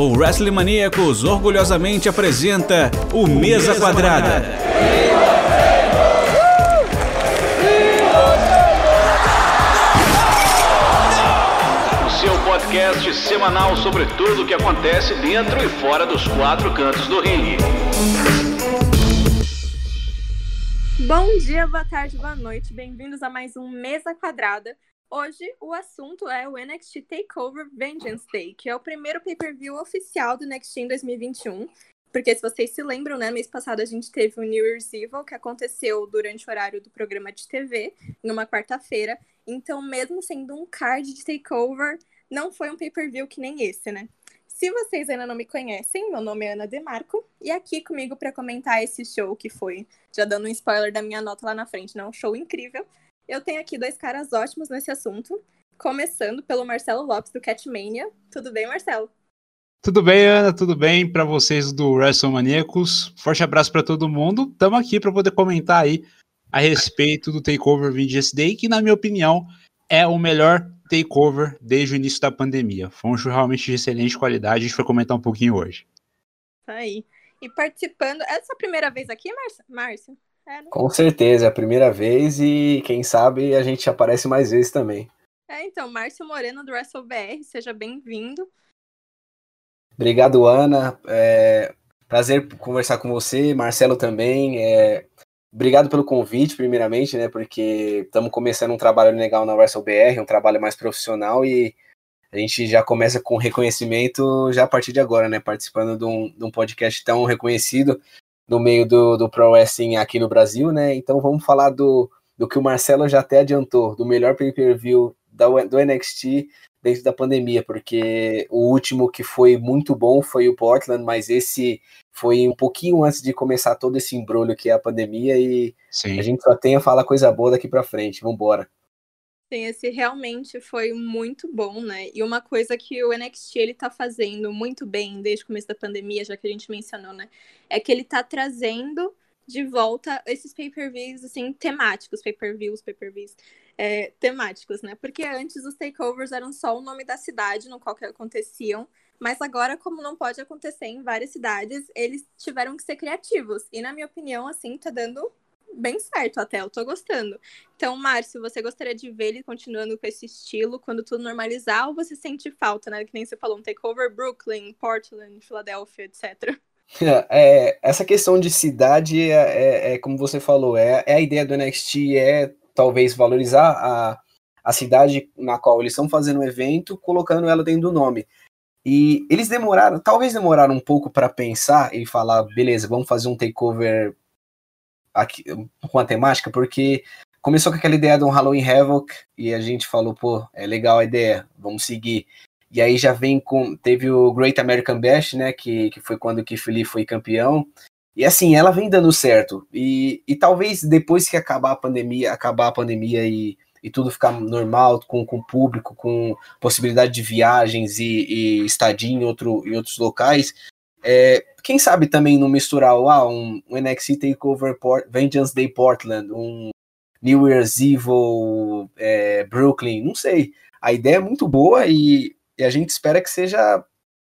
o Wrestling Maníacos orgulhosamente apresenta o Mesa Quadrada. O seu podcast semanal sobre tudo o que acontece dentro e fora dos quatro cantos do ringue. Bom dia, boa tarde, boa noite. Bem-vindos a mais um Mesa Quadrada. Hoje o assunto é o NXT Takeover Vengeance Day, que é o primeiro pay-per-view oficial do NXT em 2021. Porque se vocês se lembram, né, mês passado a gente teve o New Year's Evil, que aconteceu durante o horário do programa de TV, em uma quarta-feira. Então, mesmo sendo um card de takeover, não foi um pay-per-view que nem esse, né? Se vocês ainda não me conhecem, meu nome é Ana Demarco, e aqui comigo para comentar esse show que foi, já dando um spoiler da minha nota lá na frente, né? Um show incrível. Eu tenho aqui dois caras ótimos nesse assunto, começando pelo Marcelo Lopes do Catmania. Tudo bem, Marcelo? Tudo bem, Ana? Tudo bem para vocês do WrestleManiacos? Forte abraço para todo mundo. Estamos aqui para poder comentar aí a respeito do Takeover VGS Day, que na minha opinião é o melhor takeover desde o início da pandemia. Foi um show realmente de excelente qualidade, a gente vai comentar um pouquinho hoje. Aí. E participando, essa é a primeira vez aqui, Márcio? É? Com certeza, é a primeira vez e quem sabe a gente aparece mais vezes também. É, então, Márcio Moreno do WrestleBR, seja bem-vindo. Obrigado, Ana. É, prazer conversar com você, Marcelo também. É, obrigado pelo convite, primeiramente, né? Porque estamos começando um trabalho legal na WrestleBR, um trabalho mais profissional e a gente já começa com reconhecimento já a partir de agora, né? Participando de um, de um podcast tão reconhecido no meio do, do Pro Wrestling aqui no Brasil, né? Então vamos falar do, do que o Marcelo já até adiantou, do melhor pay-per-view do NXT dentro da pandemia, porque o último que foi muito bom foi o Portland, mas esse foi um pouquinho antes de começar todo esse embrulho que é a pandemia e Sim. a gente só tem a falar coisa boa daqui para frente. Vamos embora. Sim, esse realmente foi muito bom, né? E uma coisa que o NXT ele tá fazendo muito bem desde o começo da pandemia, já que a gente mencionou, né? É que ele tá trazendo de volta esses pay-per-views, assim, temáticos, pay-per-views, pay-per-views, é, temáticos, né? Porque antes os takeovers eram só o nome da cidade no qual que aconteciam, mas agora, como não pode acontecer em várias cidades, eles tiveram que ser criativos. E, na minha opinião, assim, tá dando bem certo até, eu tô gostando. Então, Márcio, você gostaria de ver ele continuando com esse estilo quando tudo normalizar, ou você sente falta, né? Que nem você falou, um takeover Brooklyn, Portland, Filadélfia, etc. É, é, essa questão de cidade é, é, é como você falou, é, é, a ideia do NXT, é talvez valorizar a, a cidade na qual eles estão fazendo o evento, colocando ela dentro do nome. E eles demoraram, talvez demoraram um pouco para pensar e falar, beleza, vamos fazer um takeover aqui, com a temática, porque começou com aquela ideia de um Halloween Havoc e a gente falou, pô, é legal a ideia, vamos seguir. E aí já vem com. Teve o Great American Bash, né? Que, que foi quando o Keith Lee foi campeão. E assim, ela vem dando certo. E, e talvez depois que acabar a pandemia, acabar a pandemia e, e tudo ficar normal, com, com o público, com possibilidade de viagens e, e estadia em, outro, em outros locais, é, quem sabe também não misturar ah, um, um NXT Takeover Port, Vengeance Day Portland, um New Year's Evil é, Brooklyn, não sei. A ideia é muito boa e, e, a gente espera que seja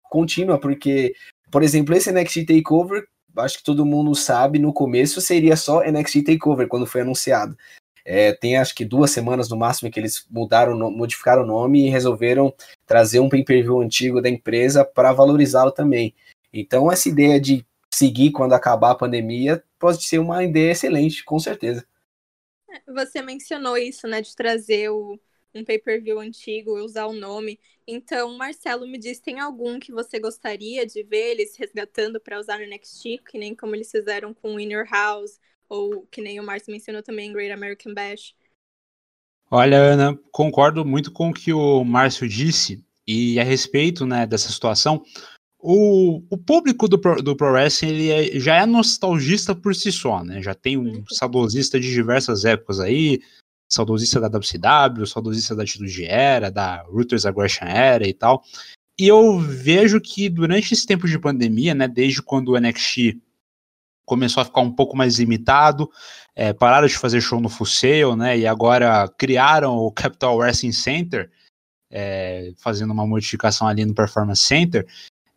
contínua, porque, por exemplo, esse NXT Takeover, acho que todo mundo sabe, no começo seria só NXT Takeover quando foi anunciado. É, tem acho que duas semanas no máximo que eles mudaram, modificaram o nome e resolveram trazer um pay-per-view antigo da empresa para valorizá-lo também. Então, essa ideia de seguir quando acabar a pandemia pode ser uma ideia excelente, com certeza. Você mencionou isso, né, de trazer o, um pay-per-view antigo e usar o nome. Então, Marcelo, me diz, tem algum que você gostaria de ver eles resgatando para usar no NXT, que nem como eles fizeram com o Inner House, ou que nem o Márcio mencionou também, Great American Bash? Olha, Ana, concordo muito com o que o Márcio disse, e a respeito né, dessa situação, o, o público do Pro, do Pro Wrestling ele é, já é nostalgista por si só, né? Já tem um uhum. saudosista de diversas épocas aí, saudosista da WCW, saudosista da Atitude Era, da Ruthless Aggression Era e tal. E eu vejo que durante esse tempo de pandemia, né, desde quando o NXT começou a ficar um pouco mais limitado, é, pararam de fazer show no Sail, né, e agora criaram o Capital Wrestling Center, é, fazendo uma modificação ali no Performance Center,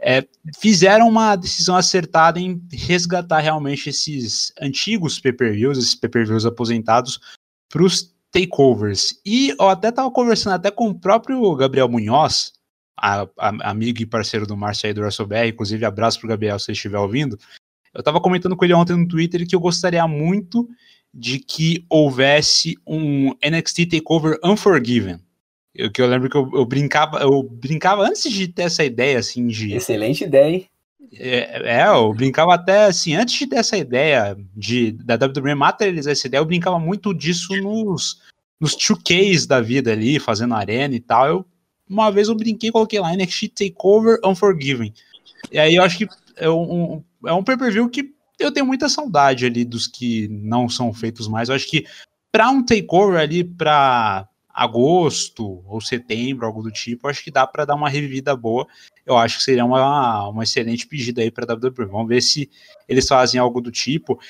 é, fizeram uma decisão acertada em resgatar realmente esses antigos pay-per-views, esses pay-per-views aposentados, para os takeovers. E eu até estava conversando até com o próprio Gabriel Munhoz, a, a, amigo e parceiro do Márcio aí do WrestleBR, inclusive abraço pro Gabriel se estiver ouvindo. Eu estava comentando com ele ontem no Twitter que eu gostaria muito de que houvesse um NXT Takeover Unforgiven. Eu, que eu lembro que eu, eu, brincava, eu brincava antes de ter essa ideia, assim, de. Excelente ideia, hein? É, é, eu brincava até assim, antes de ter essa ideia de da WWE materializar essa ideia, eu brincava muito disso nos, nos 2Ks da vida ali, fazendo arena e tal. Eu, uma vez eu brinquei, coloquei lá NXT Takeover Unforgiven. E aí eu acho que é um, é um pay-per-view que eu tenho muita saudade ali dos que não são feitos mais. Eu acho que para um takeover ali para agosto ou setembro, algo do tipo, acho que dá para dar uma revivida boa. Eu acho que seria uma, uma excelente pedida aí para WWE. Vamos ver se eles fazem algo do tipo.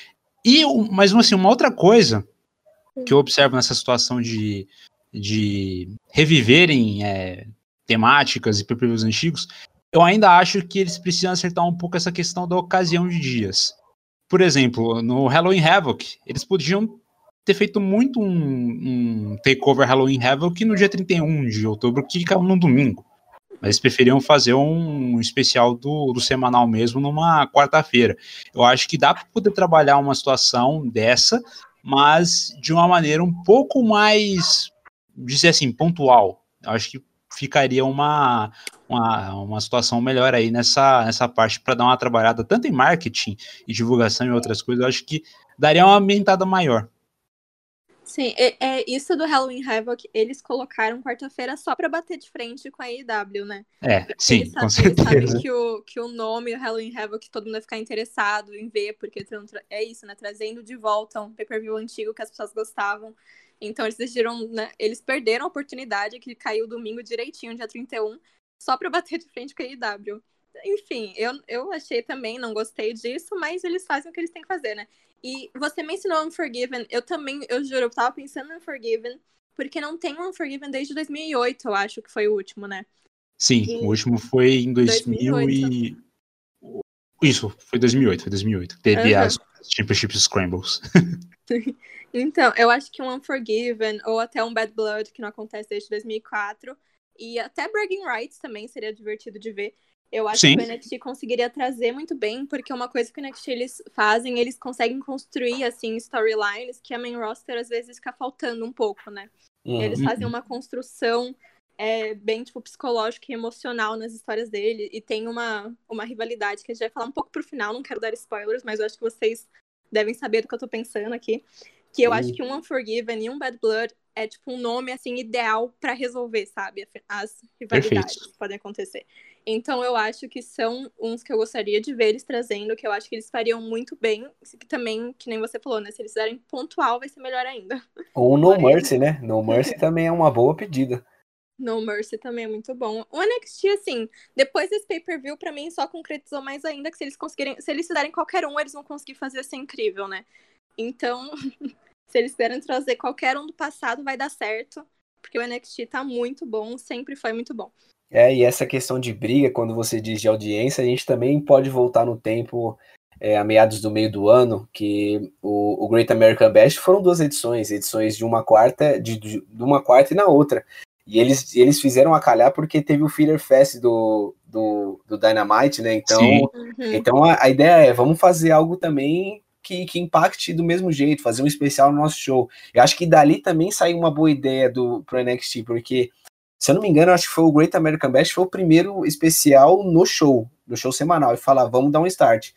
E, mas assim, uma outra coisa que eu observo nessa situação de, de reviverem é, temáticas e previews antigos, eu ainda acho que eles precisam acertar um pouco essa questão da ocasião de dias. Por exemplo, no Halloween Havoc, eles podiam ter feito muito um, um takeover Halloween Havoc no dia 31 de outubro, que caiu no domingo. Mas eles preferiam fazer um especial do, do semanal mesmo numa quarta-feira. Eu acho que dá para poder trabalhar uma situação dessa, mas de uma maneira um pouco mais, dizer assim, pontual. Eu acho que ficaria uma, uma, uma situação melhor aí nessa, nessa parte para dar uma trabalhada tanto em marketing e divulgação e outras coisas. Eu acho que daria uma ambientada maior. Sim, é, é, isso do Halloween Havoc, eles colocaram quarta-feira só para bater de frente com a IW, né? É, sim, com certeza. Eles sabem que o, que o nome Halloween Havoc todo mundo vai ficar interessado em ver, porque é isso, né? Trazendo de volta um pay-per-view antigo que as pessoas gostavam. Então eles decidiram, né? Eles perderam a oportunidade que caiu domingo direitinho, dia 31, só para bater de frente com a IW. Enfim, eu, eu achei também, não gostei disso, mas eles fazem o que eles têm que fazer, né? E você mencionou Unforgiven, eu também, eu juro, eu tava pensando em Unforgiven, porque não tem um Unforgiven desde 2008, eu acho que foi o último, né? Sim, e... o último foi em 2000 2008. e... Isso, foi 2008, foi 2008. Teve uhum. as Championship Scrambles. então, eu acho que um Unforgiven ou até um Bad Blood, que não acontece desde 2004, e até Bragging Rights também seria divertido de ver. Eu acho Sim. que o NXT conseguiria trazer muito bem, porque uma coisa que o NXT eles fazem, eles conseguem construir, assim, storylines que a main roster às vezes fica faltando um pouco, né? Uhum. Eles fazem uma construção é, bem, tipo, psicológica e emocional nas histórias dele, e tem uma, uma rivalidade que a gente vai falar um pouco pro final, não quero dar spoilers, mas eu acho que vocês devem saber do que eu tô pensando aqui, que eu uhum. acho que um Unforgiven e um Bad Blood é, tipo, um nome, assim, ideal para resolver, sabe? As rivalidades Perfeito. que podem acontecer. Então eu acho que são uns que eu gostaria de ver eles trazendo, que eu acho que eles fariam muito bem. Que também, que nem você falou, né? Se eles fizerem pontual, vai ser melhor ainda. Ou No Mercy, né? No Mercy também é uma boa pedida. No Mercy também é muito bom. O NXT, assim, depois desse pay-per-view, pra mim, só concretizou mais ainda que se eles conseguirem. Se eles fizerem qualquer um, eles vão conseguir fazer ser incrível, né? Então, se eles quiserem trazer qualquer um do passado, vai dar certo. Porque o NXT tá muito bom, sempre foi muito bom. É, e essa questão de briga, quando você diz de audiência, a gente também pode voltar no tempo, é, a meados do meio do ano, que o, o Great American Bash foram duas edições, edições de uma quarta, de, de uma quarta e na outra. E eles, eles fizeram a calhar porque teve o Filler Fest do, do, do Dynamite, né? Então, uhum. então a, a, ideia é, vamos fazer algo também que, que impacte do mesmo jeito, fazer um especial no nosso show. Eu acho que dali também saiu uma boa ideia do pro NXT, porque se eu não me engano, acho que foi o Great American Bash, foi o primeiro especial no show, no show semanal, e falar, vamos dar um start.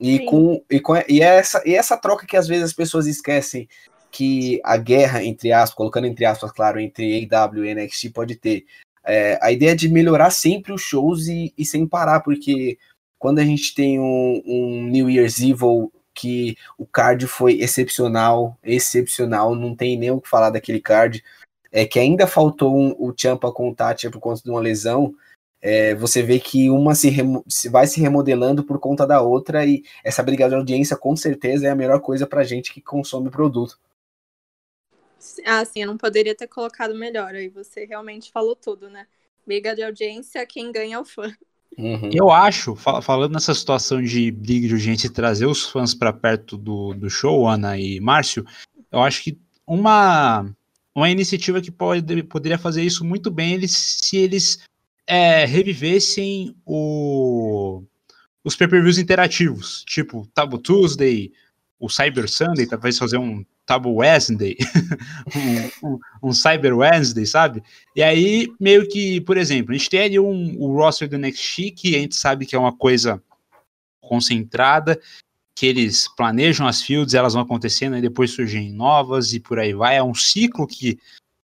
E com, e com e essa, e essa troca que às vezes as pessoas esquecem que a guerra, entre aspas, colocando entre aspas, claro, entre AW e NXT pode ter. É, a ideia de melhorar sempre os shows e, e, sem parar, porque quando a gente tem um, um New Year's Evil que o card foi excepcional, excepcional, não tem nem o que falar daquele card é, que ainda faltou um, o Champa com o Tati por conta de uma lesão, é, você vê que uma se, se, vai se remodelando por conta da outra e essa briga de audiência com certeza é a melhor coisa pra gente que consome o produto. Ah, sim, eu não poderia ter colocado melhor, aí você realmente falou tudo, né? Briga de audiência, quem ganha é o fã. Uhum. Eu acho, fal falando nessa situação de briga de urgência e trazer os fãs para perto do, do show, Ana e Márcio, eu acho que uma, uma iniciativa que pode, poderia fazer isso muito bem eles, se eles é, revivessem o, os pay-per-views interativos, tipo Tabu Tuesday, o Cyber Sunday, talvez fazer um Tabu Wednesday, um, um, um, Cyber Wednesday, sabe? E aí, meio que, por exemplo, a gente tem ali um, o roster do NXT, que a gente sabe que é uma coisa concentrada, que eles planejam as fields, elas vão acontecendo, e depois surgem novas e por aí vai. É um ciclo que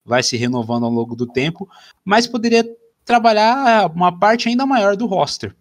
vai se renovando ao longo do tempo, mas poderia trabalhar uma parte ainda maior do roster.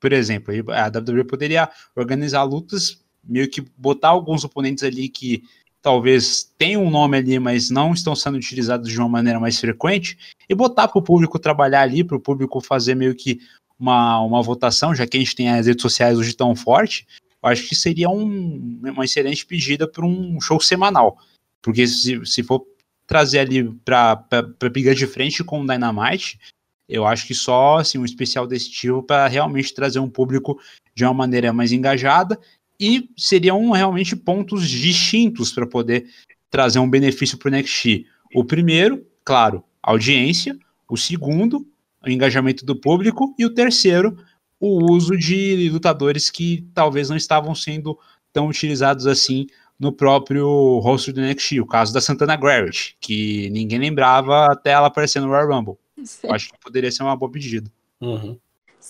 Por exemplo, a WWE poderia organizar lutas, meio que botar alguns oponentes ali que talvez tenham um nome ali, mas não estão sendo utilizados de uma maneira mais frequente, e botar para o público trabalhar ali, para o público fazer meio que uma, uma votação, já que a gente tem as redes sociais hoje tão forte, eu acho que seria um, uma excelente pedida para um show semanal. Porque se, se for trazer ali para brigar de frente com o Dynamite, eu acho que só assim, um especial desse tipo para realmente trazer um público de uma maneira mais engajada e seriam realmente pontos distintos para poder trazer um benefício para o NXT. O primeiro, claro, audiência. O segundo, o engajamento do público. E o terceiro, o uso de lutadores que talvez não estavam sendo tão utilizados assim no próprio roster do NXT. O caso da Santana Garrett, que ninguém lembrava até ela aparecer no Royal Rumble. Acho que poderia ser uma boa pedida. Uhum.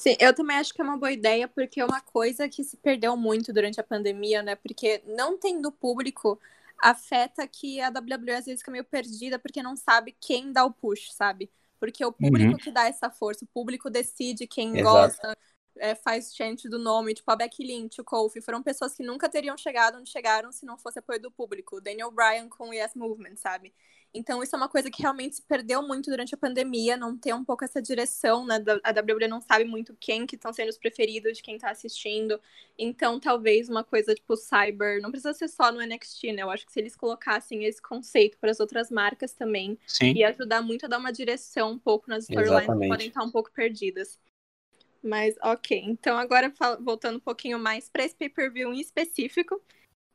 Sim, eu também acho que é uma boa ideia, porque é uma coisa que se perdeu muito durante a pandemia, né? Porque não tendo público afeta que a WWE às vezes fica meio perdida porque não sabe quem dá o push, sabe? Porque o público uhum. que dá essa força, o público decide quem Exato. gosta, é, faz chant do nome, tipo a Becky Lynch, o Kofi, foram pessoas que nunca teriam chegado onde chegaram se não fosse apoio do público. Daniel Bryan com o Yes Movement, sabe? Então, isso é uma coisa que realmente se perdeu muito durante a pandemia, não ter um pouco essa direção, né? A WWE não sabe muito quem que estão sendo os preferidos de quem está assistindo. Então, talvez uma coisa tipo Cyber, não precisa ser só no NXT, né? Eu acho que se eles colocassem esse conceito para as outras marcas também, Sim. ia ajudar muito a dar uma direção um pouco nas storylines que podem estar um pouco perdidas. Mas, ok. Então, agora voltando um pouquinho mais para esse pay-per-view em específico,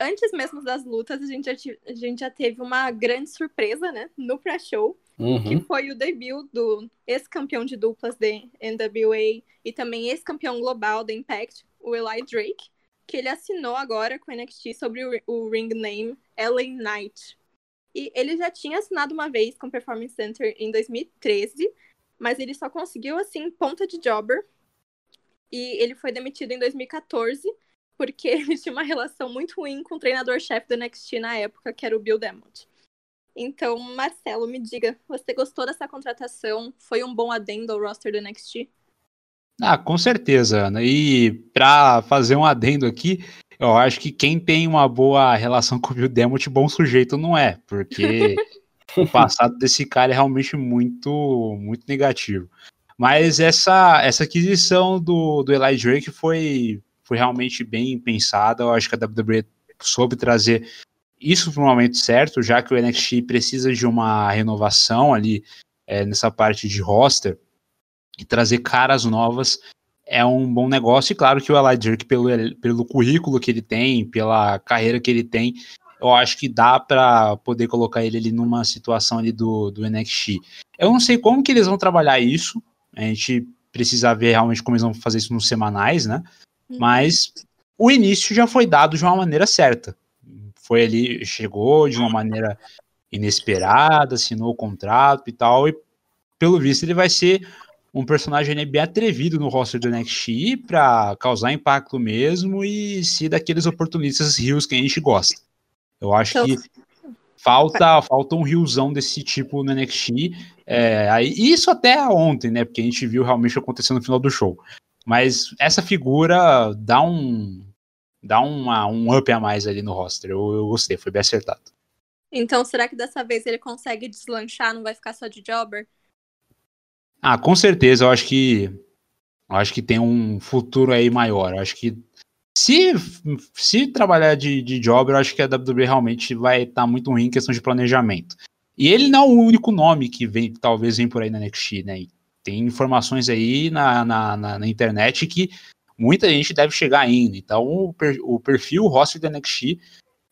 antes mesmo das lutas, a gente já, a gente já teve uma grande surpresa, né? No pré-show, uhum. que foi o debut do ex-campeão de duplas da NWA e também ex-campeão global da Impact, o Eli Drake, que ele assinou agora com o NXT sobre o, o ring name LA Knight. E ele já tinha assinado uma vez com o Performance Center em 2013, mas ele só conseguiu, assim, ponta de jobber. E ele foi demitido em 2014 porque ele tinha uma relação muito ruim com o treinador-chefe do NXT na época, que era o Bill Demont. Então, Marcelo, me diga, você gostou dessa contratação? Foi um bom adendo ao roster do NXT? Ah, com certeza, Ana. E para fazer um adendo aqui, eu acho que quem tem uma boa relação com o Bill Demont, bom sujeito não é, porque o passado desse cara é realmente muito, muito negativo. Mas essa, essa aquisição do, do Eli Drake foi foi realmente bem pensada. Eu acho que a WWE soube trazer isso para o momento certo, já que o NXT precisa de uma renovação ali é, nessa parte de roster e trazer caras novas é um bom negócio. E claro que o Eli Drake, pelo, pelo currículo que ele tem, pela carreira que ele tem, eu acho que dá para poder colocar ele ali numa situação ali do, do NXT. Eu não sei como que eles vão trabalhar isso. A gente precisa ver realmente como eles vão fazer isso nos semanais, né? Mas o início já foi dado de uma maneira certa. Foi ali, chegou de uma maneira inesperada, assinou o contrato e tal, e pelo visto ele vai ser um personagem bem atrevido no roster do NXT para causar impacto mesmo e ser daqueles oportunistas rios que a gente gosta. Eu acho então, que falta falta um riozão desse tipo no NXT. É, aí, isso até ontem, né? Porque a gente viu realmente acontecendo no final do show. Mas essa figura dá um dá uma, um up a mais ali no roster. Eu, eu gostei, foi bem acertado. Então, será que dessa vez ele consegue deslanchar, não vai ficar só de jobber? Ah, com certeza, eu acho que eu acho que tem um futuro aí maior. Eu acho que se, se trabalhar de, de jobber, eu acho que a WWE realmente vai estar tá muito ruim em questão de planejamento. E ele não é o único nome que vem, talvez vem por aí na NXT, né? Tem informações aí na, na, na, na internet que muita gente deve chegar ainda. Então, o, per, o perfil roster da NXT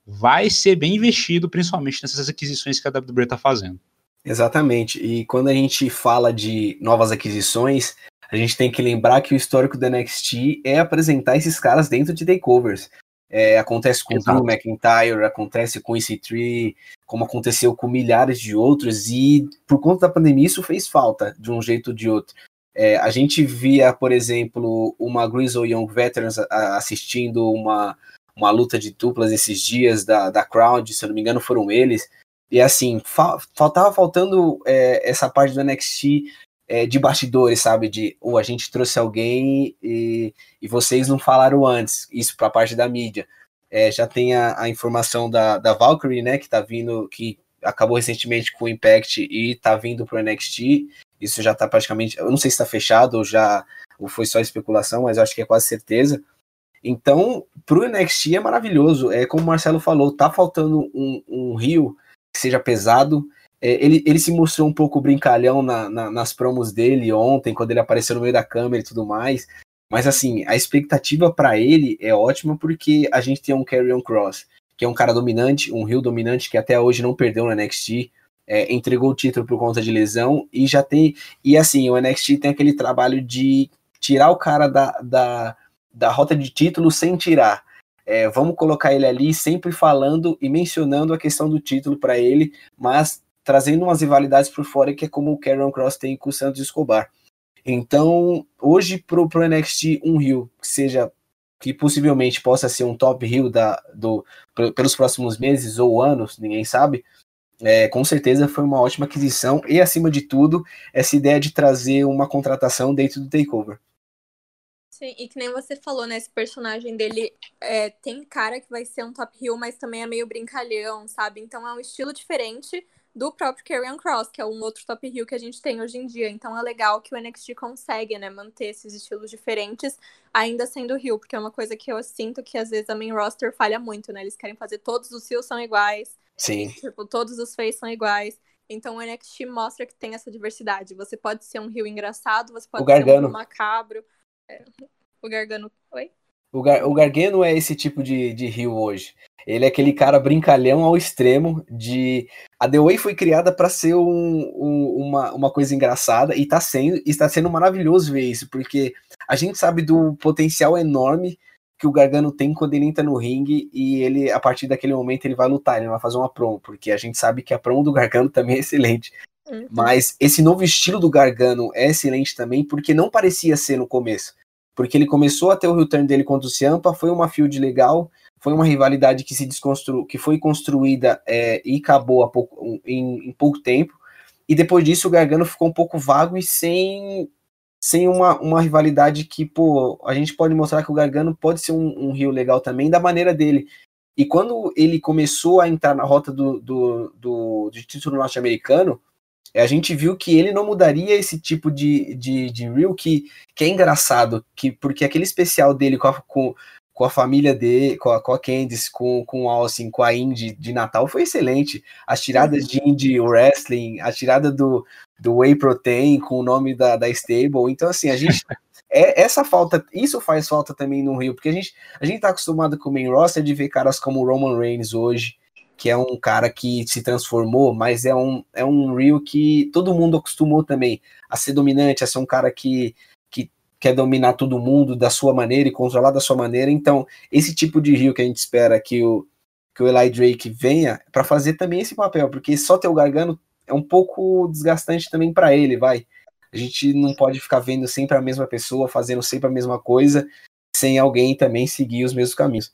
vai ser bem investido, principalmente nessas aquisições que a WWE está fazendo. Exatamente. E quando a gente fala de novas aquisições, a gente tem que lembrar que o histórico da NXT é apresentar esses caras dentro de takeovers. É, acontece com o Drew McIntyre, acontece com esse Tree, como aconteceu com milhares de outros, e por conta da pandemia isso fez falta de um jeito ou de outro. É, a gente via, por exemplo, uma Grizzle Young Veterans assistindo uma, uma luta de duplas esses dias da, da Crowd, se eu não me engano foram eles, e assim, fa faltava faltando é, essa parte do NXT é, de bastidores, sabe? De ou oh, a gente trouxe alguém e, e vocês não falaram antes, isso para a parte da mídia. É, já tem a, a, informação da, da Valkyrie, né? Que tá vindo, que acabou recentemente com o Impact e tá vindo pro NXT. Isso já tá praticamente. Eu não sei se tá fechado ou já ou foi só especulação, mas eu acho que é quase certeza. Então, pro NXT é maravilhoso. É como o Marcelo falou, tá faltando um, um Rio que seja pesado, é, ele, ele se mostrou um pouco brincalhão na, na, nas promos dele ontem, quando ele apareceu no meio da câmera e tudo mais. Mas assim, a expectativa para ele é ótima porque a gente tem um Carrion Cross, que é um cara dominante, um Rio dominante que até hoje não perdeu no NXT, é, entregou o título por conta de lesão e já tem. E assim, o NXT tem aquele trabalho de tirar o cara da, da, da rota de título sem tirar. É, vamos colocar ele ali sempre falando e mencionando a questão do título para ele, mas trazendo umas rivalidades por fora, que é como o Karen Cross tem com o Santos Escobar. Então, hoje pro, pro NXT, um Rio que seja que possivelmente possa ser um top Rio da, do, pelos próximos meses ou anos, ninguém sabe. É, com certeza foi uma ótima aquisição e, acima de tudo, essa ideia de trazer uma contratação dentro do takeover. Sim, e que nem você falou, né? Esse personagem dele é, tem cara que vai ser um top Rio, mas também é meio brincalhão, sabe? Então é um estilo diferente do próprio Karrion Cross, que é um outro top heel que a gente tem hoje em dia. Então é legal que o NXT consegue, né, manter esses estilos diferentes, ainda sendo heel, porque é uma coisa que eu sinto que às vezes a main roster falha muito, né? Eles querem fazer todos os heels são iguais. Sim. Tipo, todos os face são iguais. Então o NXT mostra que tem essa diversidade. Você pode ser um heel engraçado, você pode ser um macabro. É, o Gargano. Oi? O, Gar o Gargano é esse tipo de, de heel hoje. Ele é aquele cara brincalhão ao extremo de. A The Way foi criada para ser um, um, uma, uma coisa engraçada e tá sendo, está sendo maravilhoso ver isso, porque a gente sabe do potencial enorme que o Gargano tem quando ele entra no ringue e ele, a partir daquele momento, ele vai lutar, ele vai fazer uma promo, porque a gente sabe que a promo do Gargano também é excelente. Uhum. Mas esse novo estilo do Gargano é excelente também, porque não parecia ser no começo porque ele começou a ter o return dele contra o Ciampa, foi uma field legal, foi uma rivalidade que se desconstru... que foi construída é, e acabou pouco, em, em, pouco tempo, e depois disso o Gargano ficou um pouco vago e sem, sem uma, uma rivalidade que, pô, a gente pode mostrar que o Gargano pode ser um, um rio legal também, da maneira dele. E quando ele começou a entrar na rota do, do, do, do título norte-americano, a gente viu que ele não mudaria esse tipo de, de, de reel que, que é engraçado, que porque aquele especial dele com a, com, com a família dele, com a, com a Candice, com, com o Austin, com a Indy de Natal foi excelente. As tiradas de Indy Wrestling, a tirada do, do Whey Protein com o nome da, da stable. Então, assim, a gente. É, essa falta, isso faz falta também no Rio, porque a gente, a gente tá acostumado com o main roster de ver caras como o Roman Reigns hoje, que é um cara que se transformou, mas é um, é um Rio que todo mundo acostumou também a ser dominante, a ser um cara que, que quer dominar todo mundo da sua maneira e controlar da sua maneira. Então, esse tipo de Rio que a gente espera que o, que o Eli Drake venha para fazer também esse papel, porque só ter o Gargano é um pouco desgastante também para ele, vai. A gente não pode ficar vendo sempre a mesma pessoa, fazendo sempre a mesma coisa, sem alguém também seguir os mesmos caminhos.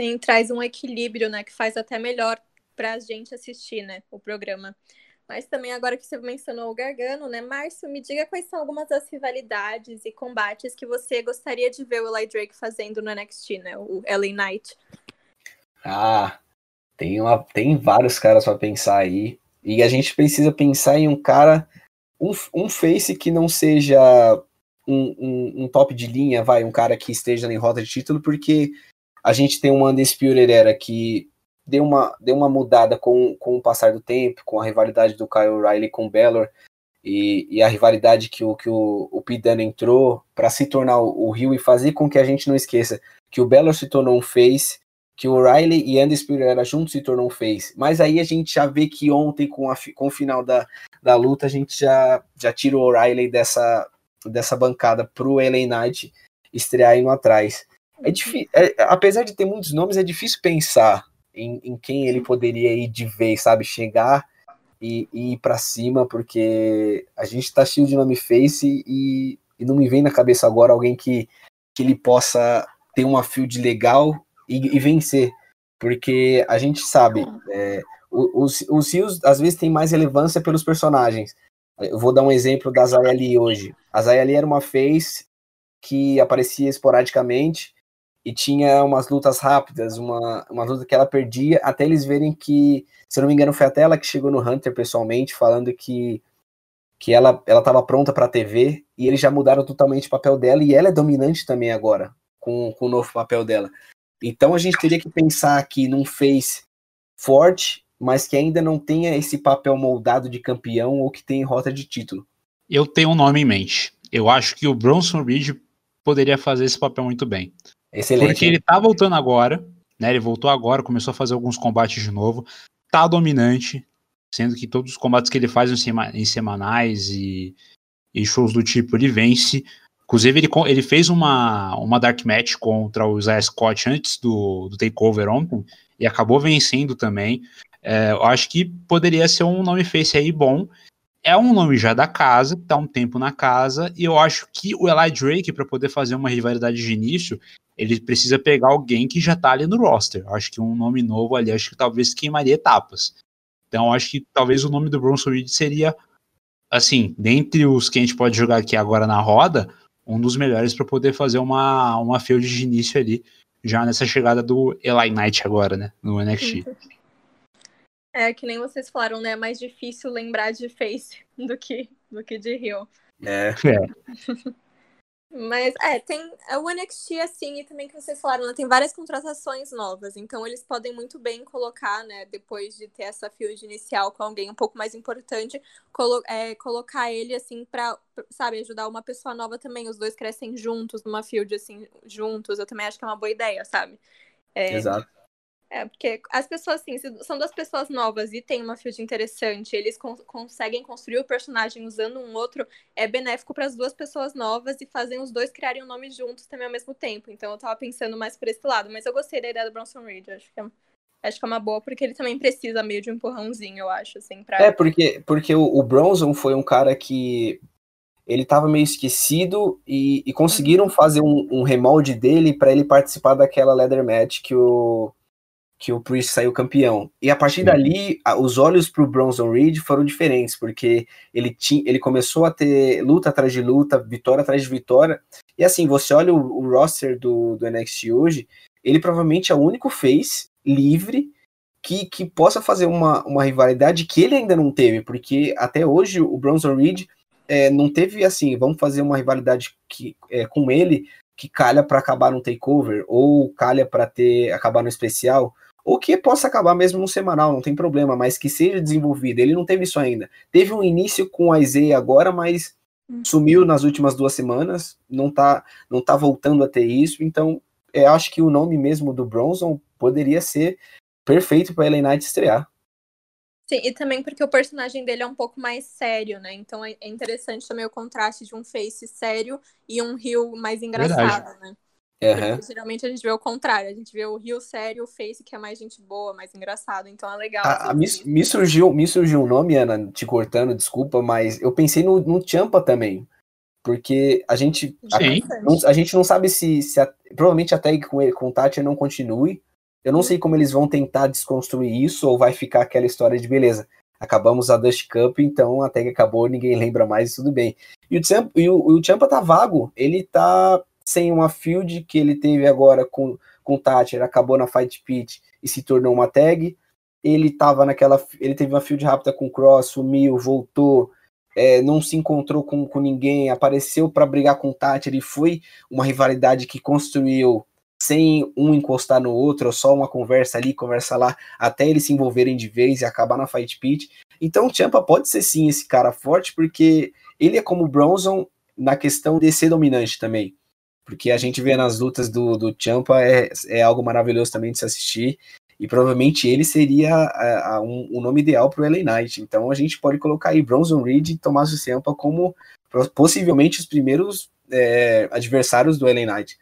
Sim, traz um equilíbrio, né? Que faz até melhor para a gente assistir, né? O programa. Mas também agora que você mencionou o Gargano, né? Márcio, me diga quais são algumas das rivalidades e combates que você gostaria de ver o Eli Drake fazendo no NXT, né? O LA Knight. Ah, tem, uma, tem vários caras para pensar aí. E a gente precisa pensar em um cara, um, um face que não seja um, um, um top de linha, vai, um cara que esteja em rota de título, porque a gente tem uma Undisputed Era que deu uma, deu uma mudada com, com o passar do tempo, com a rivalidade do Kyle O'Reilly com o Bellor. e, e a rivalidade que o, que o, o Pidano entrou para se tornar o, o Rio e fazer com que a gente não esqueça que o Belo se tornou um face, que o Riley e Andy Pereira juntos se tornou um face. Mas aí a gente já vê que ontem, com, a, com o final da, da luta, a gente já, já tira o Riley dessa, dessa bancada pro LA Knight estrear indo atrás. É difícil, é, apesar de ter muitos nomes, é difícil pensar em, em quem ele poderia ir de vez, sabe? Chegar e, e ir para cima, porque a gente tá cheio de nome face e, e não me vem na cabeça agora alguém que, que ele possa ter uma field legal e, e vencer. Porque a gente sabe, é, os, os rios às vezes têm mais relevância pelos personagens. Eu vou dar um exemplo da Zaya Lee hoje. A Zaya Lee era uma face que aparecia esporadicamente e tinha umas lutas rápidas, uma, uma luta que ela perdia, até eles verem que, se eu não me engano, foi até ela que chegou no Hunter pessoalmente, falando que, que ela estava pronta para a TV, e eles já mudaram totalmente o papel dela, e ela é dominante também agora, com, com o novo papel dela. Então a gente teria que pensar aqui num face forte, mas que ainda não tenha esse papel moldado de campeão ou que tenha rota de título. Eu tenho um nome em mente. Eu acho que o Bronson Reed poderia fazer esse papel muito bem. Excelente. Porque ele tá voltando agora, né? Ele voltou agora, começou a fazer alguns combates de novo. Tá dominante, sendo que todos os combates que ele faz em, semanais e, e shows do tipo, ele vence. Inclusive, ele, ele fez uma, uma Dark Match contra o Isaiah Scott antes do, do Takeover ontem e acabou vencendo também. É, eu acho que poderia ser um nome face aí bom. É um nome já da casa, que tá um tempo na casa, e eu acho que o Eli Drake, para poder fazer uma rivalidade de início, ele precisa pegar alguém que já tá ali no roster. Acho que um nome novo ali, acho que talvez queimaria etapas. Então, acho que talvez o nome do Bronson Reed seria, assim, dentre os que a gente pode jogar aqui agora na roda, um dos melhores para poder fazer uma, uma field de início ali, já nessa chegada do Eli Knight agora, né, no NXT. É, que nem vocês falaram, né, é mais difícil lembrar de Face do que, do que de Rio. É. é. Mas é, tem é o NXT assim, e também que vocês falaram, né, tem várias contratações novas, então eles podem muito bem colocar, né, depois de ter essa field inicial com alguém um pouco mais importante, colo é, colocar ele assim para, sabe, ajudar uma pessoa nova também, os dois crescem juntos numa field assim, juntos, eu também acho que é uma boa ideia, sabe? É, Exato. É, porque as pessoas, assim, são duas pessoas novas e tem uma field interessante, eles con conseguem construir o personagem usando um outro, é benéfico para as duas pessoas novas e fazem os dois criarem um nome juntos também ao mesmo tempo. Então eu tava pensando mais por esse lado, mas eu gostei da ideia do Bronson Reed, acho que é, acho que é uma boa, porque ele também precisa meio de um empurrãozinho, eu acho, assim, pra... É, porque, porque o, o Bronson foi um cara que ele estava meio esquecido e, e conseguiram uhum. fazer um, um remolde dele para ele participar daquela leather match que o que o Priest saiu campeão. E a partir dali, os olhos para o Bronson Reed foram diferentes, porque ele, tinha, ele começou a ter luta atrás de luta, vitória atrás de vitória. E assim, você olha o, o roster do, do NXT hoje, ele provavelmente é o único face livre que, que possa fazer uma, uma rivalidade que ele ainda não teve, porque até hoje o Bronson Reed é, não teve assim, vamos fazer uma rivalidade que, é, com ele que calha para acabar no takeover ou calha para ter acabar no especial ou que possa acabar mesmo no semanal, não tem problema, mas que seja desenvolvido. Ele não teve isso ainda. Teve um início com a Isaiah agora, mas hum. sumiu nas últimas duas semanas, não tá, não tá voltando a ter isso, então eu acho que o nome mesmo do Bronson poderia ser perfeito para Ellen Knight estrear. Sim, e também porque o personagem dele é um pouco mais sério, né? Então é interessante também o contraste de um face sério e um Rio mais engraçado, Verdade. né? Uhum. geralmente a gente vê o contrário, a gente vê o Rio sério, o Face que é mais gente boa, mais engraçado, então é legal. Ah, me, me, surgiu, me surgiu um nome, Ana, te cortando, desculpa, mas eu pensei no, no Champa também. Porque a gente, a, não, a, gente não sabe se, se a, provavelmente a tag com, ele, com o Tati não continue. Eu não sei como eles vão tentar desconstruir isso ou vai ficar aquela história de beleza. Acabamos a Dust Cup, então a tag acabou, ninguém lembra mais tudo bem. E o, Champa, e o, o Champa tá vago, ele tá sem uma field que ele teve agora com, com Thatcher, acabou na Fight Pit e se tornou uma tag. Ele tava naquela. Ele teve uma field rápida com Cross, sumiu, voltou, é, não se encontrou com, com ninguém, apareceu para brigar com o Thatcher e foi uma rivalidade que construiu sem um encostar no outro, só uma conversa ali, conversa lá, até eles se envolverem de vez e acabar na Fight Pit. Então o Champa pode ser sim esse cara forte, porque ele é como o Bronson na questão de ser dominante também. Porque a gente vê nas lutas do, do Champa é, é algo maravilhoso também de se assistir. E provavelmente ele seria a, a, um, o nome ideal para o LA Knight. Então a gente pode colocar aí Bronson Reed e Tommaso Ciampa como possivelmente os primeiros é, adversários do LA Knight.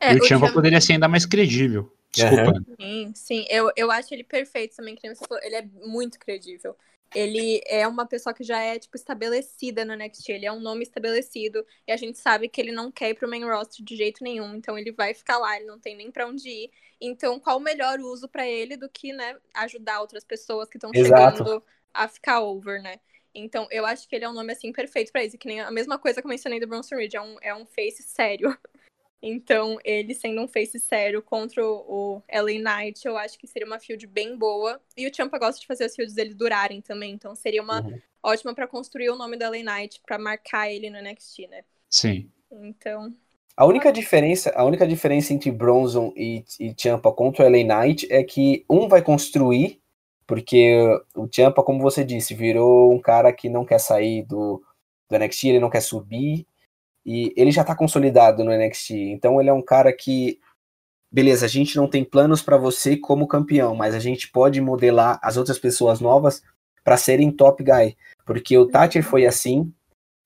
É, e o Ciampa poderia ser ainda mais credível. Desculpa. Uhum. Sim, sim. Eu, eu acho ele perfeito também, que você falou. Ele é muito credível. Ele é uma pessoa que já é, tipo, estabelecida no NXT. Ele é um nome estabelecido. E a gente sabe que ele não quer ir pro main roster de jeito nenhum. Então ele vai ficar lá, ele não tem nem para onde ir. Então, qual o melhor uso para ele do que, né, ajudar outras pessoas que estão chegando a ficar over, né? Então, eu acho que ele é um nome, assim, perfeito para isso. Que nem a mesma coisa que eu mencionei do Bronson Reed. É um, é um face sério. Então, ele sendo um face sério contra o LA Knight, eu acho que seria uma field bem boa. E o Champa gosta de fazer as fields dele durarem também. Então, seria uma uhum. ótima para construir o nome do LA Knight, para marcar ele no NXT, né? Sim. Então, a única diferença, a única diferença entre Bronson e, e Champa contra o LA Knight é que um vai construir, porque o Champa, como você disse, virou um cara que não quer sair do, do NXT, ele não quer subir, e ele já tá consolidado no NXT. Então ele é um cara que, beleza, a gente não tem planos para você como campeão, mas a gente pode modelar as outras pessoas novas para serem top guy. Porque o Thatcher foi assim,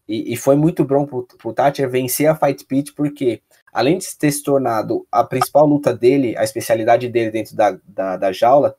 e, e foi muito bom pro, pro Thatcher vencer a Fight Pit, porque além de ter se tornado a principal luta dele, a especialidade dele dentro da, da, da jaula,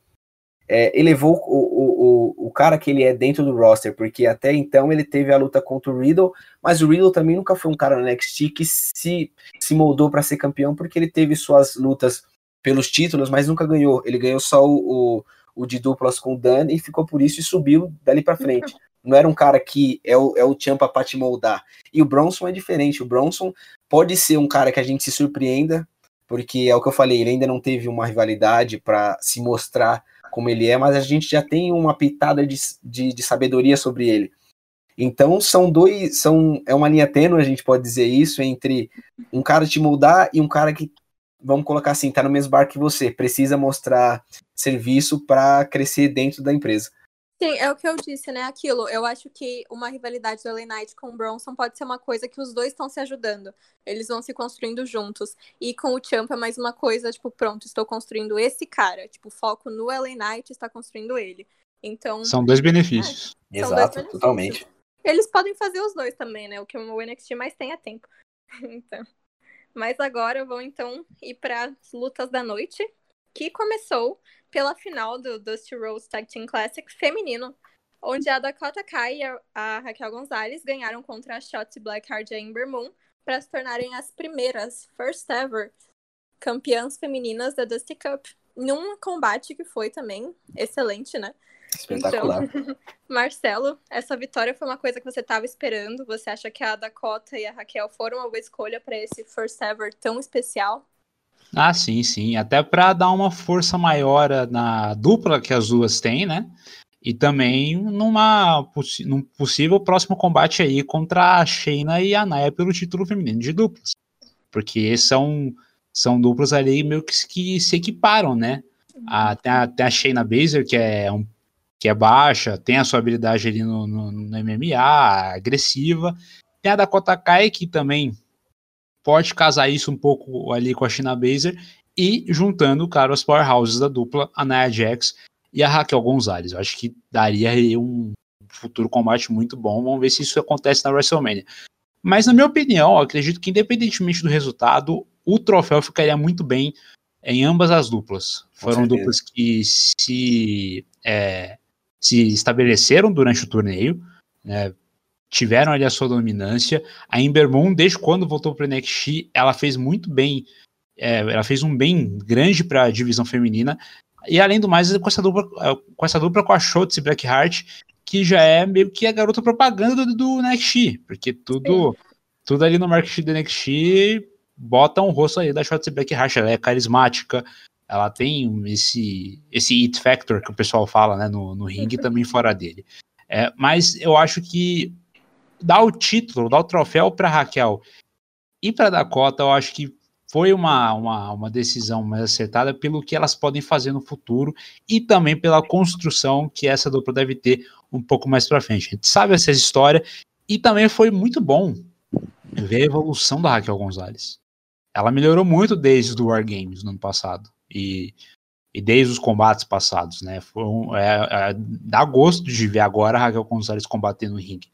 é, elevou o, o, o, o cara que ele é dentro do roster, porque até então ele teve a luta contra o Riddle, mas o Riddle também nunca foi um cara no NXT que se, se moldou para ser campeão, porque ele teve suas lutas pelos títulos, mas nunca ganhou. Ele ganhou só o, o, o de duplas com o Dan e ficou por isso e subiu dali para frente. Não era um cara que é o, é o Champa pra te moldar. E o Bronson é diferente. O Bronson pode ser um cara que a gente se surpreenda, porque é o que eu falei, ele ainda não teve uma rivalidade para se mostrar como ele é, mas a gente já tem uma pitada de, de, de, sabedoria sobre ele. Então são dois, são é uma linha tênue, a gente pode dizer isso, entre um cara te moldar e um cara que, vamos colocar assim, tá no mesmo barco que você, precisa mostrar serviço para crescer dentro da empresa. Sim, é o que eu disse, né? Aquilo. Eu acho que uma rivalidade do LA Knight com o Bronson pode ser uma coisa que os dois estão se ajudando. Eles vão se construindo juntos. E com o Champ é mais uma coisa, tipo, pronto, estou construindo esse cara. Tipo, foco no LA Knight está construindo ele. Então. São dois benefícios. É, Exato, dois benefícios. totalmente. Eles podem fazer os dois também, né? O que o NXT mais tem é tempo. então. Mas agora vou então ir para as lutas da noite, que começou pela final do Dusty Rose Tag Team Classic feminino, onde a Dakota Kai e a Raquel Gonzalez ganharam contra a Shotzi Blackheart e a Ember Moon para se tornarem as primeiras, first ever, campeãs femininas da Dusty Cup. Num combate que foi também excelente, né? Espetacular. Então, Marcelo, essa vitória foi uma coisa que você estava esperando? Você acha que a Dakota e a Raquel foram uma boa escolha para esse first ever tão especial? Ah, sim, sim. Até para dar uma força maior na dupla que as duas têm, né? E também numa num possível próximo combate aí contra a Shayna e a Naya pelo título feminino de duplas. Porque são, são duplas ali meio que, que se equiparam, né? A, tem, a, tem a que é, um, que é baixa, tem a sua habilidade ali no, no, no MMA, agressiva. Tem a Dakota Kai, que também pode casar isso um pouco ali com a China Baszler e juntando, cara, os powerhouses da dupla, a Nia Jax e a Raquel Gonzalez. Eu acho que daria um futuro combate muito bom. Vamos ver se isso acontece na WrestleMania. Mas, na minha opinião, acredito que, independentemente do resultado, o troféu ficaria muito bem em ambas as duplas. Foram duplas que se, é, se estabeleceram durante o torneio, né, tiveram ali a sua dominância. A Ember Moon, desde quando voltou para o NXT, ela fez muito bem, é, ela fez um bem grande para a divisão feminina. E além do mais, com essa dupla é, com, essa dupla com a Schultz e Blackheart, que já é meio que a garota propaganda do, do NXT, porque tudo, tudo ali no marketing do NXT bota um rosto aí da Schultz e Blackheart, ela é carismática, ela tem esse, esse it factor que o pessoal fala né, no, no ringue e também fora dele. É, mas eu acho que dar o título, dar o troféu para Raquel e para Dakota, eu acho que foi uma, uma, uma decisão mais acertada pelo que elas podem fazer no futuro e também pela construção que essa dupla deve ter um pouco mais para frente. A gente sabe essa história e também foi muito bom ver a evolução da Raquel Gonzalez. Ela melhorou muito desde o War Games no ano passado e, e desde os combates passados, né? Foi um, é, é, dá gosto de ver agora a Raquel Gonzalez combatendo no ringue.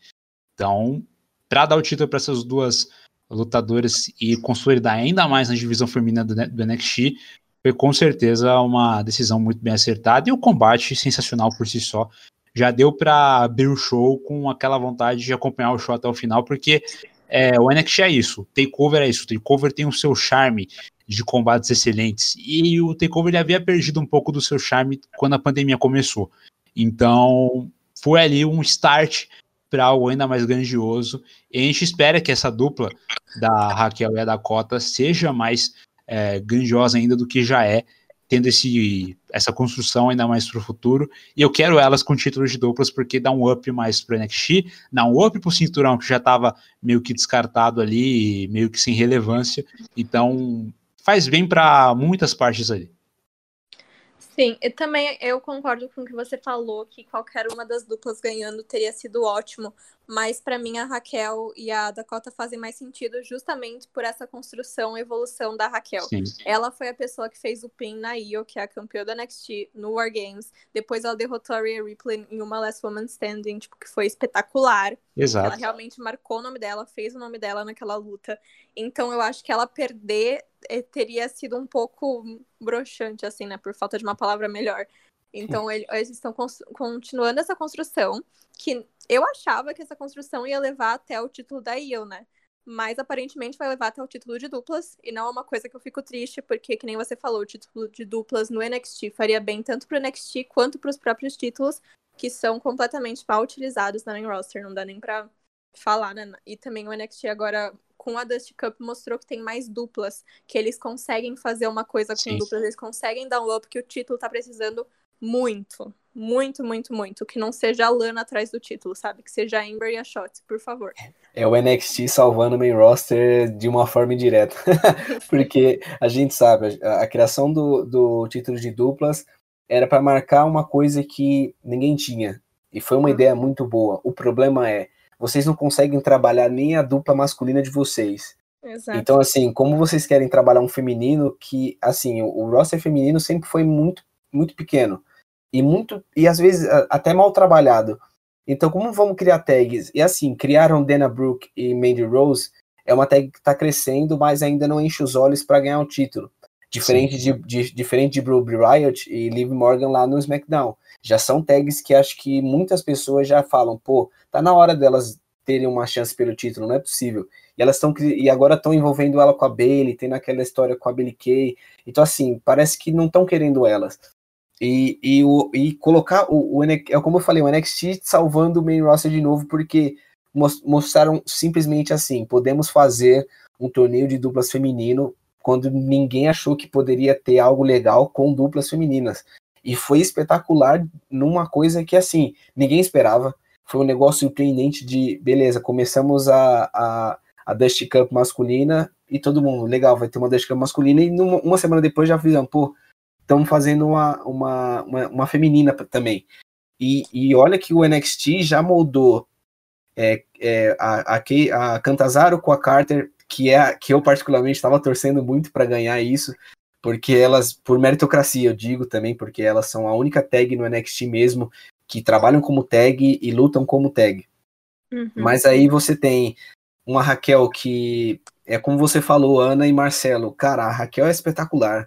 Então, para dar o título para essas duas lutadoras e consolidar ainda mais na divisão feminina do, NXT, foi com certeza uma decisão muito bem acertada e o combate sensacional por si só. Já deu para abrir o show com aquela vontade de acompanhar o show até o final, porque é, o NXT é isso, o Takeover é isso, o Takeover tem o seu charme de combates excelentes, e o Takeover ele havia perdido um pouco do seu charme quando a pandemia começou. Então, foi ali um start para algo ainda mais grandioso, e a gente espera que essa dupla da Raquel e a Dakota seja mais é, grandiosa ainda do que já é, tendo esse, essa construção ainda mais para o futuro. E eu quero elas com títulos de duplas porque dá um up mais para NXT, dá um up para o cinturão que já estava meio que descartado ali, meio que sem relevância. Então faz bem para muitas partes ali. Sim, e também eu concordo com o que você falou, que qualquer uma das duplas ganhando teria sido ótimo, mas para mim a Raquel e a Dakota fazem mais sentido justamente por essa construção e evolução da Raquel. Sim. Ela foi a pessoa que fez o pin na Io, que é a campeã da NXT no War Games. Depois ela derrotou a Rhea Ripley em uma Last Woman Standing, tipo, que foi espetacular. Exato. Ela realmente marcou o nome dela, fez o nome dela naquela luta. Então eu acho que ela perder eh, teria sido um pouco broxante, assim, né? Por falta de uma palavra melhor. Então, ele, eles estão continuando essa construção, que eu achava que essa construção ia levar até o título da Io, né? Mas aparentemente vai levar até o título de duplas, e não é uma coisa que eu fico triste, porque, que nem você falou, o título de duplas no NXT faria bem tanto pro NXT quanto pros próprios títulos, que são completamente mal utilizados na main roster, não dá nem pra falar, né? E também o NXT agora com a Dusty Cup mostrou que tem mais duplas, que eles conseguem fazer uma coisa com Sim. duplas, eles conseguem dar um up que o título tá precisando muito, muito, muito, muito. Que não seja a Lana atrás do título, sabe? Que seja a Amber e a Shot, por favor. É o NXT salvando o main roster de uma forma indireta. Porque a gente sabe, a, a criação do, do título de duplas era para marcar uma coisa que ninguém tinha. E foi uma uhum. ideia muito boa. O problema é, vocês não conseguem trabalhar nem a dupla masculina de vocês. Exato. Então, assim, como vocês querem trabalhar um feminino que, assim, o, o roster feminino sempre foi muito, muito pequeno e muito e às vezes até mal trabalhado. Então, como vamos criar tags? E assim, criaram Dana Brooke e Mandy Rose é uma tag que está crescendo, mas ainda não enche os olhos para ganhar o título. Diferente de, de, diferente de Ruby Riot e Liv Morgan lá no SmackDown. Já são tags que acho que muitas pessoas já falam, pô, tá na hora delas terem uma chance pelo título, não é possível. E elas estão e agora estão envolvendo ela com a Bailey, tem aquela história com a Bailey Kay. Então assim, parece que não estão querendo elas. E, e, o, e colocar o, o é como eu falei, o NXT salvando o main roster de novo, porque mostraram simplesmente assim: podemos fazer um torneio de duplas feminino quando ninguém achou que poderia ter algo legal com duplas femininas. E foi espetacular numa coisa que assim, ninguém esperava. Foi um negócio surpreendente de beleza, começamos a, a, a Dust Cup masculina e todo mundo, legal, vai ter uma Dust Cup masculina, e numa, uma semana depois já fizemos, pô, estão fazendo uma, uma, uma, uma, feminina também. E, e olha que o NXT já moldou é, é, a, a, a Cantazaro com a Carter, que é que eu particularmente estava torcendo muito para ganhar isso, porque elas, por meritocracia, eu digo também, porque elas são a única tag no NXT mesmo que trabalham como tag e lutam como tag. Uhum. Mas aí você tem uma Raquel que é como você falou, Ana e Marcelo. Cara, a Raquel é espetacular.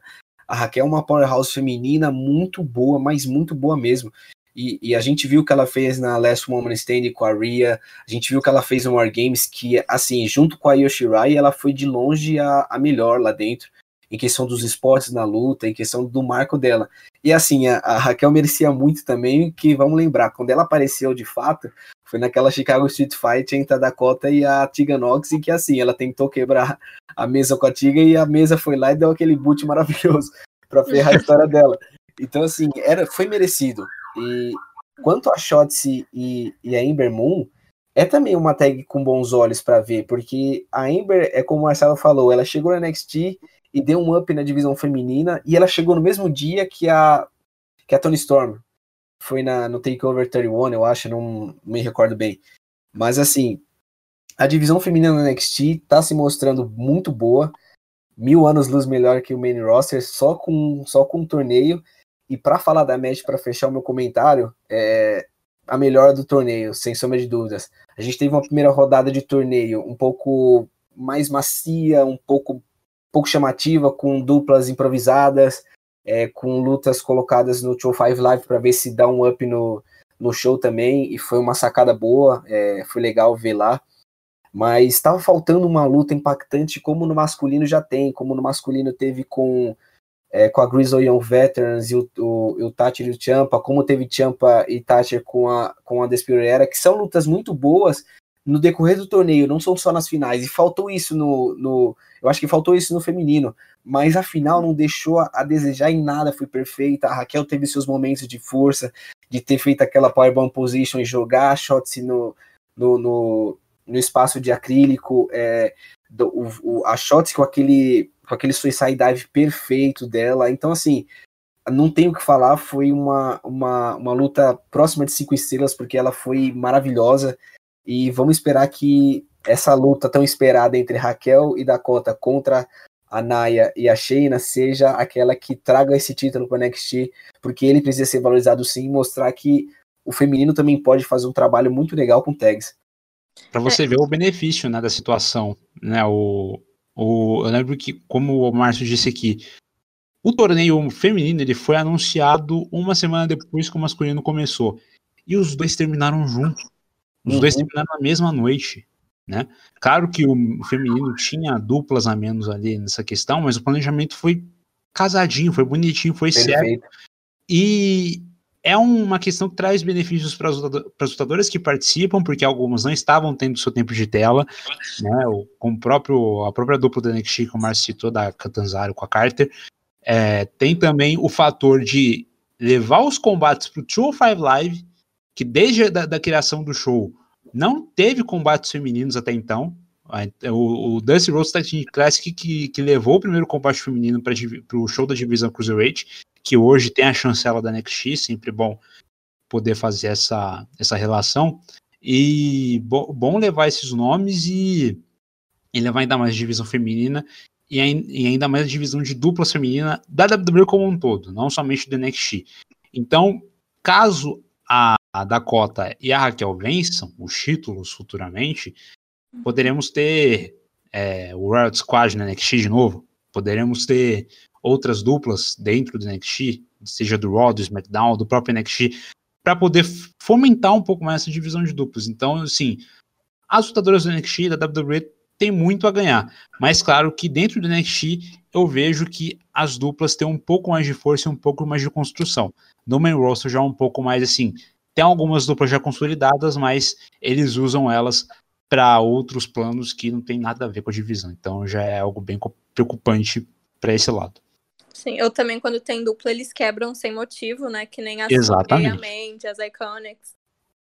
A Raquel é uma powerhouse feminina muito boa, mas muito boa mesmo. E, e, a gente viu o que ela fez na Last Woman Standing com a Rhea, a gente viu o que ela fez no War Games, que, assim, junto com a Yoshirai, ela foi de longe a, a melhor lá dentro, em questão dos esportes na luta, em questão do marco dela. E, assim, a, a Raquel merecia muito também, que, vamos lembrar, quando ela apareceu de fato, foi naquela Chicago Street Fight entre a Dakota e a Tiga Nox, e que assim, ela tentou quebrar a mesa com a Tiga e a mesa foi lá e deu aquele boot maravilhoso para ferrar a história dela. Então, assim, era, foi merecido. E quanto a Shotzi e, e a Ember Moon, é também uma tag com bons olhos para ver, porque a Ember, é como o Marcelo falou, ela chegou na NXT e deu um up na divisão feminina, e ela chegou no mesmo dia que a, que a Tony Storm. Foi na, no Takeover 31, eu acho, não, me recordo bem. Mas assim, a divisão feminina na NXT tá se mostrando muito boa, mil anos luz melhor que o main roster, só com, só com um torneio. E para falar da match, para fechar o meu comentário, é a melhor do torneio, sem sombra de dúvidas. A gente teve uma primeira rodada de torneio um pouco mais macia, um pouco, pouco chamativa, com duplas improvisadas, é, com lutas colocadas no Show 5 Live para ver se dá um up no, no show também. E foi uma sacada boa, é, foi legal ver lá. Mas estava faltando uma luta impactante, como no masculino já tem, como no masculino teve com é, com a Grizzly Young Veterans e o, o, o Thatcher e o Champa, como teve Champa e Thatcher com a, com a Despirera, que são lutas muito boas no decorrer do torneio, não são só nas finais, e faltou isso no, no eu acho que faltou isso no feminino, mas a final não deixou a, desejar em nada, foi perfeita, a Raquel teve seus momentos de força, de ter feito aquela powerbomb position e jogar shots no, no, no, no espaço de acrílico, é, do, o, o, a shots com aquele com aquele suicide dive perfeito dela. Então, assim, não tenho o que falar, foi uma, uma, uma luta próxima de cinco estrelas, porque ela foi maravilhosa. E vamos esperar que essa luta tão esperada entre Raquel e Dakota contra a Naya e a Shayna seja aquela que traga esse título para o NXT, porque ele precisa ser valorizado sim, mostrar que o feminino também pode fazer um trabalho muito legal com tags. Para você é. ver o benefício né, da situação, né? O, o, eu lembro que, como o Márcio disse aqui, o torneio feminino ele foi anunciado uma semana depois que o masculino começou. E os dois terminaram juntos. Os uhum. dois terminaram na mesma noite. Né? Claro que o feminino tinha duplas a menos ali nessa questão, mas o planejamento foi casadinho, foi bonitinho, foi Perfeito. certo. E é uma questão que traz benefícios para as lutadoras que participam, porque algumas não estavam tendo seu tempo de tela, né? Com o próprio, a própria dupla da NXT, que o Marcio citou, da Catanzaro com a Carter. É, tem também o fator de levar os combates para o 205 Live, que desde a da, da, criação do show não teve combates femininos até então. O, o Dusty Rhodes Tag Classic que, que levou o primeiro combate feminino para o show da divisão Cruiserweight que hoje tem a chancela da NXT, sempre bom poder fazer essa, essa relação. E bo, bom levar esses nomes e, e levar ainda mais divisão feminina e, e, ainda mais divisão de duplas feminina da WWE como um todo, não somente do NXT. Então, caso a, a Dakota e a Raquel vençam os títulos futuramente, poderemos ter é, o World Squad na NXT de novo, poderemos ter outras duplas dentro do NXT, seja do Raw, do SmackDown, do próprio NXT, para poder fomentar um pouco mais essa divisão de duplas. Então, assim, as lutadoras do NXT da WWE têm muito a ganhar, mas claro que dentro do NXT eu vejo que as duplas têm um pouco mais de força e um pouco mais de construção. No main roster já é um pouco mais assim, tem algumas duplas já consolidadas, mas eles usam elas para outros planos que não tem nada a ver com a divisão. Então já é algo bem preocupante para esse lado. Sim, eu também, quando tem dupla, eles quebram sem motivo, né? Que nem as Exatamente. as Iconics.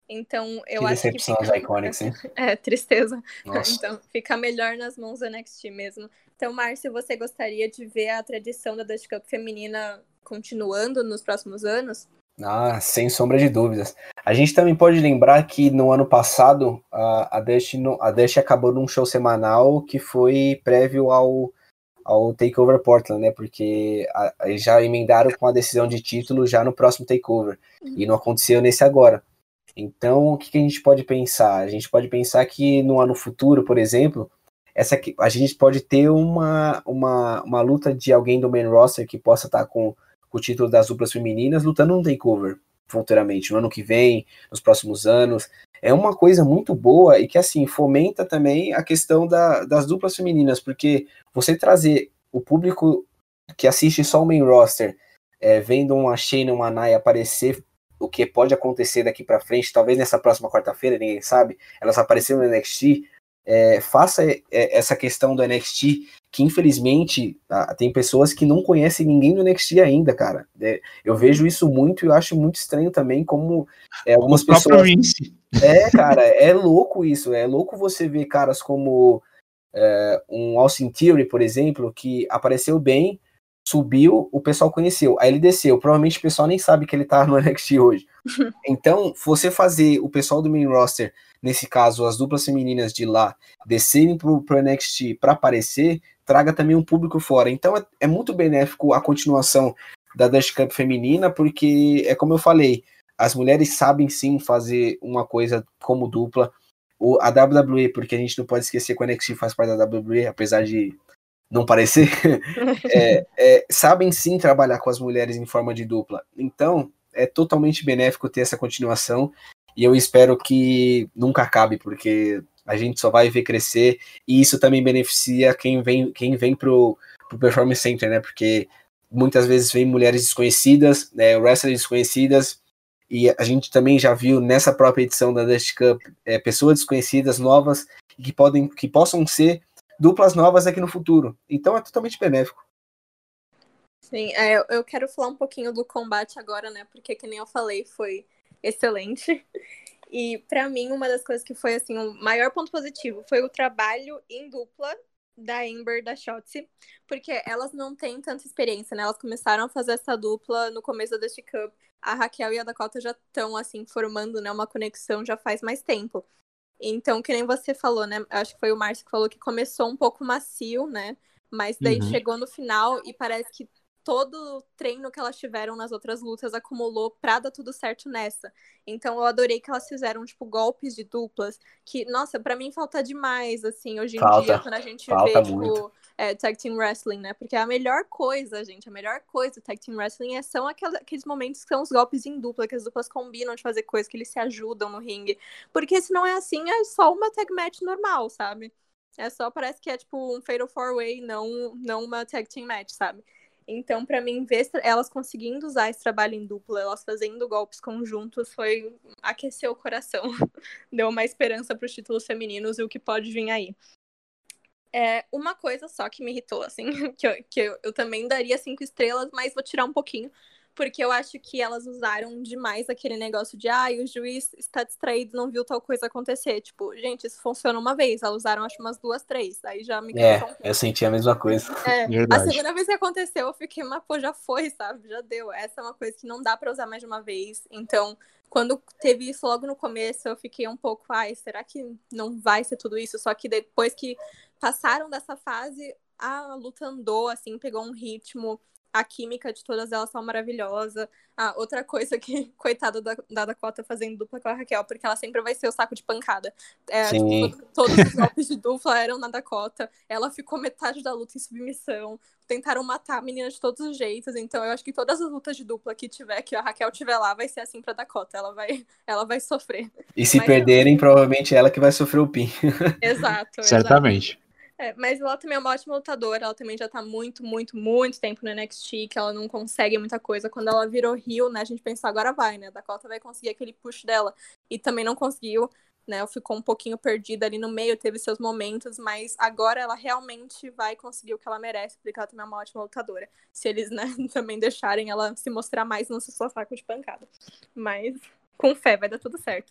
Então, eu que acho que. Fica... as Iconics, hein? É, tristeza. Nossa. Então, fica melhor nas mãos do NXT mesmo. Então, Márcio, você gostaria de ver a tradição da Dutch Cup feminina continuando nos próximos anos? Ah, sem sombra de dúvidas. A gente também pode lembrar que no ano passado a, Dash, a acabou num show semanal que foi prévio ao ao Takeover Portland, né? Porque a, a, já emendaram com a decisão de título já no próximo Takeover. E não aconteceu nesse agora. Então, o que, que, a gente pode pensar? A gente pode pensar que no ano futuro, por exemplo, essa a gente pode ter uma, uma, uma luta de alguém do main roster que possa estar com, com o título das duplas femininas lutando no Takeover futuramente, no ano que vem, nos próximos anos. É uma coisa muito boa e que assim fomenta também a questão da, das duplas femininas, porque você trazer o público que assiste só o main roster, é, vendo uma Shayna, uma Naya aparecer, o que pode acontecer daqui para frente, talvez nessa próxima quarta-feira, ninguém sabe, elas apareceram no NXT, é, faça é, essa questão do NXT, que infelizmente tem pessoas que não conhecem ninguém do NXT ainda, cara. É, eu vejo isso muito e eu acho muito estranho também como é, algumas pessoas. Vince. É, cara, é louco isso. É louco você ver caras como é, um Austin Theory, por exemplo, que apareceu bem, subiu, o pessoal conheceu. Aí ele desceu. Provavelmente o pessoal nem sabe que ele tá no NXT hoje. Então, você fazer o pessoal do main roster, nesse caso, as duplas femininas de lá, descerem pro, pro NXT para aparecer, traga também um público fora. Então, é, é muito benéfico a continuação da Dash Cup feminina, porque é como eu falei, as mulheres sabem sim fazer uma coisa como dupla. O, a WWE, porque a gente não pode esquecer que o NXT faz parte da WWE, apesar de não parecer, é, é, sabem sim trabalhar com as mulheres em forma de dupla. Então, é totalmente benéfico ter essa continuação e eu espero que nunca acabe, porque a gente só vai ver crescer e isso também beneficia quem vem, quem vem pro, pro Performance Center, né? Porque muitas vezes vem mulheres desconhecidas, né, wrestlers desconhecidas, e a gente também já viu nessa própria edição da Dust Cup é, pessoas desconhecidas, novas, que podem que possam ser duplas novas aqui no futuro. Então é totalmente benéfico. Sim, é, eu quero falar um pouquinho do combate agora, né? Porque, que nem eu falei, foi excelente. E para mim, uma das coisas que foi assim, o maior ponto positivo foi o trabalho em dupla da Amber da Shotzi, porque elas não têm tanta experiência, né? Elas começaram a fazer essa dupla no começo da Dusty Cup. A Raquel e a Dakota já estão assim formando, né, uma conexão já faz mais tempo. Então, que nem você falou, né? Acho que foi o Márcio que falou que começou um pouco macio, né? Mas daí uhum. chegou no final e parece que todo o treino que elas tiveram nas outras lutas acumulou pra dar tudo certo nessa. Então eu adorei que elas fizeram, tipo, golpes de duplas, que, nossa, para mim falta demais, assim, hoje em falta, dia, quando a gente vê, tipo, é, tag team wrestling, né? Porque a melhor coisa, gente, a melhor coisa do tag team wrestling é, são aqueles momentos que são os golpes em dupla, que as duplas combinam de fazer coisas, que eles se ajudam no ringue. Porque se não é assim, é só uma tag match normal, sabe? É só, parece que é tipo um Fatal Four Way, não, não uma tag team match, sabe? Então, para mim, ver elas conseguindo usar esse trabalho em dupla, elas fazendo golpes conjuntos, foi aquecer o coração. Deu uma esperança para os títulos femininos e o que pode vir aí. É, uma coisa só que me irritou, assim, que, eu, que eu, eu também daria cinco estrelas, mas vou tirar um pouquinho, porque eu acho que elas usaram demais aquele negócio de ah, o juiz está distraído, não viu tal coisa acontecer. Tipo, gente, isso funciona uma vez, elas usaram acho umas duas, três, aí já me É, um eu senti a mesma coisa. É, a segunda vez que aconteceu, eu fiquei, mas pô, já foi, sabe? Já deu. Essa é uma coisa que não dá para usar mais de uma vez. Então, quando teve isso logo no começo, eu fiquei um pouco, ai, será que não vai ser tudo isso? Só que depois que passaram dessa fase, a luta andou, assim, pegou um ritmo a química de todas elas são maravilhosa. Ah, outra coisa que, coitada da, da Dakota fazendo dupla com a Raquel, porque ela sempre vai ser o saco de pancada. É, tipo, todos os golpes de dupla eram na Dakota. Ela ficou metade da luta em submissão. Tentaram matar a menina de todos os jeitos. Então eu acho que todas as lutas de dupla que tiver, que a Raquel tiver lá, vai ser assim pra Dakota. Ela vai, ela vai sofrer. E se Mas, perderem, provavelmente é ela que vai sofrer o pin. Exato. Certamente. Exato. É, mas ela também é uma ótima lutadora, ela também já tá muito, muito, muito tempo no NXT, que ela não consegue muita coisa. Quando ela virou Rio, né, a gente pensou, agora vai, né, a Dakota vai conseguir aquele push dela. E também não conseguiu, né, ficou um pouquinho perdida ali no meio, teve seus momentos, mas agora ela realmente vai conseguir o que ela merece, porque ela também é uma ótima lutadora. Se eles, né, também deixarem ela se mostrar mais, não se só saco de pancada. Mas com fé, vai dar tudo certo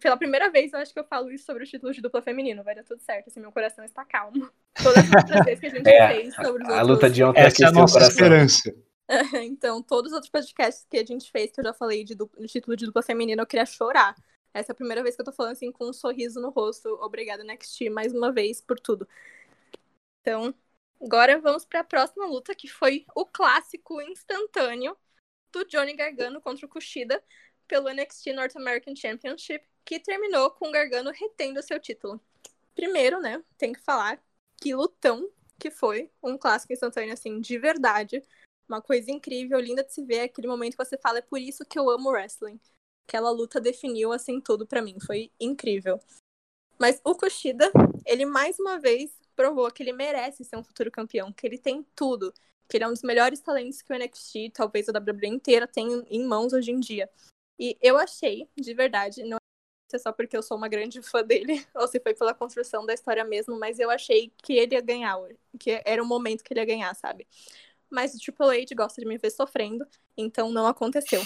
pela primeira vez, eu acho que eu falo isso sobre os títulos de dupla feminino. Vai dar tudo certo, assim, meu coração está calmo. Todas as outras vezes que a gente é, fez sobre os a outros... luta de ontem Essa é a nossa esperança. então, todos os outros podcasts que a gente fez, que eu já falei de, dupla, de título de dupla feminina, eu queria chorar. Essa é a primeira vez que eu tô falando assim com um sorriso no rosto. Obrigada, NXT, mais uma vez por tudo. Então, agora vamos para a próxima luta, que foi o clássico instantâneo do Johnny Gargano contra o Kushida pelo NXT North American Championship, que terminou com o Gargano retendo seu título. Primeiro, né, tem que falar que lutão que foi, um clássico instantâneo, assim, de verdade. Uma coisa incrível, linda de se ver, aquele momento que você fala, é por isso que eu amo wrestling. Aquela luta definiu, assim, tudo para mim, foi incrível. Mas o Kushida, ele mais uma vez provou que ele merece ser um futuro campeão, que ele tem tudo, que ele é um dos melhores talentos que o NXT, talvez a WWE inteira, tem em mãos hoje em dia. E eu achei, de verdade, não se é só porque eu sou uma grande fã dele, ou se foi pela construção da história mesmo, mas eu achei que ele ia ganhar, que era o momento que ele ia ganhar, sabe? Mas o Triple H gosta de me ver sofrendo, então não aconteceu.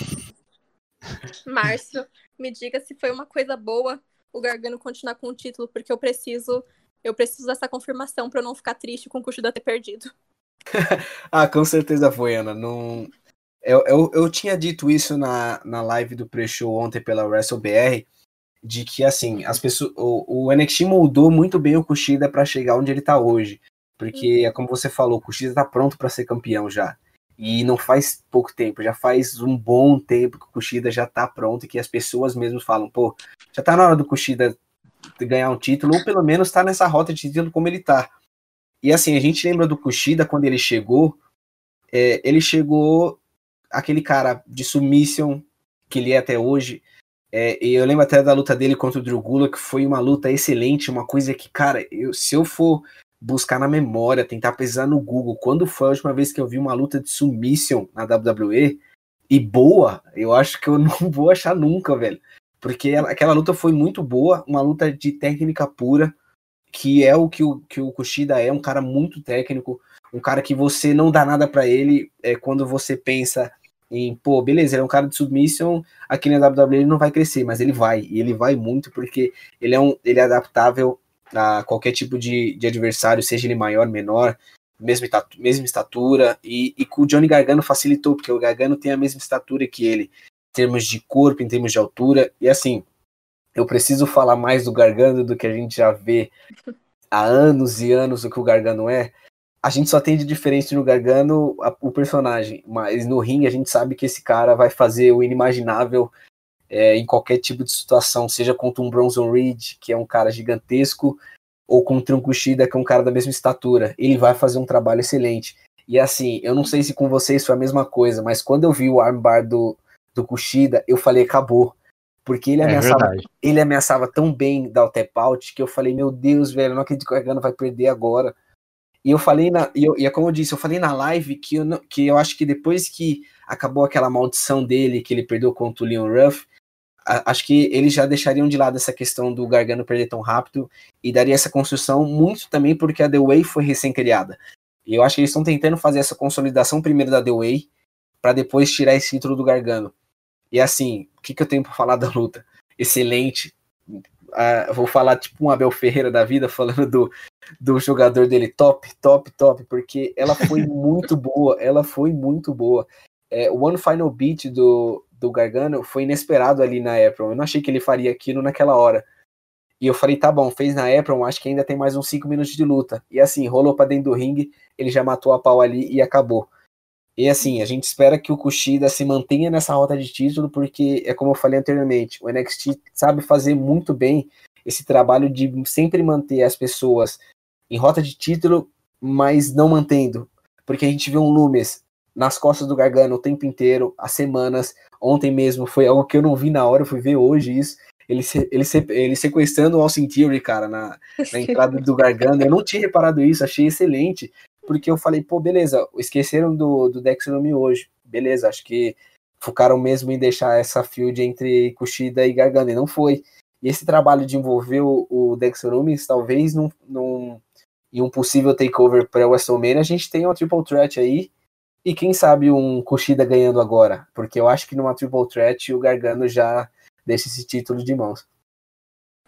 Márcio, me diga se foi uma coisa boa o Gargano continuar com o título, porque eu preciso, eu preciso dessa confirmação para eu não ficar triste com o Kushida ter perdido. ah, com certeza foi, Ana. Não, eu, eu, eu tinha dito isso na, na live do pre-show ontem pela WrestleBR, de que assim, as pessoas, o, o NXT moldou muito bem o Kushida para chegar onde ele tá hoje. Porque, uhum. é como você falou, o Kushida tá pronto para ser campeão já. E não faz pouco tempo, já faz um bom tempo que o Kushida já tá pronto e que as pessoas mesmo falam, pô, já tá na hora do Kushida ganhar um título, ou pelo menos tá nessa rota de título como ele tá. E assim, a gente lembra do Kushida quando ele chegou, é, ele chegou aquele cara de submission que ele é até hoje. É, e eu lembro até da luta dele contra o Drew Gulak, que foi uma luta excelente, uma coisa que, cara, eu, se eu for buscar na memória, tentar pesquisar no Google, quando foi a última vez que eu vi uma luta de submission na WWE e boa, eu acho que eu não vou achar nunca, velho. Porque aquela luta foi muito boa, uma luta de técnica pura, que é o que o, que o Kushida é, um cara muito técnico, um cara que você não dá nada para ele é, quando você pensa em, pô, beleza, ele é um cara de submission, aqui na WWE ele não vai crescer, mas ele vai, e ele vai muito porque ele é, um, ele é adaptável a qualquer tipo de, de adversário, seja ele maior, menor, mesma, mesma estatura, e, e o Johnny Gargano facilitou, porque o Gargano tem a mesma estatura que ele, em termos de corpo, em termos de altura, e assim, eu preciso falar mais do Gargano do que a gente já vê há anos e anos o que o Gargano é, a gente só tem de diferente no Gargano a, o personagem, mas no ringue a gente sabe que esse cara vai fazer o inimaginável é, em qualquer tipo de situação, seja contra um Bronson Reed, que é um cara gigantesco, ou contra um Kushida, que é um cara da mesma estatura. Ele vai fazer um trabalho excelente. E assim, eu não sei se com vocês foi a mesma coisa, mas quando eu vi o armbar do, do Kushida, eu falei, acabou. Porque ele é ameaçava, é ele ameaçava tão bem dar o tap out que eu falei, meu Deus, velho, eu não acredito que o Gargano vai perder agora. E eu falei na. E, eu, e é como eu disse, eu falei na live que eu, que eu acho que depois que acabou aquela maldição dele, que ele perdeu contra o Leon Ruff, a, acho que eles já deixariam de lado essa questão do Gargano perder tão rápido e daria essa construção muito também porque a The Way foi recém-criada. E eu acho que eles estão tentando fazer essa consolidação primeiro da The Way para depois tirar esse título do Gargano. E assim, o que, que eu tenho para falar da luta? Excelente, vou falar tipo um Abel Ferreira da vida, falando do, do jogador dele, top, top, top, porque ela foi muito boa, ela foi muito boa. É, o One Final Beat do, do Gargano foi inesperado ali na Apron, eu não achei que ele faria aquilo naquela hora. E eu falei, tá bom, fez na Apron, acho que ainda tem mais uns 5 minutos de luta. E assim, rolou pra dentro do ringue, ele já matou a pau ali e acabou. E assim, a gente espera que o Kushida se mantenha nessa rota de título, porque é como eu falei anteriormente, o NXT sabe fazer muito bem esse trabalho de sempre manter as pessoas em rota de título, mas não mantendo. Porque a gente vê um Lumes nas costas do Gargano o tempo inteiro, há semanas. Ontem mesmo foi algo que eu não vi na hora, eu fui ver hoje isso. Ele, ele, ele sequestrando o Austin Theory, cara, na, na entrada do Gargano. Eu não tinha reparado isso, achei excelente. Porque eu falei, pô, beleza, esqueceram do, do Dexter hoje. Beleza, acho que focaram mesmo em deixar essa field entre Kushida e Gargano, e não foi. E esse trabalho de envolver o, o Dexter Lumis, talvez num, num, em um possível takeover para WrestleMania, a gente tem uma triple threat aí. E quem sabe um Kushida ganhando agora? Porque eu acho que numa triple threat o Gargano já deixa esse título de mãos.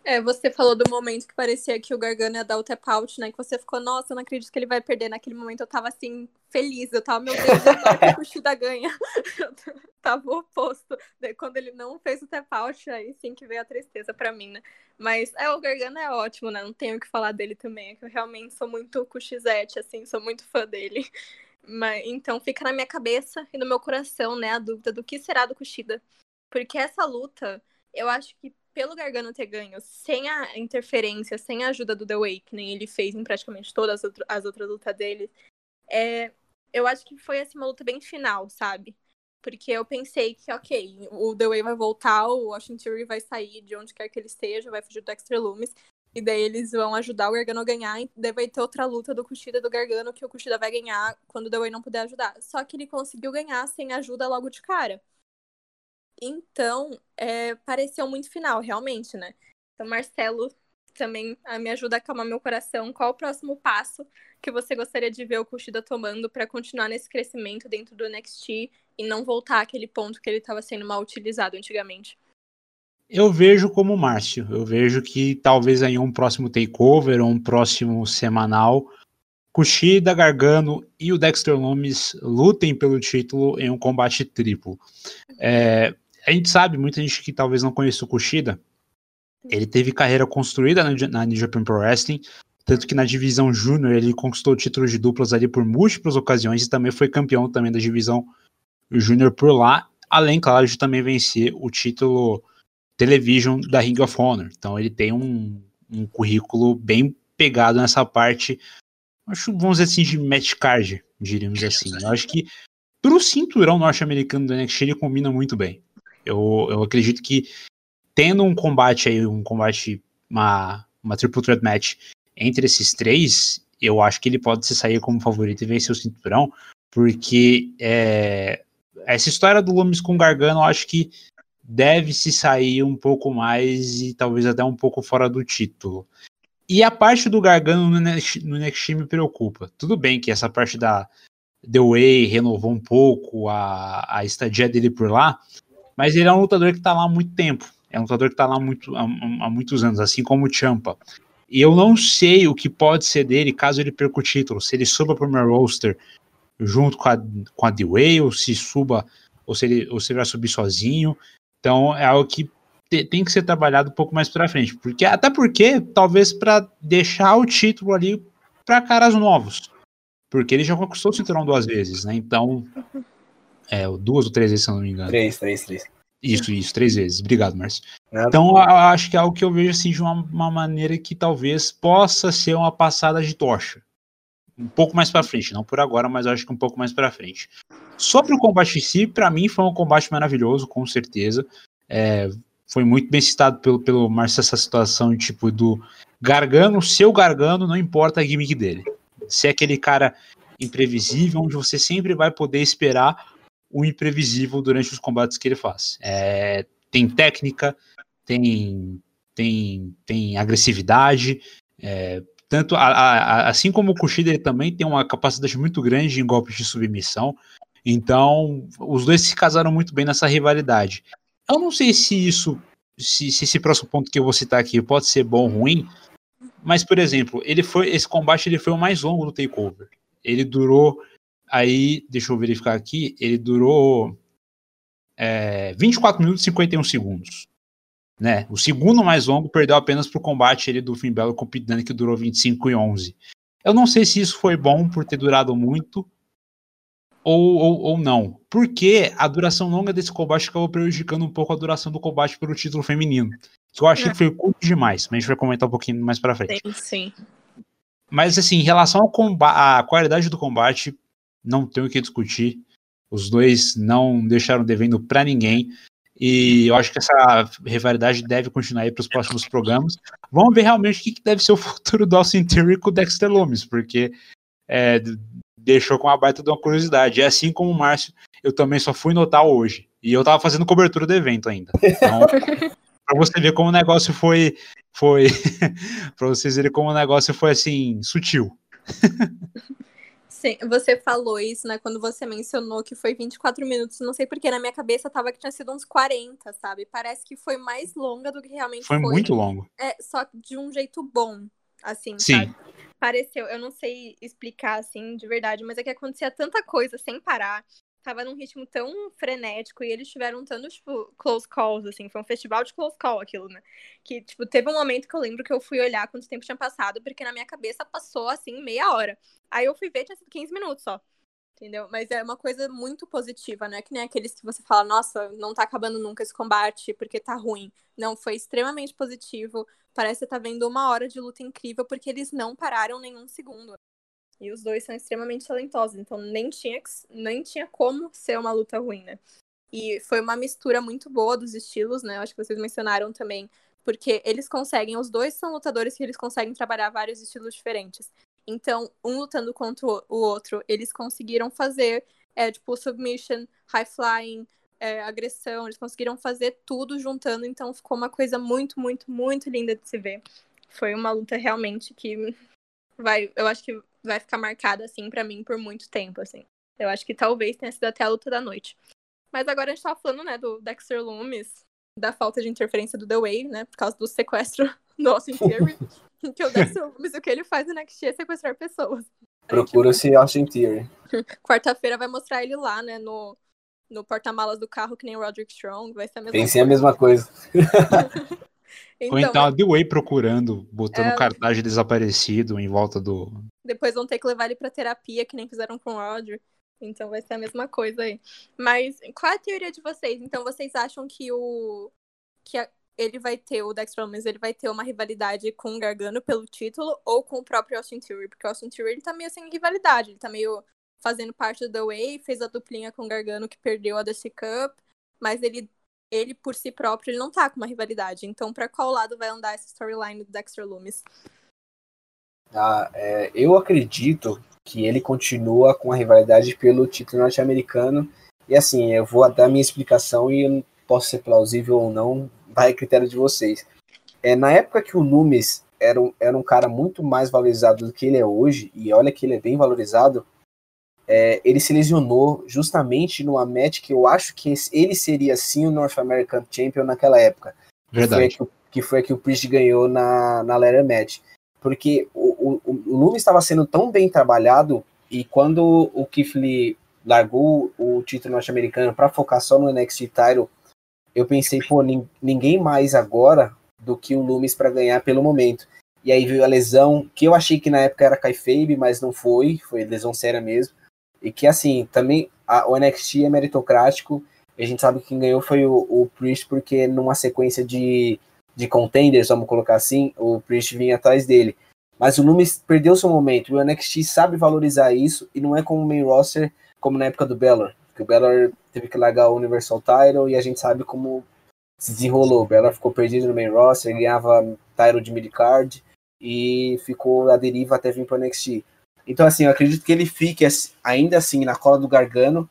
É, você falou do momento que parecia que o Gargano ia dar o tap out, né? Que você ficou, nossa, eu não acredito que ele vai perder. Naquele momento eu tava assim, feliz. Eu tava, meu Deus, agora que o Kushida ganha. Eu tava oposto. Quando ele não fez o tap out, aí sim que veio a tristeza pra mim, né? Mas é, o Gargano é ótimo, né? Não tenho o que falar dele também. É que eu realmente sou muito Kushizete, assim, sou muito fã dele. Mas, então fica na minha cabeça e no meu coração, né, a dúvida do que será do Kushida. Porque essa luta, eu acho que pelo Gargano ter ganho sem a interferência, sem a ajuda do The Way, que nem ele fez em praticamente todas as outras lutas dele, é, eu acho que foi assim, uma luta bem final, sabe? Porque eu pensei que, ok, o The Way vai voltar, o Washington Theory vai sair de onde quer que ele esteja, vai fugir do Dexter Loomis, e daí eles vão ajudar o Gargano a ganhar, e daí vai ter outra luta do Kushida e do Gargano que o Kushida vai ganhar quando o The Way não puder ajudar. Só que ele conseguiu ganhar sem ajuda logo de cara. Então, é, pareceu muito final, realmente, né? Então, Marcelo também ah, me ajuda a acalmar meu coração. Qual o próximo passo que você gostaria de ver o Kushida tomando para continuar nesse crescimento dentro do NXT e não voltar àquele ponto que ele estava sendo mal utilizado antigamente? Eu vejo como Márcio. Eu vejo que talvez em um próximo takeover ou um próximo semanal, Kushida, Gargano e o Dexter Lumis lutem pelo título em um combate triplo. É, a gente sabe, muita gente que talvez não conheça o Kushida, ele teve carreira construída na, na New Japan Pro Wrestling, tanto que na divisão júnior ele conquistou títulos de duplas ali por múltiplas ocasiões e também foi campeão também da divisão júnior por lá, além, claro, de também vencer o título Television da Ring of Honor. Então ele tem um, um currículo bem pegado nessa parte, acho, vamos dizer assim, de match card, diríamos assim. Eu acho que pro cinturão norte-americano do NXT ele combina muito bem. Eu, eu acredito que tendo um combate aí, um combate, uma, uma triple threat match entre esses três, eu acho que ele pode se sair como favorito e vencer o cinturão, porque é, essa história do Lumis com Gargano, eu acho que deve se sair um pouco mais e talvez até um pouco fora do título. E a parte do Gargano no NXT, no me preocupa. Tudo bem que essa parte da The Way renovou um pouco a, a estadia dele por lá, mas ele é um lutador que está lá há muito tempo. É um lutador que está lá muito, há, há, muitos anos, assim como o Champa. E eu não sei o que pode ser dele caso ele perca o título. Se ele suba para o meu roster junto com a, com a The Way, ou se suba, ou se ele, ou se ele vai subir sozinho. Então é algo que tem que ser trabalhado um pouco mais para frente, porque até porque talvez para deixar o título ali para caras novos, porque ele já conquistou o cinturão duas vezes, né? Então é duas ou três vezes, se eu não me engano. Três, três, três. Isso, isso, três vezes. Obrigado, Márcio. Então, eu acho que é algo que eu vejo assim de uma, uma maneira que talvez possa ser uma passada de tocha. Um pouco mais para frente, não por agora, mas acho que um pouco mais para frente. Sobre o combate em si, para mim foi um combate maravilhoso, com certeza. É, foi muito bem citado pelo, pelo Márcio essa situação tipo do Gargano, seu Gargano, não importa a gimmick dele. Se é aquele cara imprevisível, onde você sempre vai poder esperar o imprevisível durante os combates que ele faz. É, tem técnica, tem, tem, tem agressividade, é, tanto a, a, assim como o Kushida ele também tem uma capacidade muito grande em golpes de submissão. Então, os dois se casaram muito bem nessa rivalidade. Eu não sei se isso, se, se esse próximo ponto que eu vou citar aqui pode ser bom ou ruim, mas, por exemplo, ele foi esse combate ele foi o mais longo do Takeover. Ele durou, aí, deixa eu verificar aqui, ele durou é, 24 minutos e 51 segundos. Né? O segundo mais longo perdeu apenas para o combate ele, do Finn Balor com o Dunne, que durou 25 e 11. Eu não sei se isso foi bom por ter durado muito, ou, ou, ou não. Porque a duração longa desse combate acabou prejudicando um pouco a duração do combate pelo título feminino. Que eu achei é. que foi curto demais, mas a gente vai comentar um pouquinho mais pra frente. Sim, sim. Mas assim, em relação à qualidade do combate, não tenho o que discutir. Os dois não deixaram devendo para ninguém. E eu acho que essa rivalidade deve continuar aí para os próximos programas. Vamos ver realmente o que, deve ser o futuro do Austin Theory com o Dexter Lumis, porque é, deixou com uma baita de uma curiosidade. E assim como o Márcio, eu também só fui notar hoje. E eu tava fazendo cobertura do evento ainda. Então, pra você ver como o negócio foi. foi pra vocês verem como o negócio foi assim, sutil. Sim, você falou isso, né? Quando você mencionou que foi 24 minutos, não sei porque na minha cabeça tava que tinha sido uns 40, sabe? Parece que foi mais longa do que realmente foi. Foi muito longo. É, só de um jeito bom, assim, Sim. sabe? pareceu, eu não sei explicar assim de verdade, mas é que acontecia tanta coisa sem parar. Tava num ritmo tão frenético e eles tiveram tanto, tipo, close calls, assim. Foi um festival de close call aquilo, né? Que, tipo, teve um momento que eu lembro que eu fui olhar quanto tempo tinha passado, porque na minha cabeça passou, assim, meia hora. Aí eu fui ver, tinha sido 15 minutos só. Entendeu? Mas é uma coisa muito positiva, não é que nem aqueles que você fala, nossa, não tá acabando nunca esse combate porque tá ruim. Não, foi extremamente positivo. Parece estar tá vendo uma hora de luta incrível porque eles não pararam nenhum segundo. E os dois são extremamente talentosos, então nem tinha, nem tinha como ser uma luta ruim, né? E foi uma mistura muito boa dos estilos, né? Eu acho que vocês mencionaram também, porque eles conseguem, os dois são lutadores que eles conseguem trabalhar vários estilos diferentes. Então, um lutando contra o outro, eles conseguiram fazer, é, tipo, submission, high flying, é, agressão, eles conseguiram fazer tudo juntando, então ficou uma coisa muito, muito, muito linda de se ver. Foi uma luta realmente que vai, eu acho que vai ficar marcada assim para mim por muito tempo, assim. Eu acho que talvez tenha sido até a luta da noite. Mas agora a gente tava falando, né, do Dexter Loomis, da falta de interferência do The Way, né, por causa do sequestro do Austin Theory. que o Dexter Loomis, o que ele faz no NXT é sequestrar pessoas. Procura-se Austin Theory. Quarta-feira vai mostrar ele lá, né, no, no porta-malas do carro, que nem o Roderick Strong, vai ser a mesma Pensei coisa. a mesma coisa. Ou então Então, a The Way procurando, botando É. cartaz de desaparecido em volta do. depois vão ter que levar ele pra terapia, que nem fizeram com o Roger. Então vai ser a mesma coisa aí. Mas qual é a teoria de vocês? Então vocês acham que o que a- ele vai ter, o Dexter Lumis, ele vai ter uma rivalidade com o Gargano pelo título ou com o próprio Austin Theory? Porque o Austin Theory ele tá meio sem rivalidade, ele tá meio fazendo parte do The Way, fez a duplinha com o Gargano que perdeu a DC Cup, mas ele ele por si próprio ele não tá com uma rivalidade. Então pra qual lado vai andar essa storyline do Dexter Lumis? Ah, é, eu acredito que ele continua com a rivalidade pelo título norte-americano. E assim, eu vou dar minha explicação e posso ser plausível ou não, vai a critério de vocês. É, na época que o Numes era um, era um cara muito mais valorizado do que ele é hoje, e olha que ele é bem valorizado, é, ele se lesionou justamente numa match que eu acho que esse- ele seria sim o North American Champion naquela época. Foi a Verdade. que, o- que foi a que o Priest ganhou na, na Ladder Match. Porque o, o, o Lume estava sendo tão bem trabalhado e quando o Lee largou o título norte-americano para focar só no NXT title, eu pensei, pô, nin- ninguém mais agora do que o Loomis para ganhar pelo momento. E aí veio a lesão, que eu achei que na época era kayfabe, mas não foi, foi lesão séria mesmo. E que assim, também a, o NXT é meritocrático, e a gente sabe que quem ganhou foi o, o Priest, porque numa sequência de, de contenders, vamos colocar assim, o Priest vinha atrás dele. Mas o Loomis perdeu seu momento, o NXT sabe valorizar isso, e não é como o main roster, como na época do Bellor, que o Bellor teve que largar o Universal Title, e a gente sabe como se desenrolou. O Bellor ficou perdido no main roster, ganhava title de midcard, e ficou à deriva até vir para o NXT. Então, assim, eu acredito que ele fique ainda assim na cola do Gargano,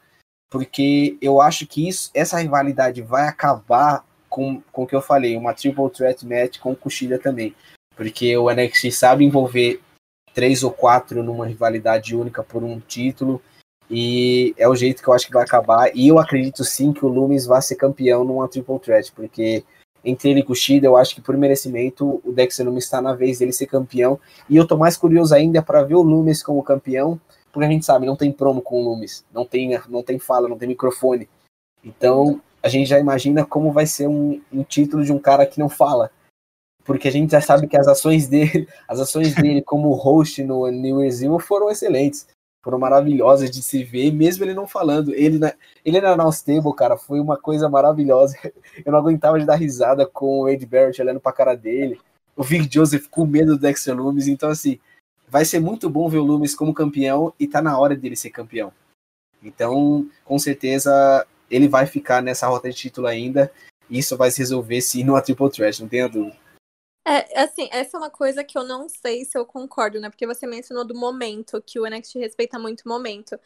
porque eu acho que isso, essa rivalidade vai acabar com, com o que eu falei, uma triple threat match com o Kushida também. Porque o NXT sabe envolver três ou quatro numa rivalidade única por um título, e é o jeito que eu acho que vai acabar. E eu acredito sim que o Loomis vai ser campeão numa triple threat, porque entre ele e Kushida, eu acho que por merecimento o Dexter Loomis está na vez dele ser campeão. E eu tô mais curioso ainda para ver o Loomis como campeão, porque a gente sabe, não tem promo com o Loomis, não tem, não tem fala, não tem microfone. Então a gente já imagina como vai ser um, um título de um cara que não fala. Porque a gente já sabe que as ações dele, as ações dele como host no New Year's Eve foram excelentes. Foram maravilhosas de se ver, mesmo ele não falando. Ele na, ele na Announce Table, cara, foi uma coisa maravilhosa. Eu não aguentava de dar risada com o Ed Barrett olhando pra cara dele. O Vic Joseph com medo do Dexter Loomis. Então, assim, vai ser muito bom ver o Loomis como campeão e tá na hora dele ser campeão. Então, com certeza, ele vai ficar nessa rota de título ainda. E isso vai se resolver sim numa Triple Threat, não tenha dúvida. É, assim, essa é uma coisa que eu não sei se eu concordo, né? Porque você mencionou do momento, que o NXT respeita muito o momento.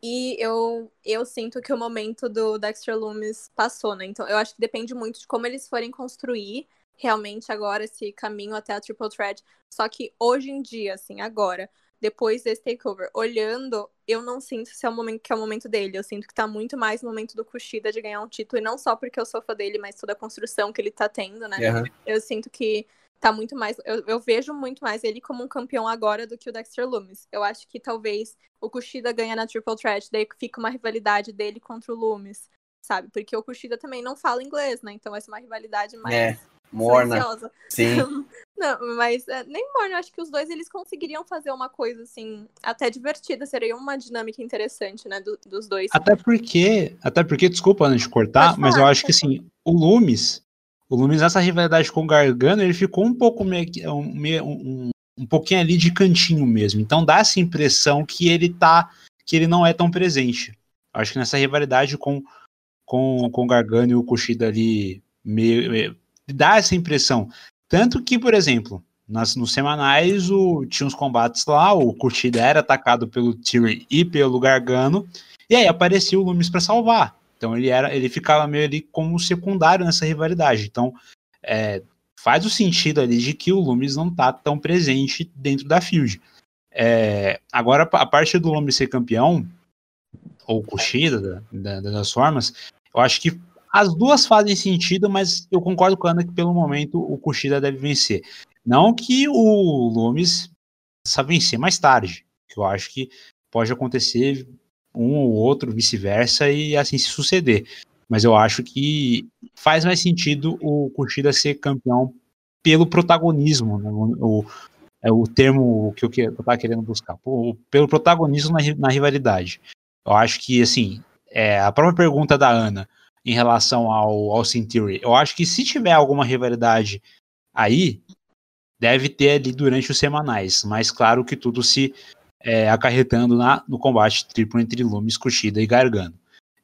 E eu, eu sinto que o momento do Dexter Loomis passou, né? Então eu acho que depende muito de como eles forem construir realmente agora esse caminho até a Triple Threat. Só que hoje em dia, assim, agora, depois desse takeover, olhando, eu não sinto se é o momento que é o momento dele. Eu sinto que tá muito mais no momento do Kushida de ganhar um título, e não só porque eu sou fã dele, mas toda a construção que ele tá tendo, né? Uhum. Eu sinto que tá muito mais. Eu, eu vejo muito mais ele como um campeão agora do que o Dexter Loomis. Eu acho que talvez o Kushida ganha na Triple Threat, daí fica uma rivalidade dele contra o Loomis, sabe? Porque o Kushida também não fala inglês, né? Então vai ser uma rivalidade mais É, Morna, silenciosa. sim. Não, mas é, nem morna, eu acho que os dois eles conseguiriam fazer uma coisa assim, até divertida, seria uma dinâmica interessante, né, do- dos dois. Até porque, até porque, desculpa antes de cortar, mas eu acho que assim, o Loomis, o Loomis nessa rivalidade com o Gargano, ele ficou um pouco meio, um, um, pouquinho ali de cantinho mesmo. Então dá essa impressão que ele tá, que ele não é tão presente. Acho que nessa rivalidade com com, com o Gargano e o Kushida ali meio, meio- dá essa impressão. Tanto que, por exemplo, nas, nos semanais o, tinha uns combates lá, o Kushida era atacado pelo Theory e pelo Gargano, e aí aparecia o Loomis para salvar. Então ele era, ele ficava meio ali como secundário nessa rivalidade. Então é, faz o sentido ali de que o Loomis não tá tão presente dentro da field. É, agora, a parte do Loomis ser campeão, ou Kushida, da, da, das formas, eu acho que as duas fazem sentido, mas eu concordo com a Ana que pelo momento o Kushida deve vencer. Não que o Loomis possa vencer mais tarde, que eu acho que pode acontecer um ou outro, vice-versa, e assim se suceder. Mas eu acho que faz mais sentido o Kushida ser campeão pelo protagonismo, né? o, é o termo que eu, que eu tava querendo buscar, pelo protagonismo na, na rivalidade. Eu acho que, assim, é, a própria pergunta da Ana em relação ao Austin Theory, eu acho que se tiver alguma rivalidade aí, deve ter ali durante os semanais, mas claro que tudo se é, acarretando na, no combate triplo entre Lumes, Kushida e Gargano.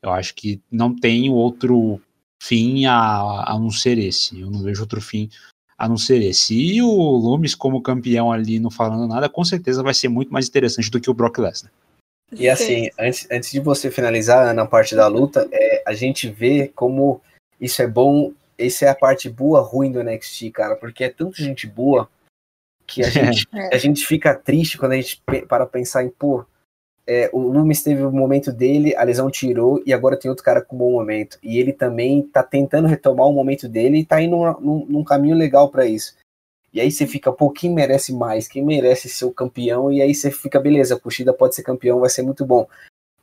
Eu acho que não tem outro fim a, a não ser esse. Eu não vejo outro fim a não ser esse. E o Lumes, como campeão ali, não falando nada, com certeza vai ser muito mais interessante do que o Brock Lesnar. E assim, antes, antes de você finalizar na parte da luta, é, a gente vê como isso é bom. Essa é a parte boa, ruim do NXT, cara, porque é tanta gente boa que a gente, é. a gente fica triste quando a gente para pensar em, pô, é, o Loomis teve o momento dele, a lesão tirou e agora tem outro cara com um bom momento. E ele também tá tentando retomar o momento dele e tá indo num, num caminho legal para isso. E aí você fica, pô, quem merece mais? Quem merece ser o campeão? E aí você fica, beleza, Kushida pode ser campeão, vai ser muito bom.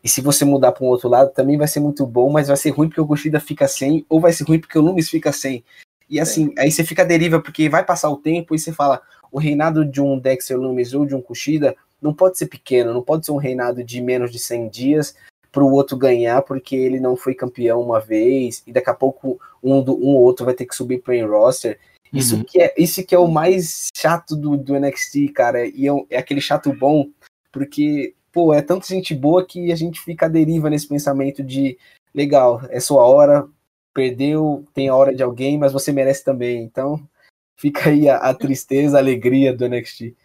E se você mudar para um outro lado, também vai ser muito bom, mas vai ser ruim porque o Kushida fica sem, ou vai ser ruim porque o Loomis fica sem. E assim, é. aí você fica deriva, porque vai passar o tempo e você fala, o reinado de um Dexter Loomis ou de um Kushida não pode ser pequeno, não pode ser um reinado de menos de 100 dias para o outro ganhar porque ele não foi campeão uma vez e daqui a pouco um do um ou outro vai ter que subir para o roster. Isso uhum. que é isso que é o mais chato do, do NXT, cara, e é, é, aquele chato bom porque pô, é tanta gente boa que a gente fica à deriva nesse pensamento de legal, é sua hora, perdeu, tem a hora de alguém, mas você merece também. Então, fica aí a, a tristeza, a alegria do NXT.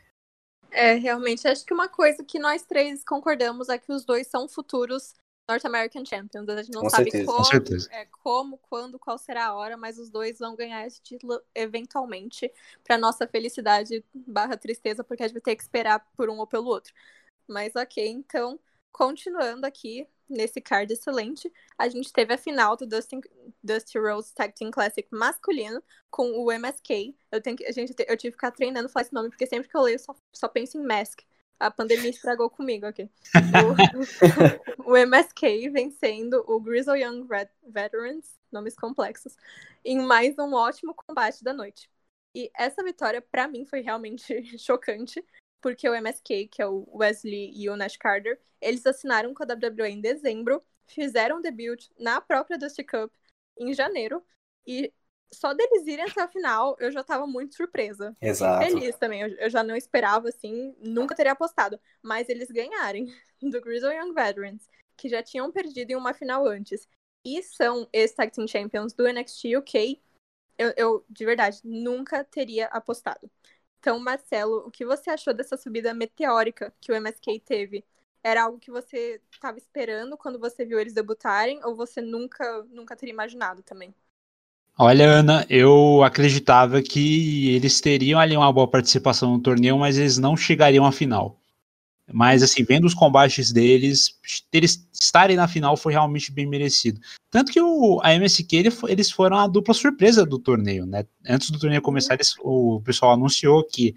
É, realmente, acho que uma coisa que nós três concordamos é que os dois são futuros North American Champions. A gente não com sabe certeza, como, é, como, quando, qual será a hora, mas os dois vão ganhar esse título eventualmente, para nossa felicidade barra tristeza, porque a gente vai ter que esperar por um ou pelo outro. Mas ok, então, continuando aqui, nesse card excelente, a gente teve a final do Dustin, Dusty Rose Tag Team Classic masculino com o MSK. Eu, tenho que, gente, eu tive que ficar treinando falar esse nome, porque sempre que eu leio, só, só penso em Mask. A pandemia estragou comigo aqui. O, o, MSK vencendo o Grizzle Young Red Veterans, nomes complexos, em mais um ótimo combate da noite. E essa vitória, para mim, foi realmente chocante, porque o MSK, que é o Wesley e o Nash Carter, eles assinaram com a WWE em dezembro, fizeram debut na própria Dusty Cup em janeiro, e só deles irem até a final, eu já tava muito surpresa. Exato. Feliz também, eu, já não esperava, assim, nunca teria apostado. Mas eles ganharem do Grizzle Young Veterans, que já tinham perdido em uma final antes, e são ex-Tag Team Champions do NXT UK, eu, eu, de verdade, nunca teria apostado. Então, Marcelo, o que você achou dessa subida meteórica que o MSK teve? Era algo que você estava esperando quando você viu eles debutarem ou você nunca, nunca teria imaginado também? Olha, Ana, eu acreditava que eles teriam ali uma boa participação no torneio, mas eles não chegariam à final. Mas, assim, vendo os combates deles, eles estarem na final foi realmente bem merecido. Tanto que o, a MSK, ele, eles foram a dupla surpresa do torneio, né? Antes do torneio começar, eles, o pessoal anunciou que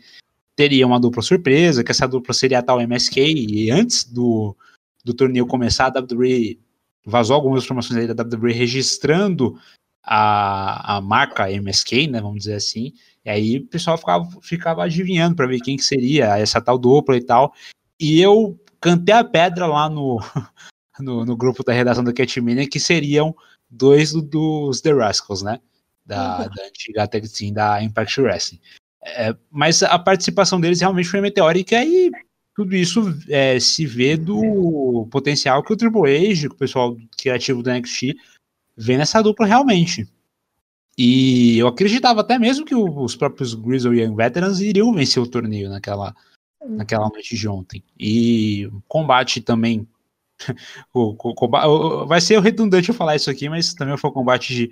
teria uma dupla surpresa, que essa dupla seria a tal MSK, e antes do, do torneio começar, a WWE vazou algumas informações da WWE registrando a, a marca MSK, né, vamos dizer assim, e aí o pessoal ficava, ficava adivinhando para ver quem que seria essa tal dupla e tal, e eu cantei a pedra lá no, no, no grupo da redação do Catmania que seriam dois do, dos The Rascals, né? Da, uhum. da antiga tag team da Impact Wrestling. É, mas a participação deles realmente foi meteórica e tudo isso é, se vê do potencial que o Triple H, o pessoal criativo do NXT, vê nessa dupla realmente. E eu acreditava até mesmo que os próprios Grizzle Young Veterans iriam vencer o torneio naquela, naquela noite de ontem. E o combate também o, o, vai ser redundante eu falar isso aqui, mas também foi um combate de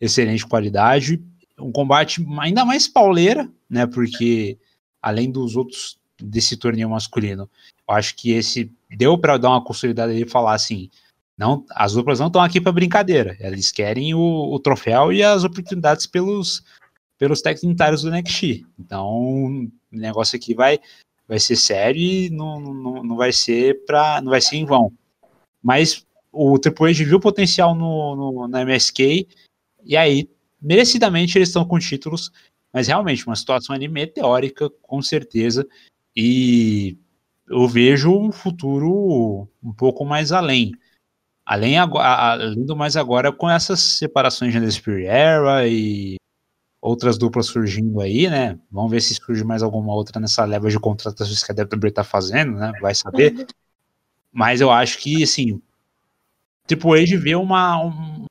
excelente qualidade. Um combate ainda mais pauleira, né? Porque além dos outros desse torneio masculino, eu acho que esse deu para dar uma consolidada e falar assim: não, as duplas não estão aqui para brincadeira. Eles querem o, o, troféu e as oportunidades pelos pelos técnicos do NXT. Então, o negócio aqui vai vai ser sério e não, não, não vai ser para não vai ser em vão. Mas o Triple H viu potencial no, no, na MSK e aí merecidamente eles estão com títulos, mas realmente uma situação ali meteórica, com certeza. E eu vejo um futuro um pouco mais além. Além, além do mais agora com essas separações de Spirit Era e outras duplas surgindo aí, né? Vamos ver se surge mais alguma outra nessa leva de contratações que a WWE tá fazendo, né? Vai saber. Uhum. Mas eu acho que, assim, Triple H vê uma,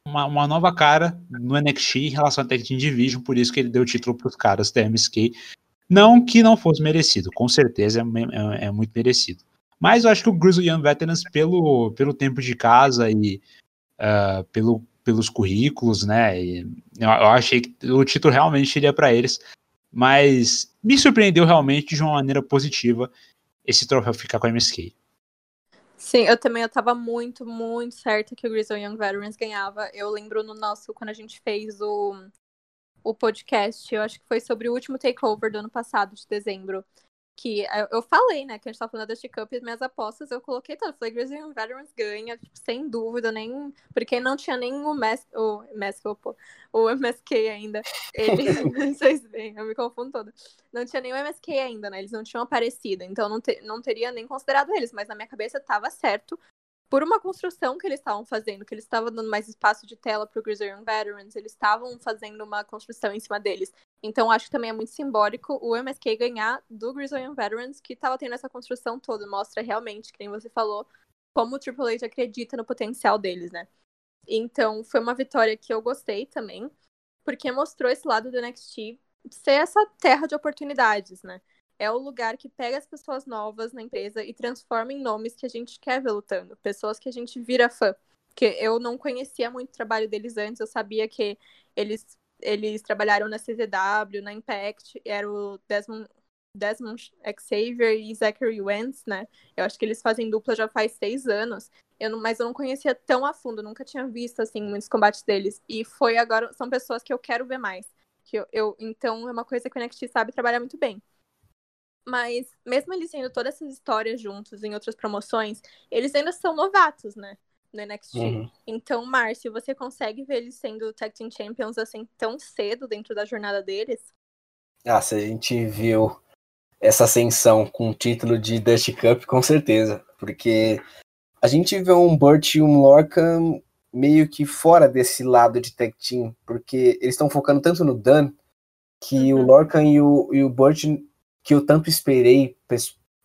uma, uma, nova cara no NXT em relação à Tag Team Division, por isso que ele deu o título para os caras da MSK. Não que não fosse merecido, com certeza é, é, é, muito merecido. Mas eu acho que o Grizzly Young Veterans, pelo, pelo tempo de casa e uh, pelo, pelos currículos, né, eu, eu, achei que o título realmente iria para eles. Mas me surpreendeu realmente de uma maneira positiva esse troféu ficar com a MSK. Sim, eu também eu tava muito, muito certa que o Grizzly Young Veterans ganhava. Eu lembro no nosso, quando a gente fez o, o podcast, eu acho que foi sobre o último takeover do ano passado, de dezembro que eu falei, né, que a gente tava falando da Dusty Cup e minhas apostas, eu coloquei todas. Falei, Grizzly Veterans ganha, tipo, sem dúvida, nem. Porque não tinha nem o Mask, o pô, o MSK ainda. Ele, vocês veem, eu me confundo toda. Não tinha nem o MSK ainda, né? Eles não tinham aparecido, então não, te, não teria nem considerado eles, mas na minha cabeça tava certo por uma construção que eles estavam fazendo, que eles estavam dando mais espaço de tela para o Grizzly Young Veterans, eles estavam fazendo uma construção em cima deles. Então acho que também é muito simbólico o MSK ganhar do Grizzly Young Veterans, que estava tendo essa construção toda. Mostra realmente, que nem você falou, como o Triple H acredita no potencial deles, né? Então foi uma vitória que eu gostei também, porque mostrou esse lado do NXT ser essa terra de oportunidades, né? É o lugar que pega as pessoas novas na empresa e transforma em nomes que a gente quer ver lutando, pessoas que a gente vira fã. Porque eu não conhecia muito o trabalho deles antes, eu sabia que eles, eles trabalharam na CZW, na Impact, era o Desmond, Desmond Xavier e Zachary Wentz, né? Eu acho que eles fazem dupla já faz seis anos. Eu não, mas eu não conhecia tão a fundo, nunca tinha visto assim muitos combates deles. E foi agora, são pessoas que eu quero ver mais. Que eu, eu então é uma coisa que o NXT sabe trabalhar muito bem. Mas, mesmo eles tendo todas essas histórias juntos em outras promoções, eles ainda são novatos, né? No NXT. Uhum. Então, Márcio, você consegue ver eles sendo Tag Team Champions assim tão cedo dentro da jornada deles? Ah, se a gente viu essa ascensão com o título de Dusty Cup, com certeza. Porque a gente vê um Burt e um Lorca meio que fora desse lado de tag team, porque eles estão focando tanto no Dan que uhum. o Lorcan e o, e o Burt que eu tanto esperei,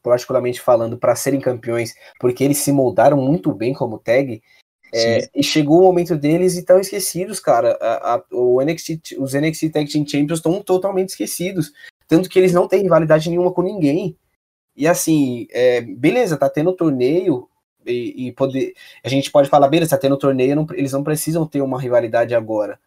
particularmente falando, para serem campeões, porque eles se moldaram muito bem como tag. É, e chegou o momento deles e estão esquecidos, cara. A, a, o NXT, os NXT Tag Team Champions estão totalmente esquecidos. Tanto que eles não têm rivalidade nenhuma com ninguém. E assim, é, beleza, tá tendo torneio. E, e, poder, a gente pode falar, beleza, tá tendo torneio, não, eles não precisam ter uma rivalidade agora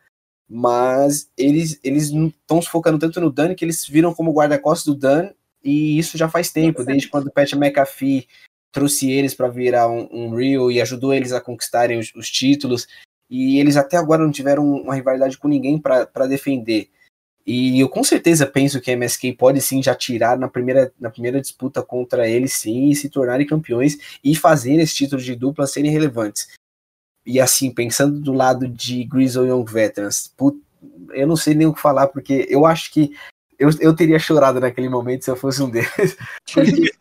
mas eles eles estão se focando tanto no Dan que eles viram como guarda-costas do Dan e isso já faz tempo, desde quando o Pat McAfee trouxe eles para virar um, um Real e ajudou eles a conquistarem os, os, títulos e eles até agora não tiveram uma rivalidade com ninguém para defender. E eu com certeza penso que a MSK pode sim já tirar na primeira, na primeira disputa contra eles sim e se tornarem campeões e fazer esse título de dupla serem relevantes. E assim, pensando do lado de Grizzle Young Veterans, put, eu não sei nem o que falar, porque eu acho que eu, eu teria chorado naquele momento se eu fosse um deles. Porque,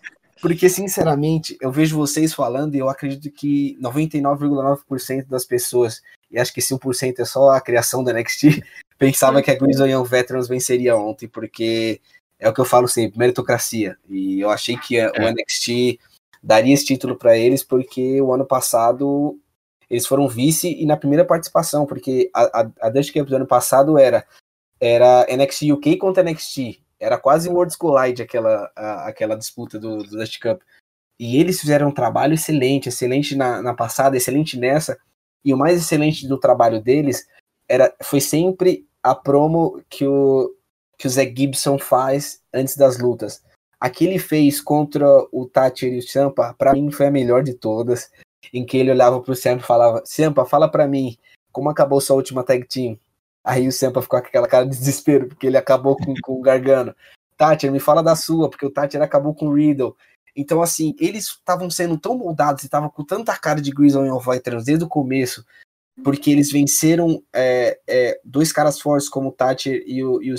porque, sinceramente, eu vejo vocês falando e eu acredito que 99,9% das pessoas, e acho que esse 1% é só a criação da NXT, pensava que a Grizzle Young Veterans venceria ontem, porque é o que eu falo sempre, meritocracia. E eu achei que a, o é. NXT daria esse título para eles, porque o ano passado eles foram vice e na primeira participação, porque a, a, a Cup do ano passado era, era NXT UK contra NXT. Era quase Worlds Collide aquela, a, aquela disputa do, do Cup. E eles fizeram um trabalho excelente, excelente na, na passada, excelente nessa. E o mais excelente do trabalho deles era, foi sempre a promo que o, que o Zé Gibson faz antes das lutas. A que ele fez contra o Thatcher e o Champa, para mim foi a melhor de todas. Em que ele olhava pro Champa e falava: Champa, fala para mim, como acabou sua última tag team? Aí o Sampa ficou com aquela cara de desespero, porque ele acabou com, com o Gargano. Thatcher, me fala da sua, porque o Thatcher acabou com o Riddle. Então, assim, eles estavam sendo tão moldados e estavam com tanta cara de Grizzly of Veterans desde o começo, porque eles venceram é, é, dois caras fortes como o Thatcher e o, e o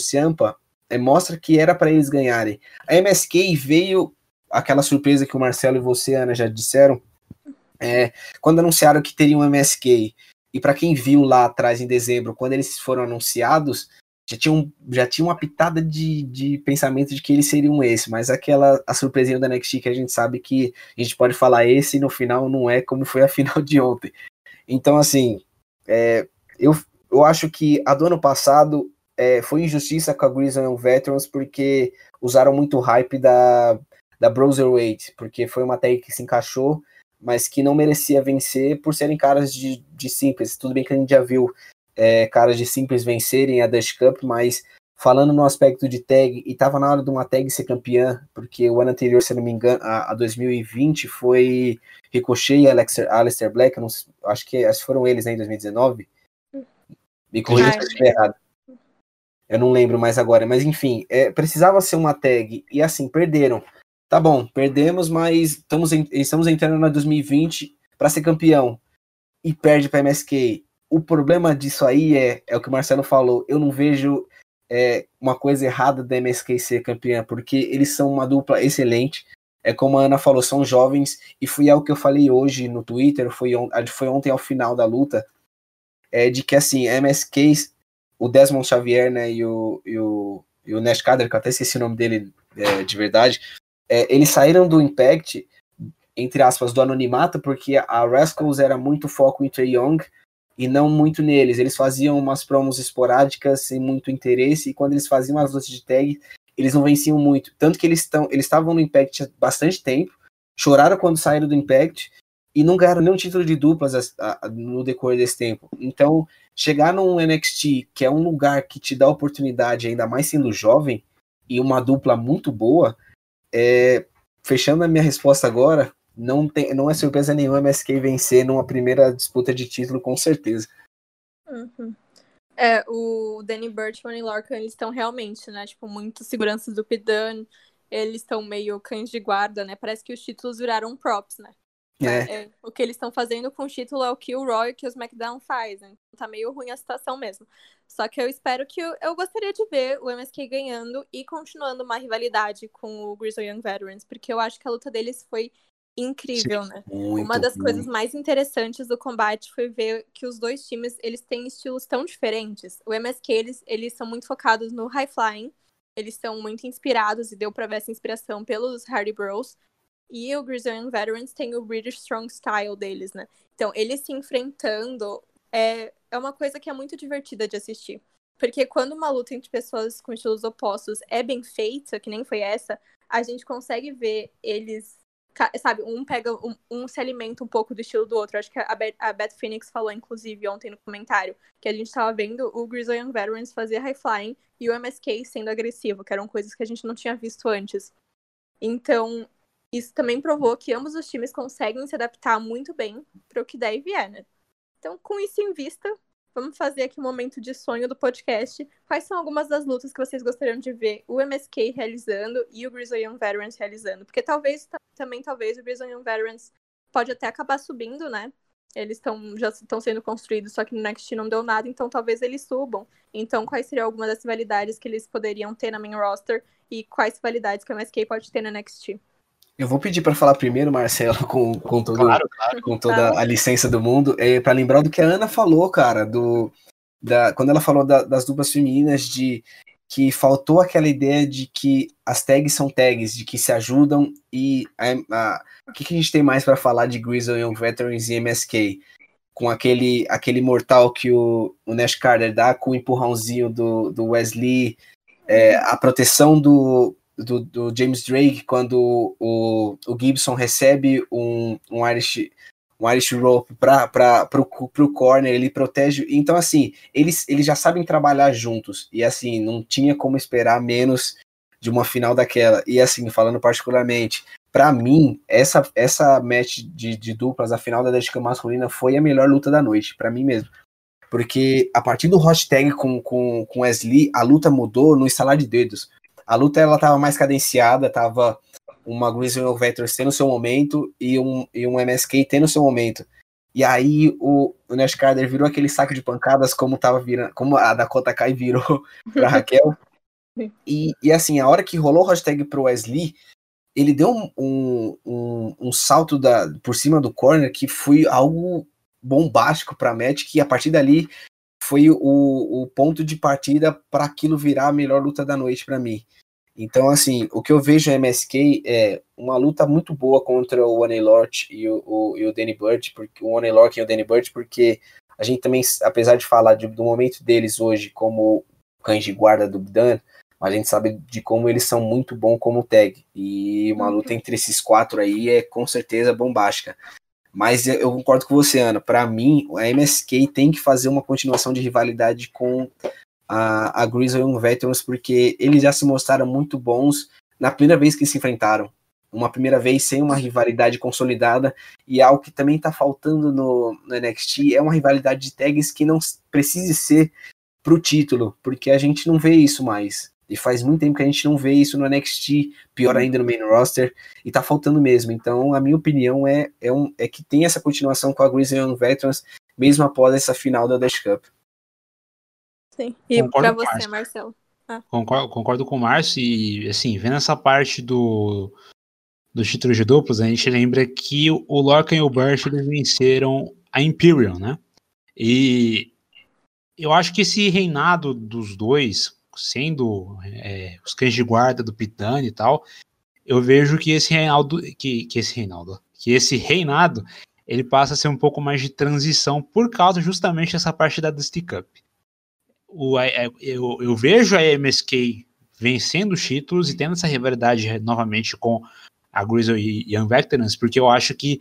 é, mostra que era para eles ganharem. A MSK veio aquela surpresa que o Marcelo e você, Ana, já disseram, é, quando anunciaram que teriam um MSK e para quem viu lá atrás em dezembro, quando eles foram anunciados, já tinha, um, já tinha uma pitada de, de pensamento de que eles seriam esse, mas aquela a surpresinha da NXT que a gente sabe que a gente pode falar esse e no final não é como foi a final de ontem. Então, assim, é, eu, eu acho que a do ano passado é, foi injustiça com a Grizzly Veterans porque usaram muito hype da, da Weight, porque foi uma tag que se encaixou mas que não merecia vencer por serem caras de, de simples. Tudo bem que a gente já viu é, caras de simples vencerem a Dutch Cup, mas falando no aspecto de tag, e tava na hora de uma tag ser campeã, porque o ano anterior, se não me engano, a, a 2020 foi Ricochet e Alex, Alistair Black, não, acho que acho que foram eles né, em 2019. Me corrija se eu estiver errado. Eu não lembro mais agora, mas enfim, é, precisava ser uma tag, e assim, perderam tá bom, perdemos, mas estamos, estamos entrando na 2020 para ser campeão e perde para MSK. O problema disso aí é, é o que o Marcelo falou, eu não vejo é, uma coisa errada da MSK ser campeã, porque eles são uma dupla excelente. É como a Ana falou, são jovens, e foi algo que eu falei hoje no Twitter, foi, on, foi ontem ao final da luta, é de que assim, MSK, o Desmond Xavier, né, e o, e o, e o Nash Kader, que eu até esqueci o nome dele é, de verdade, é, eles saíram do Impact, entre aspas, do anonimato, porque a Rascals era muito foco em Trey Young e não muito neles. Eles faziam umas promos esporádicas sem muito interesse, e quando eles faziam as lutas de tag, eles não venciam muito. Tanto que eles estão, eles estavam no Impact há bastante tempo, choraram quando saíram do Impact e não ganharam nenhum título de duplas no decorrer desse tempo. Então, chegar num NXT, que é um lugar que te dá oportunidade, ainda mais sendo jovem, e uma dupla muito boa, é, fechando a minha resposta agora, não, tem, não é surpresa nenhuma MSK vencer numa primeira disputa de título, com certeza. Uhum. É, o Danny Burch e Lorcan, eles estão realmente, né, tipo, muito seguranças do Pidan, eles estão meio cães de guarda, né, parece que os títulos viraram props, né. É. É, o que eles estão fazendo com o título é o que o Roy e que o SmackDown fazem. Tá meio ruim a situação mesmo. Só que eu espero que. Eu, eu gostaria de ver o MSK ganhando e continuando uma rivalidade com o Grizzly Young Veterans, porque eu acho que a luta deles foi incrível, Sim, né? Uma das muito. coisas mais interessantes do combate foi ver que os dois times, eles têm estilos tão diferentes. O MSK, eles, eles são muito focados no high flying, eles são muito inspirados e deu pra ver essa inspiração pelos Hardy Bros. E o Grizzly Veterans tem o British Strong Style deles, né? Então, eles se enfrentando é, é uma coisa que é muito divertida de assistir. Porque quando uma luta entre pessoas com estilos opostos é bem feita, que nem foi essa, a gente consegue ver eles. Sabe, um pega. Um, um se alimenta um pouco do estilo do outro. Acho que a Beth, a Beth Phoenix falou, inclusive, ontem no comentário, que a gente tava vendo o Grizzly Young Veterans fazer high flying e o MSK sendo agressivo, que eram coisas que a gente não tinha visto antes. Então, isso também provou que ambos os times conseguem se adaptar muito bem para o que der e vier, né? Então, com isso em vista, vamos fazer aqui um momento de sonho do podcast. Quais são algumas das lutas que vocês gostariam de ver o MSK realizando e o Grizzly Young Veterans realizando? Porque talvez, também talvez o Grizzly Young Veterans pode até acabar subindo, né? Eles estão já estão sendo construídos, só que no Next não deu nada, então talvez eles subam. Então, quais seriam algumas das rivalidades que eles poderiam ter na main roster e quais rivalidades que o MSK pode ter na Next? Eu vou pedir para falar primeiro, Marcelo, com, com, todo, claro, claro. com toda a licença do mundo, é, para lembrar do que a Ana falou, cara, do, da, quando ela falou da, das duplas femininas, de que faltou aquela ideia de que as tags são tags, de que se ajudam e o que, que, a gente tem mais para falar de Grizzly Young Veterans e MSK? Com aquele, aquele mortal que o, o Nash Carter dá com o empurrãozinho do, do Wesley, é, a proteção do, do, do James Drake, quando o, o Gibson recebe um, um Irish um Irish Rope para pro corner, ele protege. Então, assim, eles, eles já sabem trabalhar juntos. E assim, não tinha como esperar menos de uma final daquela. E assim, falando particularmente, para mim, essa, essa match de, de duplas, a final da Deadcam masculina, foi a melhor luta da noite, para mim mesmo. Porque a partir do hashtag com, com, com Wesley, a luta mudou no instalar de dedos. A luta ela tava mais cadenciada, tava uma Grizzly Vectors tendo seu momento e um, e um MSK tendo seu momento. E aí o, o Nash Carter virou aquele saco de pancadas como tava virando, como a Dakota Kai virou pra Raquel. E, e assim, a hora que rolou o hashtag pro Wesley, ele deu um, um, um, um, salto da, por cima do corner que foi algo bombástico pra match, que a partir dali foi o, o ponto de partida para aquilo virar a melhor luta da noite para mim. Então, assim, o que eu vejo em MSK é uma luta muito boa contra o One Lord e o, o, e o Danny Bird, porque, o One Lord e o Danny Bird, porque a gente também, apesar de falar de, do momento deles hoje como cães de guarda do Dan, a gente sabe de como eles são muito bons como tag. E uma luta uhum. entre esses quatro aí é com certeza bombástica. Mas eu concordo com você, Ana. Para mim, a MSK tem que fazer uma continuação de rivalidade com a, a Grizzly Young Veterans, porque eles já se mostraram muito bons na primeira vez que se enfrentaram. Uma primeira vez sem uma rivalidade consolidada, e algo que também está faltando no, no, NXT é uma rivalidade de tags que não precise ser pro título, porque a gente não vê isso mais. E faz muito tempo que a gente não vê isso no NXT, pior ainda no main roster, e tá faltando mesmo. Então, a minha opinião é, é, um, é que tem essa continuação com a Grizzly Young Veterans, mesmo após essa final da Dash Cup. Sim. E para você, Marcelo? Ah. Concordo, concordo com o Márcio e, assim, vendo essa parte do, do título de duplos, a gente lembra que o Lorcan e o eles venceram a Imperial, né? E eu acho que esse reinado dos dois, sendo é, os cães de guarda do Pitani e tal, eu vejo que esse reinado, que, que esse reinado, que esse reinado, ele passa a ser um pouco mais de transição por causa justamente dessa parte da Dusty Cup. O, eu, eu vejo a MSK vencendo os títulos e tendo essa rivalidade novamente com a Grizzly e Young Veterans, porque eu acho que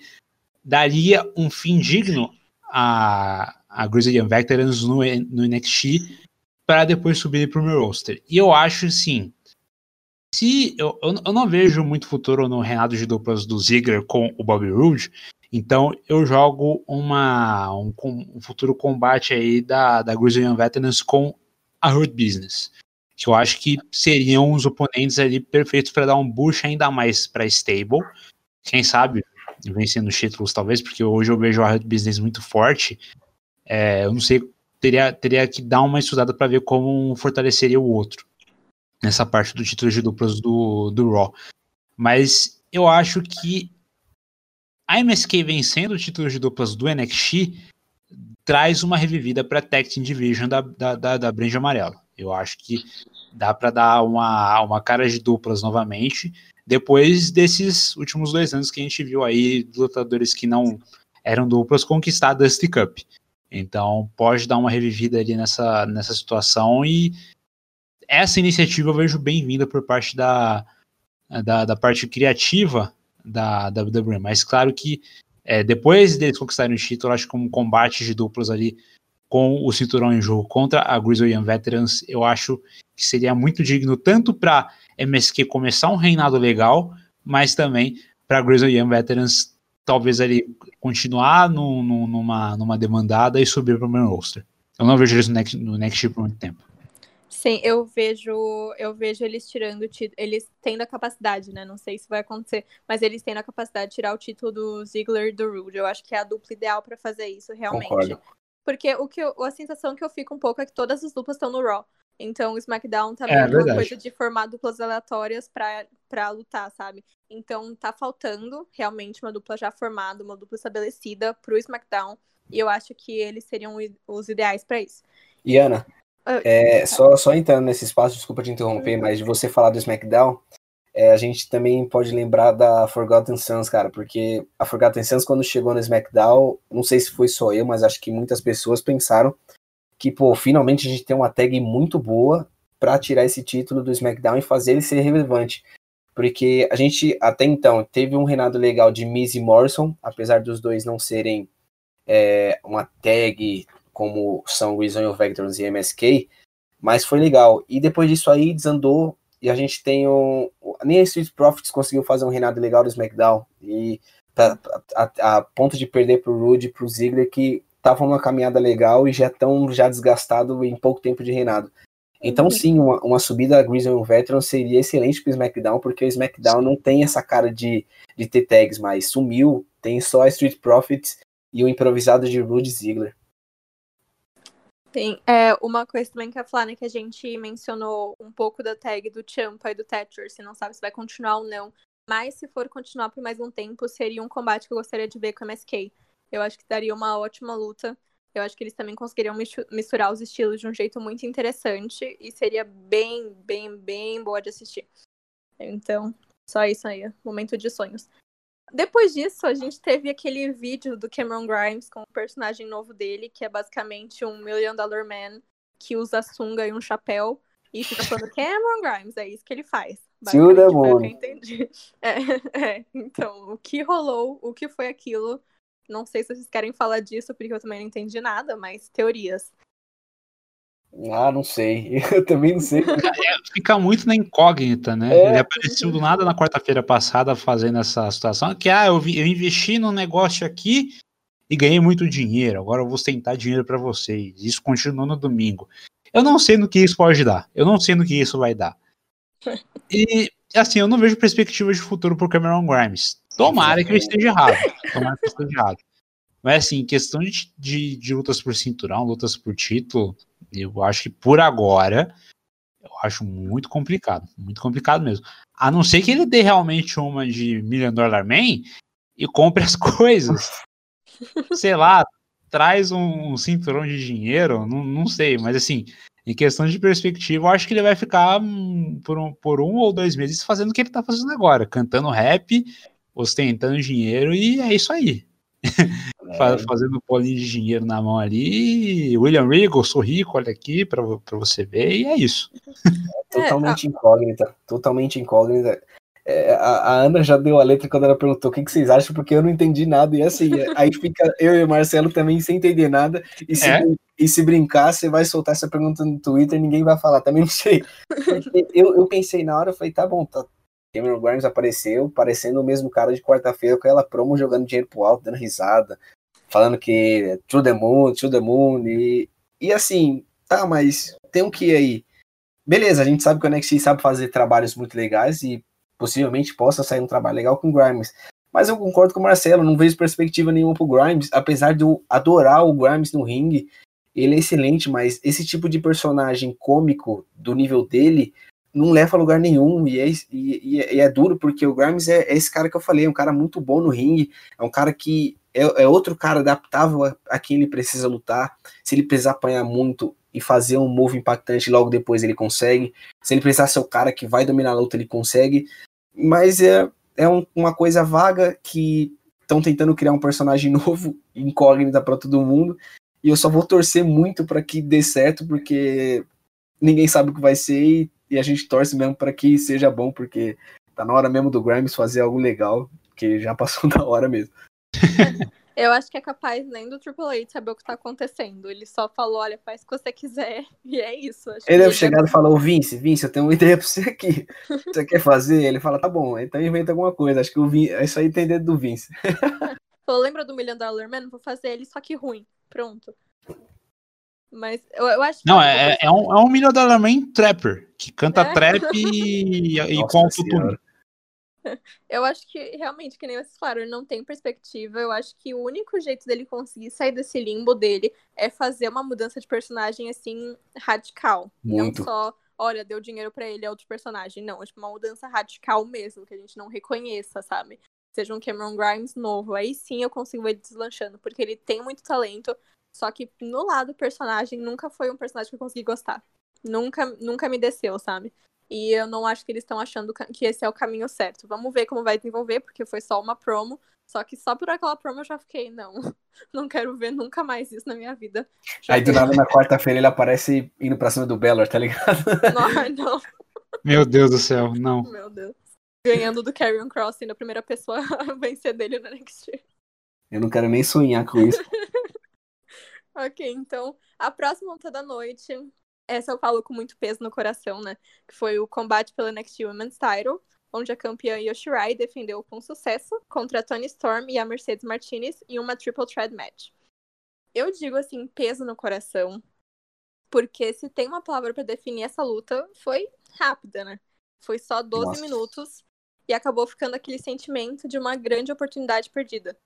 daria um fim digno a, a Grizzly Young Veterans no, no NXT para depois subir para o meu roster. E eu acho, assim, se eu, eu não vejo muito futuro no Renato de duplas do Ziggler com o Bobby Roode, então eu jogo uma, um, um futuro combate aí da, da Grizzly Veterans com a Hurt Business. Que eu acho que seriam os oponentes ali perfeitos para dar um boost ainda mais para Stable. Quem sabe vencendo os títulos, talvez, porque hoje eu vejo a Hurt Business muito forte. É, eu não sei, teria, teria que dar uma estudada para ver como fortaleceria o outro nessa parte do título de duplas do, do Raw. Mas eu acho que a MSK vencendo o título de duplas do NXT traz uma revivida para a Tag Team Division da, da, da, da Amarela. Eu acho que dá para dar uma, uma cara de duplas novamente, depois desses últimos dois anos que a gente viu aí lutadores que não eram duplas conquistar a Dusty Cup. Então pode dar uma revivida ali nessa, nessa situação e essa iniciativa eu vejo bem-vinda por parte da, da, da parte criativa da WWE. Mas claro que é, depois deles conquistarem o título, acho que um combate de duplos ali com o cinturão em jogo contra a Grizzly Young Veterans, eu acho que seria muito digno tanto para MSQ começar um reinado legal, mas também para a Grizzly Young Veterans talvez ali continuar no, no, numa, numa demandada e subir para o main roster. Eu não vejo eles no next, no next por muito tempo. Sim, eu vejo, eu vejo eles tirando o título, eles tendo a capacidade, né? Não sei se vai acontecer, mas eles tendo a capacidade de tirar o título do Ziggler e do Rude. Eu acho que é a dupla ideal para fazer isso, realmente. Concordo. Porque o que eu, a sensação que eu fico um pouco é que todas as duplas estão no Raw. Então o SmackDown também tá é, é uma coisa de formar duplas aleatórias pra, pra lutar, sabe? Então tá faltando realmente uma dupla já formada, uma dupla estabelecida pro SmackDown. E eu acho que eles seriam os ideais para isso. E Ana, ah, é, só, só entrando nesse espaço, desculpa te interromper, mas de você falar do SmackDown, é, a gente também pode lembrar da Forgotten Sons, cara, porque a Forgotten Sons, quando chegou no SmackDown, não sei se foi só eu, mas acho que muitas pessoas pensaram que, pô, finalmente a gente tem uma tag muito boa para tirar esse título do SmackDown e fazer ele ser relevante. Porque a gente, até então, teve um reinado legal de Miz e Morrison, apesar dos dois não serem é, uma tag como são Reason of Vectors e MSK, mas foi legal. E depois disso aí desandou e a gente tem um. Nem a Street Profits conseguiu fazer um reinado legal do SmackDown. E a, a, a ponto de perder pro Rude e pro Ziggler, que estavam numa caminhada legal e já estão já desgastado em pouco tempo de reinado. Então, uhum. sim, uma, uma subida da Grizzly Veteran seria excelente para o SmackDown, porque o SmackDown não tem essa cara de, de ter tags mais. Sumiu, tem só a Street Profits e o improvisado de Rude Ziggler. Tem é, uma coisa também que eu ia falar, né, que a gente mencionou um pouco da tag do Champa e do Thatcher, se não sabe se vai continuar ou não. Mas se for continuar por mais um tempo, seria um combate que eu gostaria de ver com a MSK. Eu acho que daria uma ótima luta. Eu acho que eles também conseguiriam misturar os estilos de um jeito muito interessante e seria bem, bem, bem boa de assistir. Então, só isso aí, momento de sonhos. Depois disso, a gente teve aquele vídeo do Cameron Grimes com o personagem novo dele, que é basicamente um Million Dollar Man que usa sunga e um chapéu e fica falando Cameron Grimes, é isso que ele faz. Basicamente, foi o que eu entendi. É, é, então, o que rolou, o que foi aquilo, não sei se vocês querem falar disso, porque eu também não entendi nada, mas teorias. Ah, não sei. Eu também não sei. É, fica muito na incógnita, né? É. Ele apareceu do nada na quarta-feira passada fazendo essa situação. Que, ah, eu, vi, eu investi num negócio aqui e ganhei muito dinheiro. Agora eu vou tentar dinheiro para vocês. Isso continua no domingo. Eu não sei no que isso pode dar. Eu não sei no que isso vai dar. E, assim, eu não vejo perspectiva de futuro pro Cameron Grimes. Tomara que eu esteja errado. Tomara que eu esteja errado. Mas, assim, questão de, de, de lutas por cinturão, lutas por título, eu acho que por agora, eu acho muito complicado. Muito complicado mesmo. A não ser que ele dê realmente uma de Million Dollar Man e compre as coisas. sei lá, traz um, um cinturão de dinheiro, não, não sei, mas assim, em questão de perspectiva, eu acho que ele vai ficar hum, por um, por um ou dois meses fazendo o que ele tá fazendo agora, cantando rap, ostentando dinheiro, e é isso aí. É. Fazendo um polinho de dinheiro na mão ali. William Regal, sou rico, olha aqui para você ver, e é isso. É, totalmente incógnita, totalmente incógnita. É, a, a, Ana já deu a letra quando ela perguntou o que, que, vocês acham, porque eu não entendi nada. E assim, aí fica eu e o Marcelo também sem entender nada. E se, é? e se brincar, você vai soltar essa pergunta no Twitter, ninguém vai falar, também não sei. Eu, eu pensei na hora, eu falei, tá bom, tá. Cameron Grimes apareceu, parecendo o mesmo cara de quarta-feira com ela promo jogando dinheiro pro alto, dando risada, falando que to the moon, to the moon, e, e assim, tá, mas tem um que aí. Beleza, a gente sabe que o NXT sabe fazer trabalhos muito legais e possivelmente possa sair um trabalho legal com o Grimes. Mas eu concordo com o Marcelo, não vejo perspectiva nenhuma pro Grimes, apesar de eu adorar o Grimes no ringue, ele é excelente, mas esse tipo de personagem cômico do nível dele não leva a lugar nenhum e é, e, e é duro porque o Grimes é, é, esse cara que eu falei, é um cara muito bom no ringue, é um cara que é, é outro cara adaptável a, a, quem ele precisa lutar. Se ele precisar apanhar muito, e fazer um move impactante logo depois ele consegue. Se ele precisar ser o cara que vai dominar a luta, ele consegue. Mas é, é um, uma coisa vaga que estão tentando criar um personagem novo, incógnita para todo mundo. E eu só vou torcer muito para que dê certo, porque ninguém sabe o que vai ser e, e a gente torce mesmo para que seja bom, porque tá na hora mesmo do Grimes fazer algo legal, que já passou da hora mesmo. Eu acho que é capaz nem do Triple H saber o que tá acontecendo. Ele só falou, olha, faz o que você quiser, e é isso. Ele deve chegar e falar, ô Vince, Vince, eu tenho uma ideia pra você aqui. Você quer fazer? Ele fala, tá bom, então inventa alguma coisa. Acho que o Vince, é isso aí tem dedo do Vince. Falou, lembra do Million Dollar Man? Vou fazer ele, só que ruim. Pronto. Mas eu, eu acho Não, é, é, um, é um Million Dollar Man trapper, que canta é? trap e, e com autotune. Eu acho que, realmente, que nem vocês falaram, ele não tem perspectiva. Eu acho que o único jeito dele conseguir sair desse limbo dele é fazer uma mudança de personagem, assim, radical. Muito. Não só, olha, deu dinheiro para ele, é outro personagem. Não, é tipo uma mudança radical mesmo, que a gente não reconheça, sabe? Seja um Cameron Grimes novo. Aí sim eu consigo ver ele deslanchando, porque ele tem muito talento. Só que no lado personagem, nunca foi um personagem que eu consegui gostar. Nunca, nunca me desceu, sabe? E eu não acho que eles estão achando que esse é o caminho certo. Vamos ver como vai desenvolver, porque foi só uma promo. Só que só por aquela promo eu já fiquei, não, não quero ver nunca mais isso na minha vida. Já Aí do nada na quarta-feira ele aparece indo pra cima do Bellor, tá ligado? Não, não. Meu Deus do céu, não. Meu Deus. Ganhando do Carrion Cross, sendo a primeira pessoa a vencer dele no NXT. Eu não quero nem sonhar com isso. Ok, então, a próxima luta da noite, essa eu falo com muito peso no coração, né? Que foi o combate pelo NXT Women's Title, onde a campeã Yoshirai defendeu com sucesso contra a Tony Storm e a Mercedes Martinez em uma triple threat match. Eu digo assim, peso no coração, porque se tem uma palavra para definir essa luta, foi rápida, né? Foi só 12 Nossa. minutos e acabou ficando aquele sentimento de uma grande oportunidade perdida.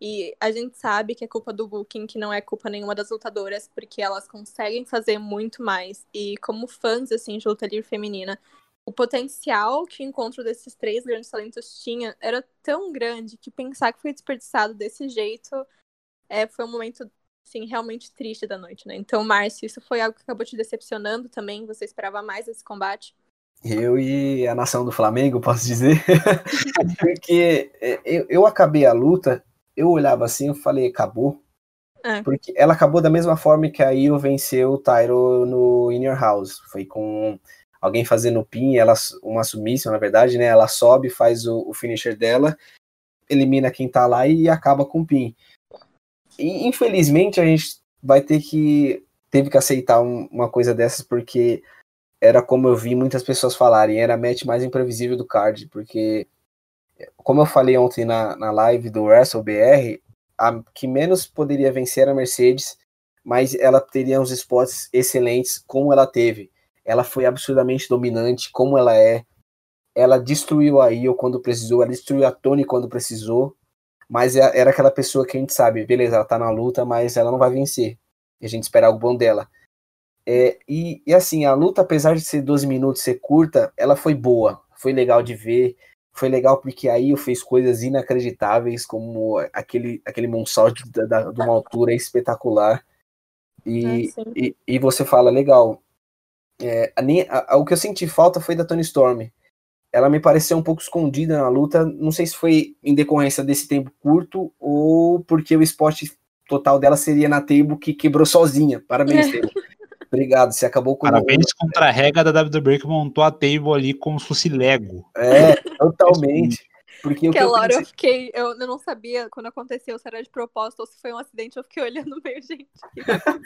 E a gente sabe que é culpa do Booking, que não é culpa nenhuma das lutadoras, porque elas conseguem fazer muito mais. E como fãs, assim, de luta livre feminina, o potencial que o encontro desses três grandes talentos tinha era tão grande que pensar que foi desperdiçado desse jeito é, foi um momento, assim, realmente triste da noite, né? Então, Márcio, isso foi algo que acabou te decepcionando também? Você esperava mais desse combate? Eu e a nação do Flamengo, posso dizer. porque é, eu, eu acabei a luta eu olhava assim, eu falei, acabou. É. Porque ela acabou da mesma forma que a Io venceu o Tyro no Inner House. Foi com alguém fazendo pin, ela, uma submissão, na verdade, né? Ela sobe, faz o, o finisher dela, elimina quem tá lá e acaba com o pin. E, infelizmente, a gente vai ter que. Teve que aceitar um, uma coisa dessas, porque era como eu vi muitas pessoas falarem, era a match mais imprevisível do card, porque como eu falei ontem na, na live do WrestleBR, a que menos poderia vencer era a Mercedes, mas ela teria uns spots excelentes, como ela teve. Ela foi absurdamente dominante, como ela é. Ela destruiu a Io quando precisou, ela destruiu a Tony quando precisou, mas é, era aquela pessoa que a gente sabe, beleza, ela tá na luta, mas ela não vai vencer. E a gente espera algo bom dela. É, e, e assim, a luta, apesar de ser 12 minutos, ser curta, ela foi boa, foi legal de ver foi legal porque aí eu fez coisas inacreditáveis, como aquele, aquele moonsault da, da, de uma altura espetacular. E, é, e, e, você fala, legal. É, a, a, o que eu senti falta foi da Tony Storm. Ela me pareceu um pouco escondida na luta. Não sei se foi em decorrência desse tempo curto ou porque o spot total dela seria na table que quebrou sozinha. Parabéns, Table. Obrigado, você acabou com Parabéns contra a regra da WWE que montou a table ali como se fosse Lego. É, totalmente. Porque Aquela hora eu fiquei, eu, eu não sabia quando aconteceu se era de propósito ou se foi um acidente, eu fiquei olhando meio, gente. Tá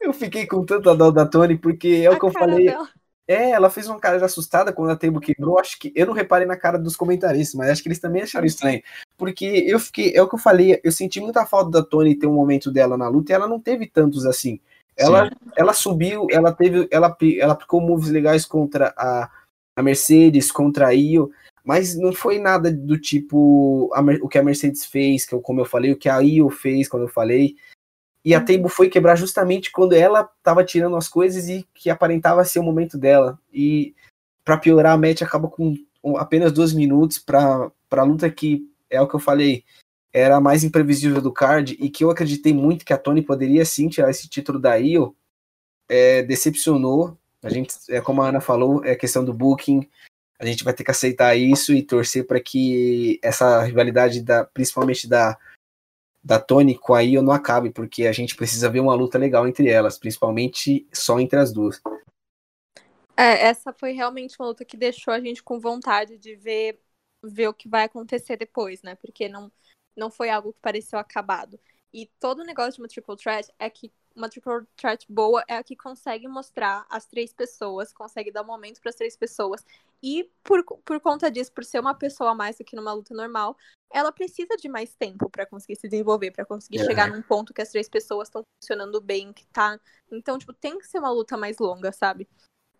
eu fiquei com tanta dó da Tony, porque é o que eu falei. Dela. É, ela fez uma cara de assustada quando a table quebrou. Acho que eu não reparei na cara dos comentaristas, mas acho que eles também acharam estranho. Porque eu fiquei, é o que eu falei, eu senti muita falta da Tony ter um momento dela na luta e ela não teve tantos assim. Ela, ela subiu, ela teve, ela, ela aplicou moves legais contra a, a Mercedes, contra a Io, mas não foi nada do tipo a, o que a Mercedes fez, que eu, como eu falei, o que a Io fez, como eu falei. E a uhum. Table foi quebrar justamente quando ela tava tirando as coisas e que aparentava ser o momento dela. E para piorar, a match acaba com apenas dois minutos para a luta que é o que eu falei era a mais imprevisível do card e que eu acreditei muito que a Tony poderia sim tirar esse título da IO, é, decepcionou. A gente, é como a Ana falou, é questão do booking. A gente vai ter que aceitar isso e torcer para que essa rivalidade, da, principalmente da, da Tony com a IO, não acabe, porque a gente precisa ver uma luta legal entre elas, principalmente só entre as duas. É, essa foi realmente uma luta que deixou a gente com vontade de ver, ver o que vai acontecer depois, né? Porque não não foi algo que pareceu acabado. E todo o negócio de uma triple threat é que uma triple threat boa é a que consegue mostrar as três pessoas, consegue dar momento para as três pessoas. E por, por conta disso, por ser uma pessoa a mais do que numa luta normal, ela precisa de mais tempo para conseguir se desenvolver, para conseguir é. chegar num ponto que as três pessoas estão funcionando bem, que tá. Então, tipo, tem que ser uma luta mais longa, sabe?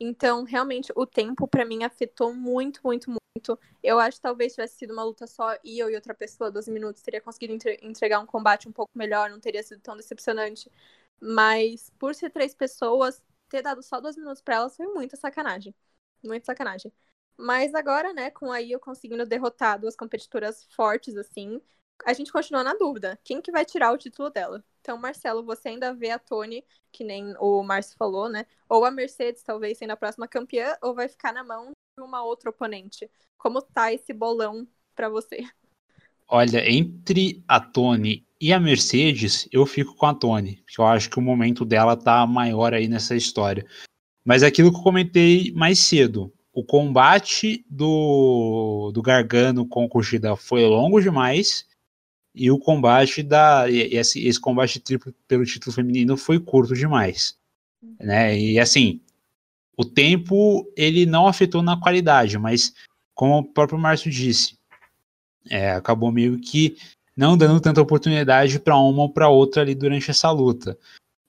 Então, realmente, o tempo para mim afetou muito, muito, muito. Eu acho que talvez tivesse sido uma luta só e eu e outra pessoa, 12 minutos, teria conseguido entregar um combate um pouco melhor, não teria sido tão decepcionante. Mas, por ser três pessoas, ter dado só 12 minutos para elas foi muita sacanagem. Muita sacanagem. Mas agora, né, com a Io conseguindo derrotar duas competidoras fortes assim, a gente continua na dúvida. Quem que vai tirar o título dela? Então, Marcelo, você ainda vê a Tony, que nem o Márcio falou, né? Ou a Mercedes, talvez, sendo a próxima campeã, ou vai ficar na mão de uma outra oponente. Como tá esse bolão para você? Olha, entre a Tony e a Mercedes, eu fico com a Tony, porque eu acho que o momento dela tá maior aí nessa história. Mas é aquilo que eu comentei mais cedo, o combate do, do Gargano com o Kushida foi longo demais e o combate da esse, esse combate triplo pelo título feminino foi curto demais, né? E assim, o tempo ele não afetou na qualidade, mas como o próprio Márcio disse, é, acabou meio que não dando tanta oportunidade para uma ou para outra ali durante essa luta,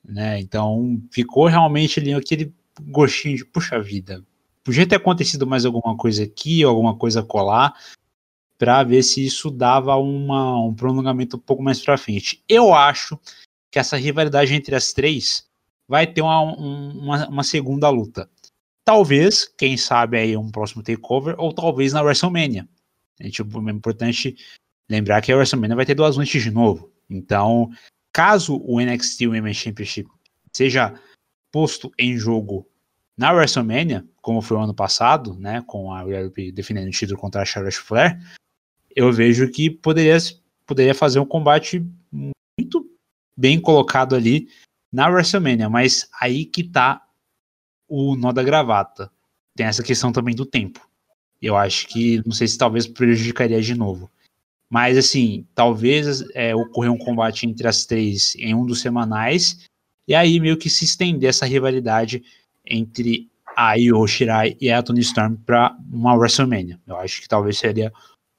né? Então ficou realmente ali aquele gostinho de puxa vida, podia ter acontecido mais alguma coisa aqui, alguma coisa colar, para ver se isso dava uma, um prolongamento um pouco mais para frente. Eu acho que essa rivalidade entre as três vai ter uma, uma, uma segunda luta. Talvez, quem sabe aí um próximo takeover, ou talvez na WrestleMania. É, tipo, é importante lembrar que a WrestleMania vai ter duas noites de novo. Então, caso o NXT Women's Championship seja posto em jogo na WrestleMania, como foi o ano passado, né, com a Rhea defendendo o título contra a Charlotte Flair, eu vejo que poderia, poderia fazer um combate muito bem colocado ali na WrestleMania, mas aí que tá o nó da gravata. Tem essa questão também do tempo. Eu acho que, não sei se talvez prejudicaria de novo. Mas, assim, talvez é, ocorrer um combate entre as três em um dos semanais, e aí meio que se estender essa rivalidade entre a Io Shirai e a Tony Storm para uma WrestleMania. Eu acho que talvez seria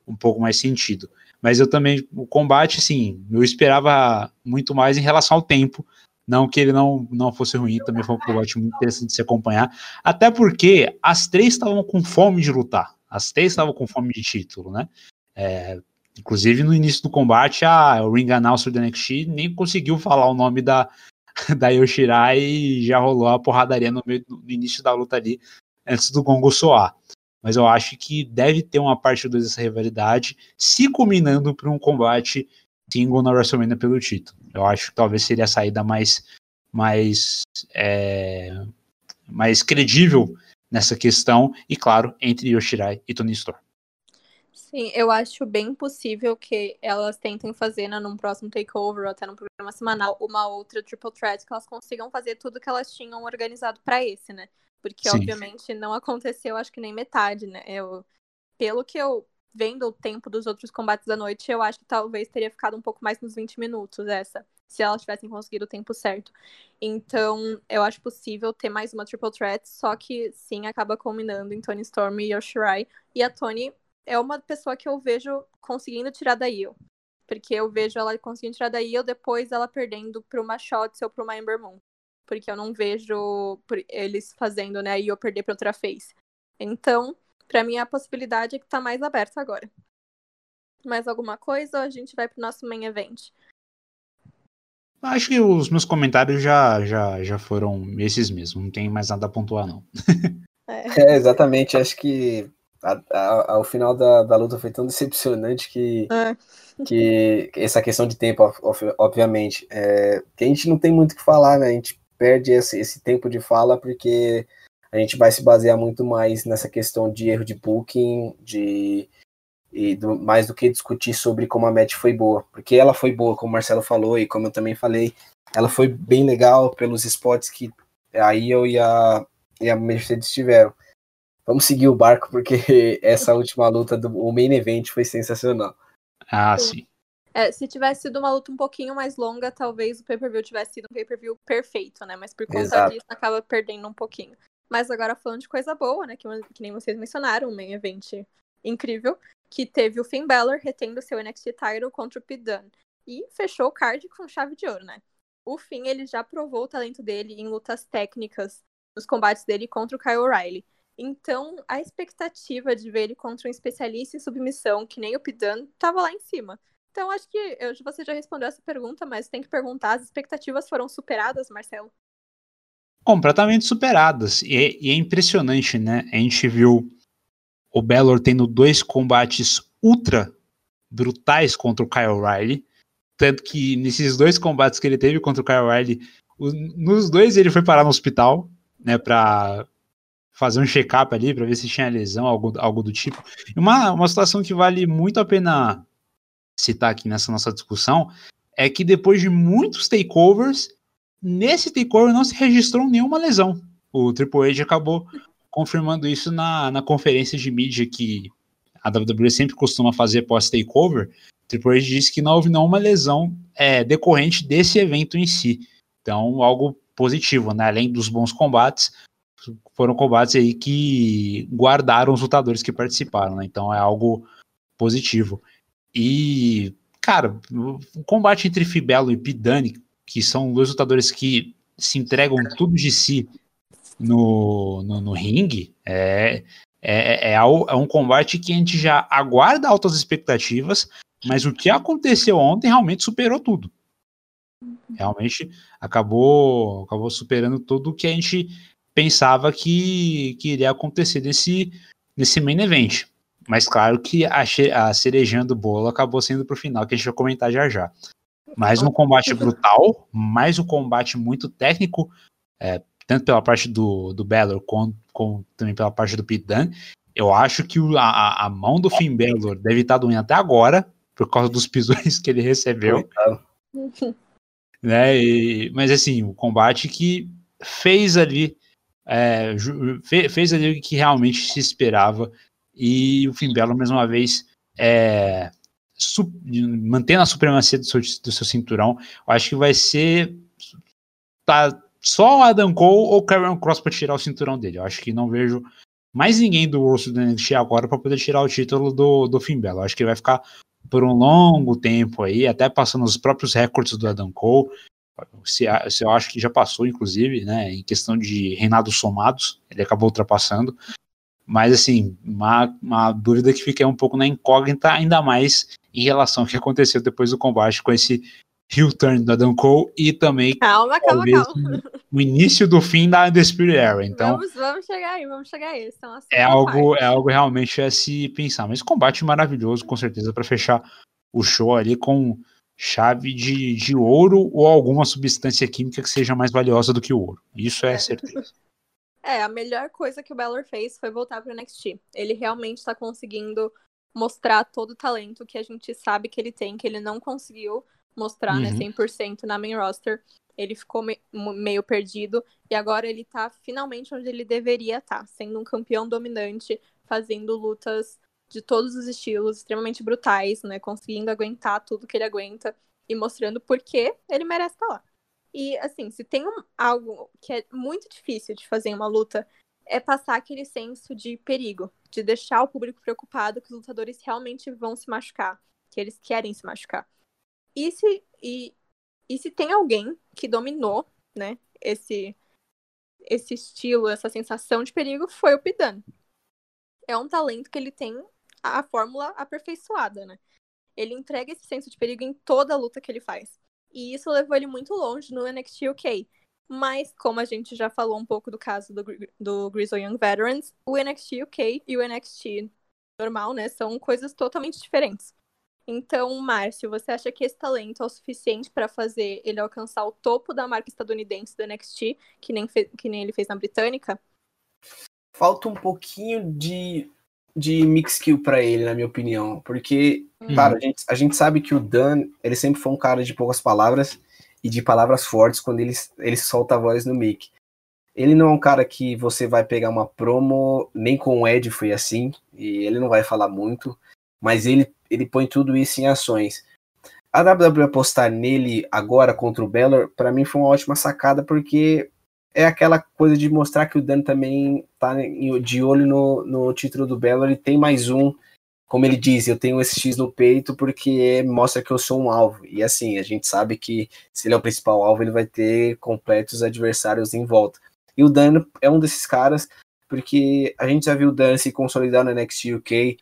um pouco mais sentido. Mas eu também, o combate, assim, eu esperava muito mais em relação ao tempo não que ele não, não fosse ruim, também foi um combate muito interessante de se acompanhar. Até porque as três estavam com fome de lutar. As três estavam com fome de título, né? É, inclusive no início do combate, a o Ring Announcer do NXT nem conseguiu falar o nome da, da Yoshirai e já rolou a porradaria no, meio, no início da luta ali, antes do gongo soar. Mas eu acho que deve ter uma parte 2 dessa rivalidade, se combinando para um combate single na WrestleMania pelo título. Eu acho que talvez seria a saída mais, mais, é, mais credível nessa questão, e claro, entre Yoshirai e Tony Storm. Sim, eu acho bem possível que elas tentem fazer né, num próximo takeover ou até num programa semanal uma outra triple threat que elas consigam fazer tudo que elas tinham organizado para esse, né? Porque Sim. obviamente não aconteceu, acho que nem metade, né? Eu, pelo que eu vendo o tempo dos outros combates da noite, eu acho que talvez teria ficado um pouco mais nos 20 minutos essa, se elas tivessem conseguido o tempo certo. Então, eu acho possível ter mais uma triple threat, só que sim, acaba culminando em Tony Storm e Yoshirai. E a Tony é uma pessoa que eu vejo conseguindo tirar da Io. Porque eu vejo ela conseguindo tirar da Io depois ela perdendo pra uma Shots ou pra uma Ember Moon. Porque eu não vejo eles fazendo, né, a Io perder pra outra face. Então, para mim, a possibilidade é que tá mais aberta agora. Mais alguma coisa ou a gente vai pro nosso main event? Acho que os meus comentários já, já, já foram esses mesmos, não tem mais nada a pontuar, não. É, é exatamente, acho que a, a, ao final da, da luta foi tão decepcionante que, é. que essa questão de tempo, obviamente, é, que a gente não tem muito o que falar, né? A gente perde esse, esse tempo de fala porque a gente vai se basear muito mais nessa questão de erro de booking, de e do, mais do que discutir sobre como a match foi boa, porque ela foi boa, como o Marcelo falou e como eu também falei, ela foi bem legal pelos spots que aí eu e a, e a Mercedes tiveram. Vamos seguir o barco porque essa última luta do o main event foi sensacional. Ah, sim. É, se tivesse sido uma luta um pouquinho mais longa, talvez o pay-per-view tivesse sido um pay-per-view perfeito, né? Mas por conta Exato. disso acaba perdendo um pouquinho. Mas agora falando de coisa boa, né? Que, que nem vocês mencionaram, um main event incrível, que teve o Finn Balor retendo seu NXT title contra o Pete Dunne. E fechou o card com chave de ouro, né? O Finn, ele já provou o talento dele em lutas técnicas nos combates dele contra o Kyle O'Reilly. Então, a expectativa de ver ele contra um especialista em submissão, que nem o Pete Dunne, tava lá em cima. Então, acho que eu, você já respondeu essa pergunta, mas tem que perguntar: as expectativas foram superadas, Marcelo? completamente superadas. E é, e é, impressionante, né? A gente viu o Bellor tendo dois combates ultra brutais contra o Kyle O'Reilly. Tanto que nesses dois combates que ele teve contra o Kyle O'Reilly, nos dois ele foi parar no hospital, né? Pra fazer um check-up ali, para ver se tinha lesão, algo, algo do tipo. Uma, uma situação que vale muito a pena citar aqui nessa nossa discussão é que depois de muitos takeovers, nesse takeover não se registrou nenhuma lesão. O Triple H acabou confirmando isso na, na conferência de mídia que a WWE sempre costuma fazer pós-takeover. Triple H disse que não houve nenhuma lesão é, decorrente desse evento em si. Então, algo positivo, né? Além dos bons combates, foram combates aí que guardaram os lutadores que participaram, né? Então é algo positivo. E, cara, o combate entre Fibelo e Pidani, que são dois lutadores que se entregam tudo de si no, no, no ringue, é, é, é, é, um combate que a gente já aguarda altas expectativas, mas o que aconteceu ontem realmente superou tudo. Realmente acabou, acabou superando tudo o que a gente pensava que, que iria acontecer nesse, nesse main event. Mas claro que a, a cerejinha do bolo acabou sendo pro final, que a gente vai comentar já já. Mais um combate brutal, mais um combate muito técnico, é, tanto pela parte do, do Balor como, como também pela parte do Pete Dunne. Eu acho que o, a, a mão do Finn Balor deve estar doendo até agora, por causa dos pisões que ele recebeu. né? E, mas assim, o combate que fez ali é, fez ali o que realmente se esperava e o Finn Balor mais uma vez é, mantendo a supremacia do seu, do seu cinturão, eu acho que vai ser tá, só o Adam Cole ou o Karen Cross para tirar o cinturão dele. Eu acho que não vejo mais ninguém do rosto do NXT agora para poder tirar o título do, do Finn Balor. Eu acho que vai ficar por um longo tempo aí, até passando os próprios recordes do Adam Cole. Se, se eu acho que já passou, inclusive, né, em questão de reinados somados, ele acabou ultrapassando. Mas, assim, uma, uma dúvida que fica um pouco na incógnita, ainda mais em relação ao que aconteceu depois do combate com esse heel turn do Adam Cole e também calma, calma, calma. o início do fim da Spirit Era. Então, vamos, vamos chegar aí, vamos chegar aí. É, é algo, é algo realmente a se pensar. Mas combate maravilhoso, com certeza, para fechar o show ali com chave de, de ouro ou alguma substância química que seja mais valiosa do que o ouro. Isso é. certeza. É, a melhor coisa que o Balor fez foi voltar pro NXT. Ele realmente está conseguindo mostrar todo o talento que a gente sabe que ele tem, que ele não conseguiu mostrar, né, uhum. né, 100% na main roster. Ele ficou me meio perdido e agora ele tá finalmente onde ele deveria estar, tá, sendo um campeão dominante, fazendo lutas de todos os estilos, extremamente brutais, né? Conseguindo aguentar tudo que ele aguenta e mostrando por que ele merece estar lá. E, assim, se tem um, algo que é muito difícil de fazer em uma luta, é passar aquele senso de perigo, de deixar o público preocupado que os lutadores realmente vão se machucar, que eles querem se machucar. E se, e, e se tem alguém que dominou, né, esse, esse estilo, essa sensação de perigo, foi o Pidan. É um talento que ele tem a fórmula aperfeiçoada, né? Ele entrega esse senso de perigo em toda a luta que ele faz. E isso levou ele muito longe no NXT UK. Mas, como a gente já falou um pouco do caso do, do Grizzly Young Veterans, o NXT UK e o NXT normal, né, são coisas totalmente diferentes. Então, Márcio, você acha que esse talento é o suficiente para fazer ele alcançar o topo da marca estadunidense do NXT, que nem, que nem ele fez na britânica? Falta um pouquinho de de mix kill para ele, na minha opinião. Porque, uhum. cara, a gente, a gente sabe que o Dan, ele sempre foi um cara de poucas palavras e de palavras fortes quando ele, ele solta a voz no mic. Ele não é um cara que você vai pegar uma promo, nem com o Ed foi assim, e ele não vai falar muito, mas ele, ele põe tudo isso em ações. A WWE apostar nele agora contra o Beller, para mim foi uma ótima sacada, porque é aquela coisa de mostrar que o Dan também tá de olho no, no título do Belo. Ele tem mais um, como ele diz, eu tenho esse X no peito porque mostra que eu sou um alvo. E assim, a gente sabe que se ele é o principal alvo, ele vai ter completos adversários em volta. E o Dan é um desses caras, porque a gente já viu o Dan se consolidar no NXT UK,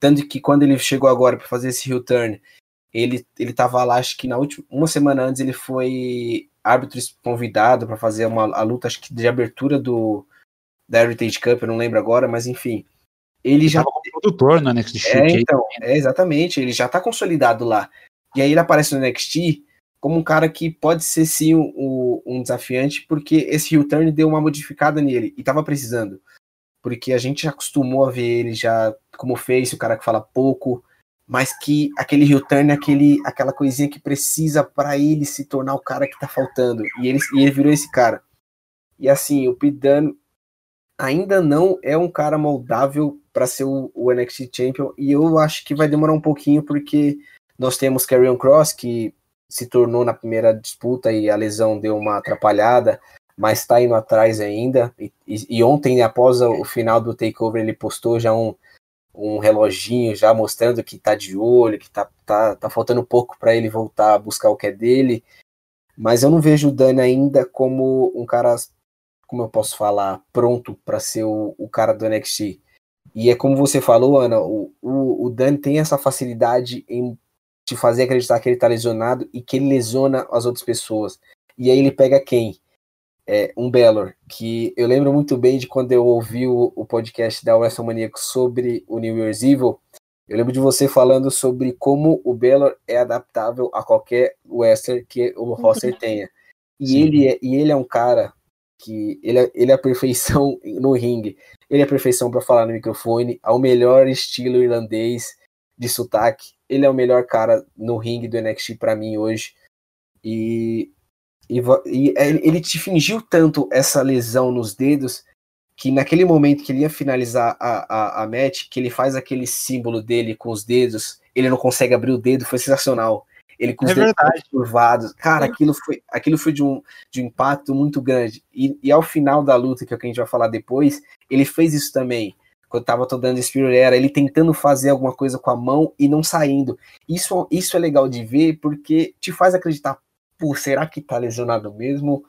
tanto que quando ele chegou agora para fazer esse heel turn, ele, ele tava lá, acho que na última, uma semana antes ele foi árbitro convidado para fazer uma, a luta, acho que de abertura do da Heritage Cup, eu não lembro agora, mas enfim. Ele já. Como produtor no NXT. É, então, é, exatamente, ele já está consolidado lá. E aí ele aparece no NXT como um cara que pode ser sim um, um desafiante, porque esse heel turn deu uma modificada nele e tava precisando. Porque a gente já acostumou a ver ele já como face, o cara que fala pouco, mas que aquele heel turn, aquele, aquela coisinha que precisa para ele se tornar o cara que tá faltando. E ele, e ele virou esse cara. E assim, o Pete ainda não é um cara moldável para ser o, o, NXT Champion, e eu acho que vai demorar um pouquinho, porque nós temos Karrion Cross, que se tornou na primeira disputa e a lesão deu uma atrapalhada, mas está indo atrás ainda. E, e, ontem, após o final do takeover, ele postou já um, um reloginho já mostrando que tá de olho, que tá, tá, tá faltando pouco para ele voltar a buscar o que é dele. Mas eu não vejo o Dani ainda como um cara, como eu posso falar, pronto para ser o, o, cara do NXT. E é como você falou, Ana, o, o, o Dani tem essa facilidade em te fazer acreditar que ele tá lesionado e que ele lesiona as outras pessoas. E aí ele pega quem? É, um Belor, que eu lembro muito bem de quando eu ouvi o, o podcast da WrestleMania sobre o New Year's Evil. Eu lembro de você falando sobre como o Belor é adaptável a qualquer wrestler que o roster tenha. E ele, é, e ele é um cara que ele é, ele é a perfeição no ringue. Ele é a perfeição para falar no microfone, ao melhor estilo irlandês de sotaque. Ele é o melhor cara no ringue do NXT para mim hoje. E e, e, ele te fingiu tanto essa lesão nos dedos que naquele momento que ele ia finalizar a, a, a match, que ele faz aquele símbolo dele com os dedos, ele não consegue abrir o dedo, foi sensacional. Ele com os é dedos curvados. Cara, aquilo foi, aquilo foi de, um, de um impacto muito grande. E, e ao final da luta, que é o que a gente vai falar depois, ele fez isso também. Quando tava todo dando Spirit Era, ele tentando fazer alguma coisa com a mão e não saindo. Isso, isso é legal de ver porque te faz acreditar, pô, será que tá lesionado mesmo?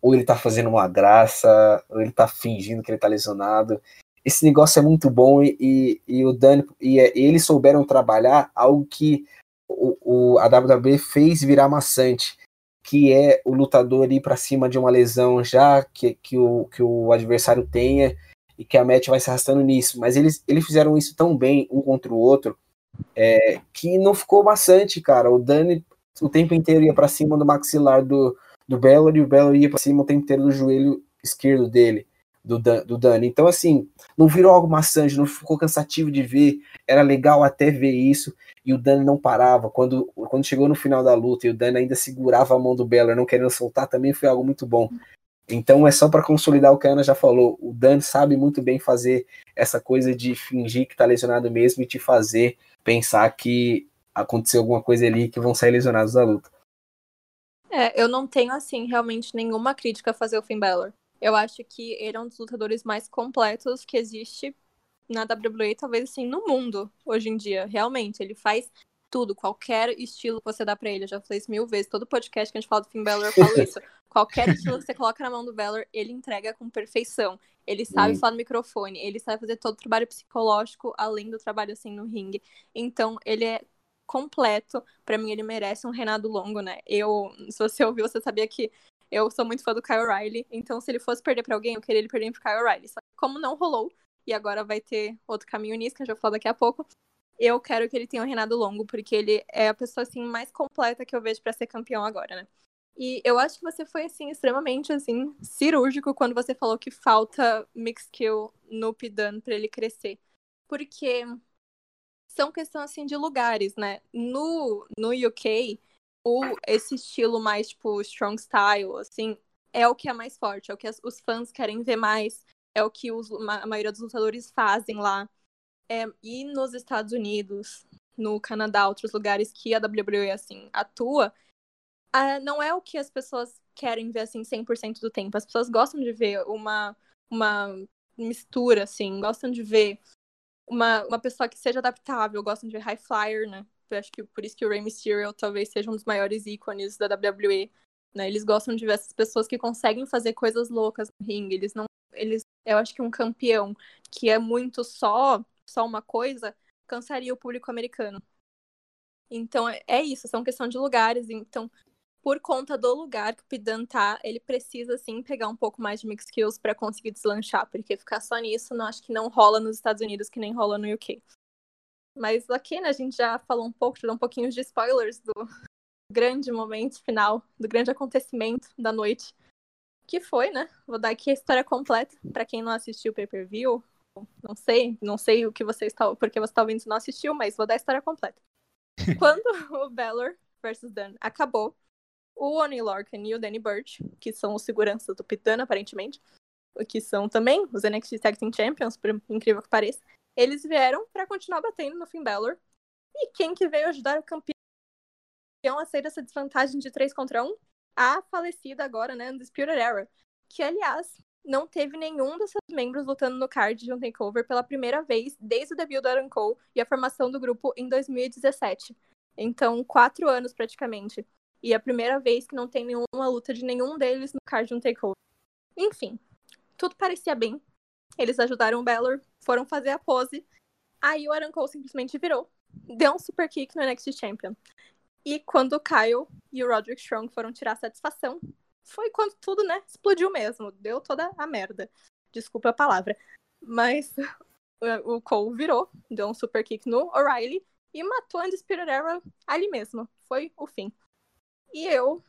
Ou ele tá fazendo uma graça, ou ele tá fingindo que ele tá lesionado. Esse negócio é muito bom e, e, e o Dani e, e, eles souberam trabalhar algo que o, o, a WWE fez virar maçante, que é o lutador ir para cima de uma lesão já que, que, o, que o adversário tenha e que a match vai se arrastando nisso. Mas eles, eles fizeram isso tão bem um contra o outro é, que não ficou maçante, cara. O Dani o tempo inteiro ia para cima do maxilar do, do e o Bellor ia para cima o tempo inteiro do joelho esquerdo dele, do, Dan, do Dani. Então, assim, não virou algo maçante, não ficou cansativo de ver, era legal até ver isso, e o Dani não parava. Quando, quando chegou no final da luta e o Dani ainda segurava a mão do Bellor, não querendo soltar, também foi algo muito bom. Então é só para consolidar o que a Ana já falou. O Dan sabe muito bem fazer essa coisa de fingir que tá lesionado mesmo e te fazer pensar que acontecer alguma coisa ali que vão sair lesionados da luta. É, eu não tenho, assim, realmente nenhuma crítica a fazer o Finn Balor. Eu acho que ele é um dos lutadores mais completos que existe na WWE, talvez, assim, no mundo, hoje em dia. Realmente, ele faz tudo, qualquer estilo que você dá pra ele. Eu já falei isso mil vezes. Todo podcast que a gente fala do Finn Balor, eu falo isso. qualquer estilo que você coloca na mão do Balor, ele entrega com perfeição. Ele sabe hum. falar no microfone, ele sabe fazer todo o trabalho psicológico, além do trabalho, assim, no ringue. Então, ele é completo. Para mim, ele merece um reinado longo, né? Eu, se você ouviu, você sabia que eu sou muito fã do Kyle O'Reilly. Então, se ele fosse perder para alguém, eu queria ele perder pro Kyle O'Reilly. Só que como não rolou, e agora vai ter outro caminho nisso, que a gente vai falar daqui a pouco, eu quero que ele tenha um reinado longo, porque ele é a pessoa, assim, mais completa que eu vejo para ser campeão agora, né? E eu acho que você foi, assim, extremamente, assim, cirúrgico quando você falou que falta mix kill no Pidan para ele crescer. Porque são questão assim de lugares, né? No, no UK, o, esse estilo mais tipo strong style, assim, é o que é mais forte, é o que as, os fãs querem ver mais, é o que os, a maioria dos lutadores fazem lá. É, e nos Estados Unidos, no Canadá, outros lugares que a WWE assim atua, não é o que as pessoas querem ver assim 100% do tempo. As pessoas gostam de ver uma uma mistura assim, gostam de ver uma, uma pessoa que seja adaptável, gostam de high flyer, né? Eu acho que por isso que o Rey Mysterio talvez seja um dos maiores ícones da WWE, né? Eles gostam de ver essas pessoas que conseguem fazer coisas loucas no ringue. Eles não, eles, eu acho que um campeão que é muito só, só uma coisa, cansaria o público americano. Então é, é isso, são questão de lugares. Então por conta do lugar que o Pidan tá, ele precisa sim pegar um pouco mais de mix skills para conseguir deslanchar, porque ficar só nisso, não acho que não rola nos Estados Unidos que nem rola no UK. Mas aqui, né, a gente já falou um pouco, já deu um pouquinho de spoilers do grande momento final, do grande acontecimento da noite, que foi, né? Vou dar aqui a história completa para quem não assistiu o pay-per-view não sei, não sei o que você está, porque você está ouvindo se não assistiu, mas vou dar a história completa. Quando o Balor versus Dan acabou, o Oni Lorcan e o Danny Burch, que são os seguranças do Pitana, aparentemente, que são também os NXT Tag Team Champions, por incrível que pareça, eles vieram para continuar batendo no Finn Balor. E quem que veio ajudar o campeão a sair dessa desvantagem de 3 contra 1? A falecida agora, né, Undisputed Era, que aliás não teve nenhum dos seus membros lutando no card de um takeover pela primeira vez desde o debut do Aaron Cole e a formação do grupo em 2017. Então, quatro anos praticamente. E é a primeira vez que não tem nenhuma luta de nenhum deles no card de um takeover. Enfim, tudo parecia bem. Eles ajudaram o Balor, foram fazer a pose. Aí o Aaron Cole simplesmente virou, deu um super kick no NXT Champion. E quando o Kyle e o Roderick Strong foram tirar satisfação, foi quando tudo, né, explodiu mesmo. Deu toda a merda. Desculpa a palavra. Mas o Cole virou, deu um super kick no O'Reilly e matou a Undisputed Era ali mesmo. Foi o fim. E eu,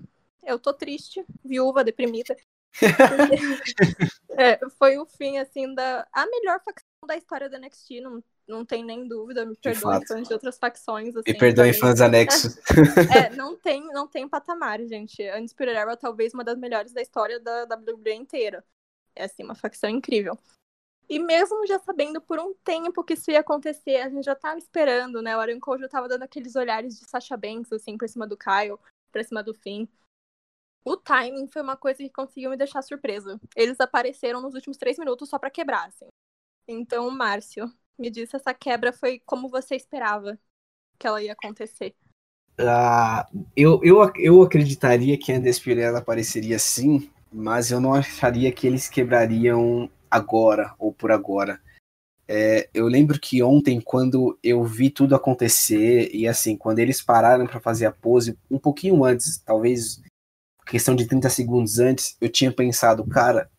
eu tô triste, viúva, deprimida. é, foi o fim, assim, da a melhor facção da história da NXT, não, não tem nem dúvida, me perdoem fãs de outras facções. Assim, me perdoem fãs anexos. é, não tem, não tem patamar, gente. A Undisputed Era é talvez uma das melhores da história da WWE inteira. É, assim, uma facção incrível. E mesmo já sabendo por um tempo que isso ia acontecer, a gente já tava esperando, né? O Aaron Cole já tava dando aqueles olhares de Sasha Banks, assim, por cima do Kyle, pra cima do Finn. O timing foi uma coisa que conseguiu me deixar surpresa. Eles apareceram nos últimos três minutos só para quebrar, assim. Então, Márcio, me disse essa quebra foi como você esperava que ela ia acontecer. Uh, eu, eu, eu acreditaria que a Undisputed apareceria sim, mas eu não acharia que eles quebrariam agora ou por agora. É, eu lembro que ontem, quando eu vi tudo acontecer, e assim, quando eles pararam para fazer a pose, um pouquinho antes, talvez questão de 30 segundos antes, eu tinha pensado, cara,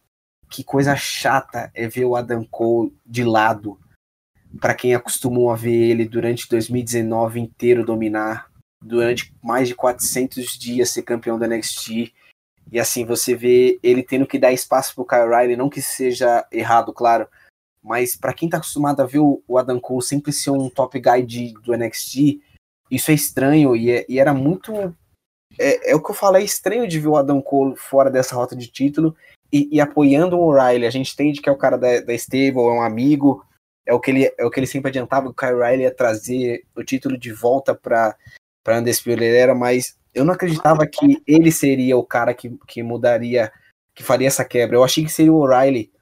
que coisa chata é ver o Adam Cole de lado. Para quem acostumou a ver ele durante 2019 inteiro dominar, durante mais de 400 dias ser campeão da NXT. E assim, você vê ele tendo que dar espaço pro Kyle Riley, não que seja errado, claro, mas para quem tá acostumado a ver o Adam Cole sempre ser um top guy de, do NXT, isso é estranho e, é, e era muito é, é, o que eu falei, é estranho de ver o Adam Cole fora dessa rota de título e, e apoiando o O'Reilly. A gente entende que é o cara da, da stable, é um amigo, é o que ele, é o que ele sempre adiantava, o Kyle Riley ia trazer o título de volta para para Undisputed Era, mas eu não acreditava que ele seria o cara que, que mudaria, que faria essa quebra. Eu achei que seria o O'Reilly,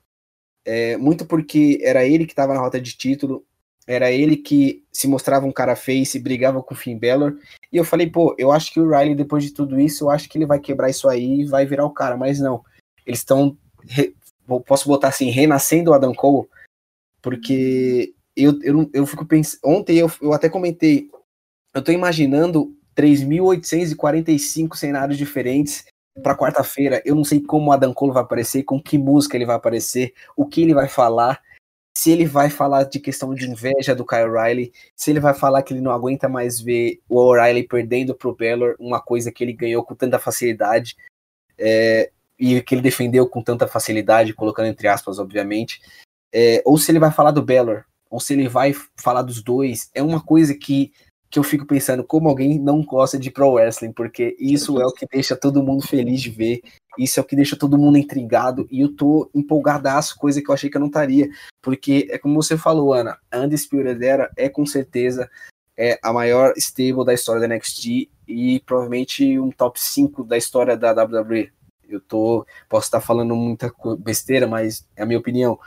é, muito porque era ele que estava na rota de título, era ele que se mostrava um cara face, brigava com o Finn Balor. E eu falei, pô, eu acho que o Riley, depois de tudo isso, eu acho que ele vai quebrar isso aí e vai virar o cara. Mas não. Eles estão. Posso botar assim, renascendo o Adam Cole, porque eu, eu, eu fico pensando. Ontem eu, eu até comentei. Eu tô imaginando 3.845 cenários diferentes para quarta-feira. Eu não sei como o Adam Cole vai aparecer, com que música ele vai aparecer, o que ele vai falar se ele vai falar de questão de inveja do Kyle Riley, se ele vai falar que ele não aguenta mais ver o O'Reilly perdendo pro Bellor, uma coisa que ele ganhou com tanta facilidade, é, e que ele defendeu com tanta facilidade, colocando entre aspas, obviamente, é, ou se ele vai falar do Bellor, ou se ele vai falar dos dois, é uma coisa que que eu fico pensando como alguém não gosta de pro wrestling, porque isso é o que deixa todo mundo feliz de ver, isso é o que deixa todo mundo intrigado, e eu tô empolgadaço, coisa que eu achei que eu não estaria, porque é como você falou, Ana, a Undisputed Era é com certeza é a maior stable da história da NXT e provavelmente um top 5 da história da WWE. Eu tô, posso estar falando muita besteira, mas é a minha opinião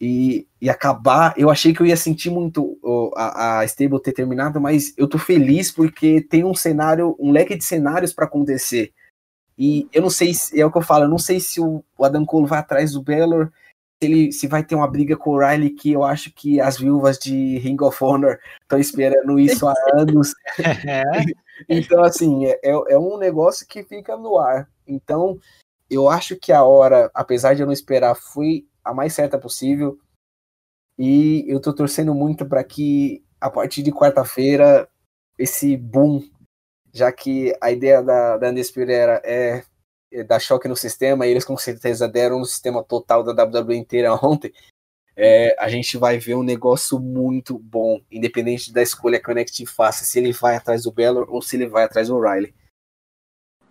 e, e acabar. Eu achei que eu ia sentir muito a, a Stable ter terminado, mas eu tô feliz porque tem um cenário, um leque de cenários para acontecer. E eu não sei se, é o que eu falo, eu não sei se o, o Adam Cole vai atrás do Baylor, se ele se vai ter uma briga com o Riley, que eu acho que as viúvas de Ring of Honor estão esperando isso há anos. É. então, assim, é, é, é um negócio que fica no ar. Então, eu acho que a hora, apesar de eu não esperar, foi a mais certa possível. E eu tô torcendo muito para que a partir de quarta-feira esse boom, já que a ideia da, da Undisputed é, é dar choque no sistema, e eles com certeza deram no sistema total da WWE inteira ontem. é, a gente vai ver um negócio muito bom, independente da escolha que o NXT faça, se ele vai atrás do Bellor ou se ele vai atrás do O'Reilly.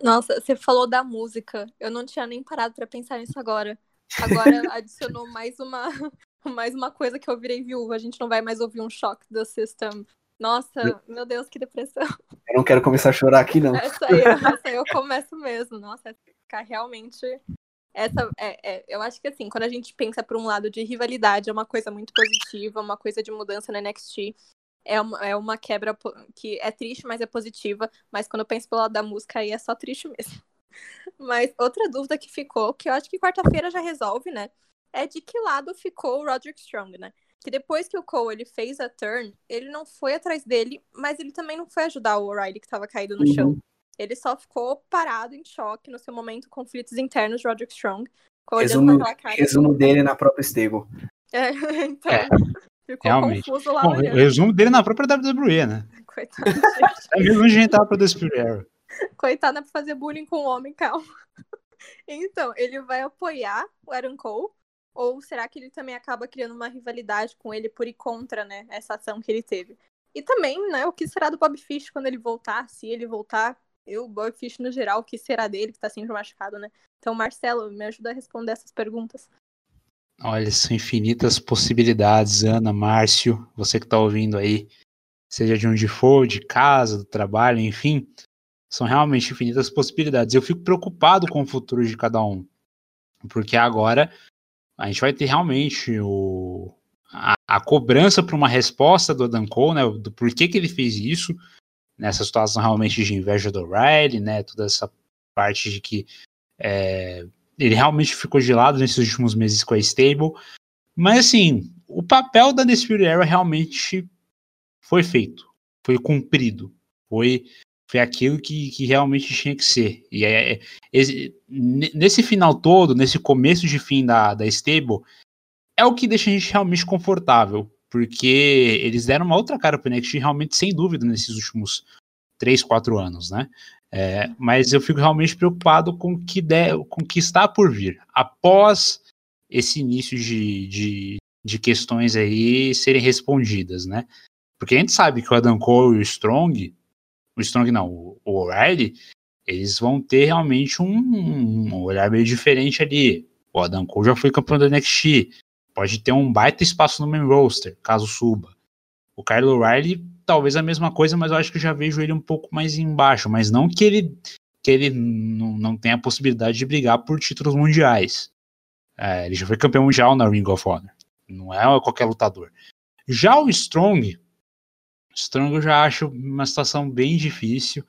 Nossa, você falou da música. Eu não tinha nem parado para pensar nisso agora. Agora adicionou mais uma, mais uma coisa que eu virei viúva. A gente não vai mais ouvir um choque do System. Nossa, meu Deus, que depressão. Eu não quero começar a chorar aqui, não. Essa aí, essa aí eu começo mesmo. Nossa, ficar realmente. Essa, é, é, eu acho que assim, quando a gente pensa por um lado de rivalidade, é uma coisa muito positiva, uma coisa de mudança na NXT. É uma, é uma quebra que é triste, mas é positiva. Mas quando eu penso pelo lado da música, aí é só triste mesmo. Mas outra dúvida que ficou, que eu acho que quarta-feira já resolve, né? É de que lado ficou o Roderick Strong, né? Que depois que o Cole ele fez a turn, ele não foi atrás dele, mas ele também não foi ajudar o O'Reilly que estava caído no uhum. chão. Ele só ficou parado em choque no seu momento conflitos internos de Roderick Strong. Resumo, resumo dele na própria stable. É, então. É. Ficou Realmente. confuso lá. Bom, o resumo dele na própria WWE, né? Coitado. é mesmo onde a gente tava pra É pra fazer bullying com o homem, calma. Então, ele vai apoiar o Aaron Cole? Ou será que ele também acaba criando uma rivalidade com ele por ir contra, né, essa ação que ele teve? E também, né, o que será do Bob Fish quando ele voltar, se ele voltar, eu, Bob Fish no geral, o que será dele, que tá sempre machucado, né? Então, Marcelo, me ajuda a responder essas perguntas. Olha, são infinitas possibilidades, Ana, Márcio, você que está ouvindo aí, seja de onde for, de casa, do trabalho, enfim, são realmente infinitas possibilidades. Eu fico preocupado com o futuro de cada um, porque agora a gente vai ter realmente o, a, a cobrança para uma resposta do Adam Cole, né, do porquê que ele fez isso, nessa situação realmente de inveja do Riley, né, toda essa parte de que é, ele realmente ficou de lado nesses últimos meses com a Stable. Mas assim, o papel da Spirit Era realmente foi feito, foi cumprido, foi, foi aquilo que, que realmente tinha que ser. E é, é esse, nesse final todo, nesse começo de fim da, da Stable, é o que deixa a gente realmente confortável, porque eles deram uma outra cara para o NXT realmente sem dúvida nesses últimos 3, 4 anos, né? É, mas eu fico realmente preocupado com o que, com que está por vir após esse início de, de, de, questões aí serem respondidas, né? Porque a gente sabe que o Adam Cole e o Strong, o Strong não, o, O'Reilly, eles vão ter realmente um, um, olhar meio diferente ali. O Adam Cole já foi campeão da NXT, pode ter um baita espaço no main roster, caso suba. O Kyle O'Reilly talvez a mesma coisa, mas eu acho que já vejo ele um pouco mais embaixo, mas não que ele que ele não, não tenha a possibilidade de brigar por títulos mundiais. É, ele já foi campeão mundial na Ring of Honor. Não é qualquer lutador. Já o Strong, Strong eu já acho uma situação bem difícil.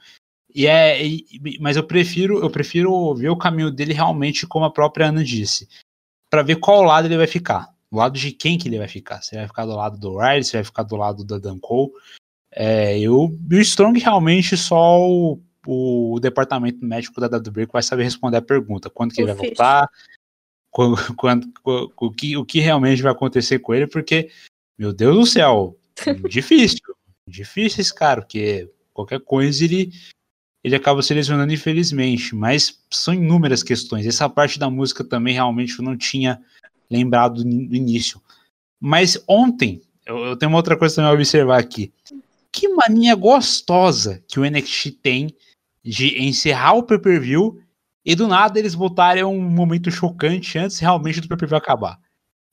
E é, e, mas eu prefiro, eu prefiro ver o caminho dele realmente como a própria Ana disse, para ver qual lado ele vai ficar. Do lado de quem que ele vai ficar? Se vai ficar do lado do Riley, se vai ficar do lado da Dan Cole. É, eu, o Strong realmente só o, o, departamento médico da WWE vai saber responder a pergunta. Quando que ele vai voltar? Quando, quando, o, que, o que realmente vai acontecer com ele, porque, meu Deus do céu, difícil. Difícil esse cara, porque qualquer coisa ele, ele acaba se lesionando, infelizmente. Mas são inúmeras questões. Essa parte da música também realmente eu não tinha lembrado do início. Mas ontem, eu, eu tenho uma outra coisa também a observar aqui que mania gostosa que o NXT tem de encerrar o pay-per-view e do nada eles botarem um momento chocante antes realmente do pay-per-view acabar.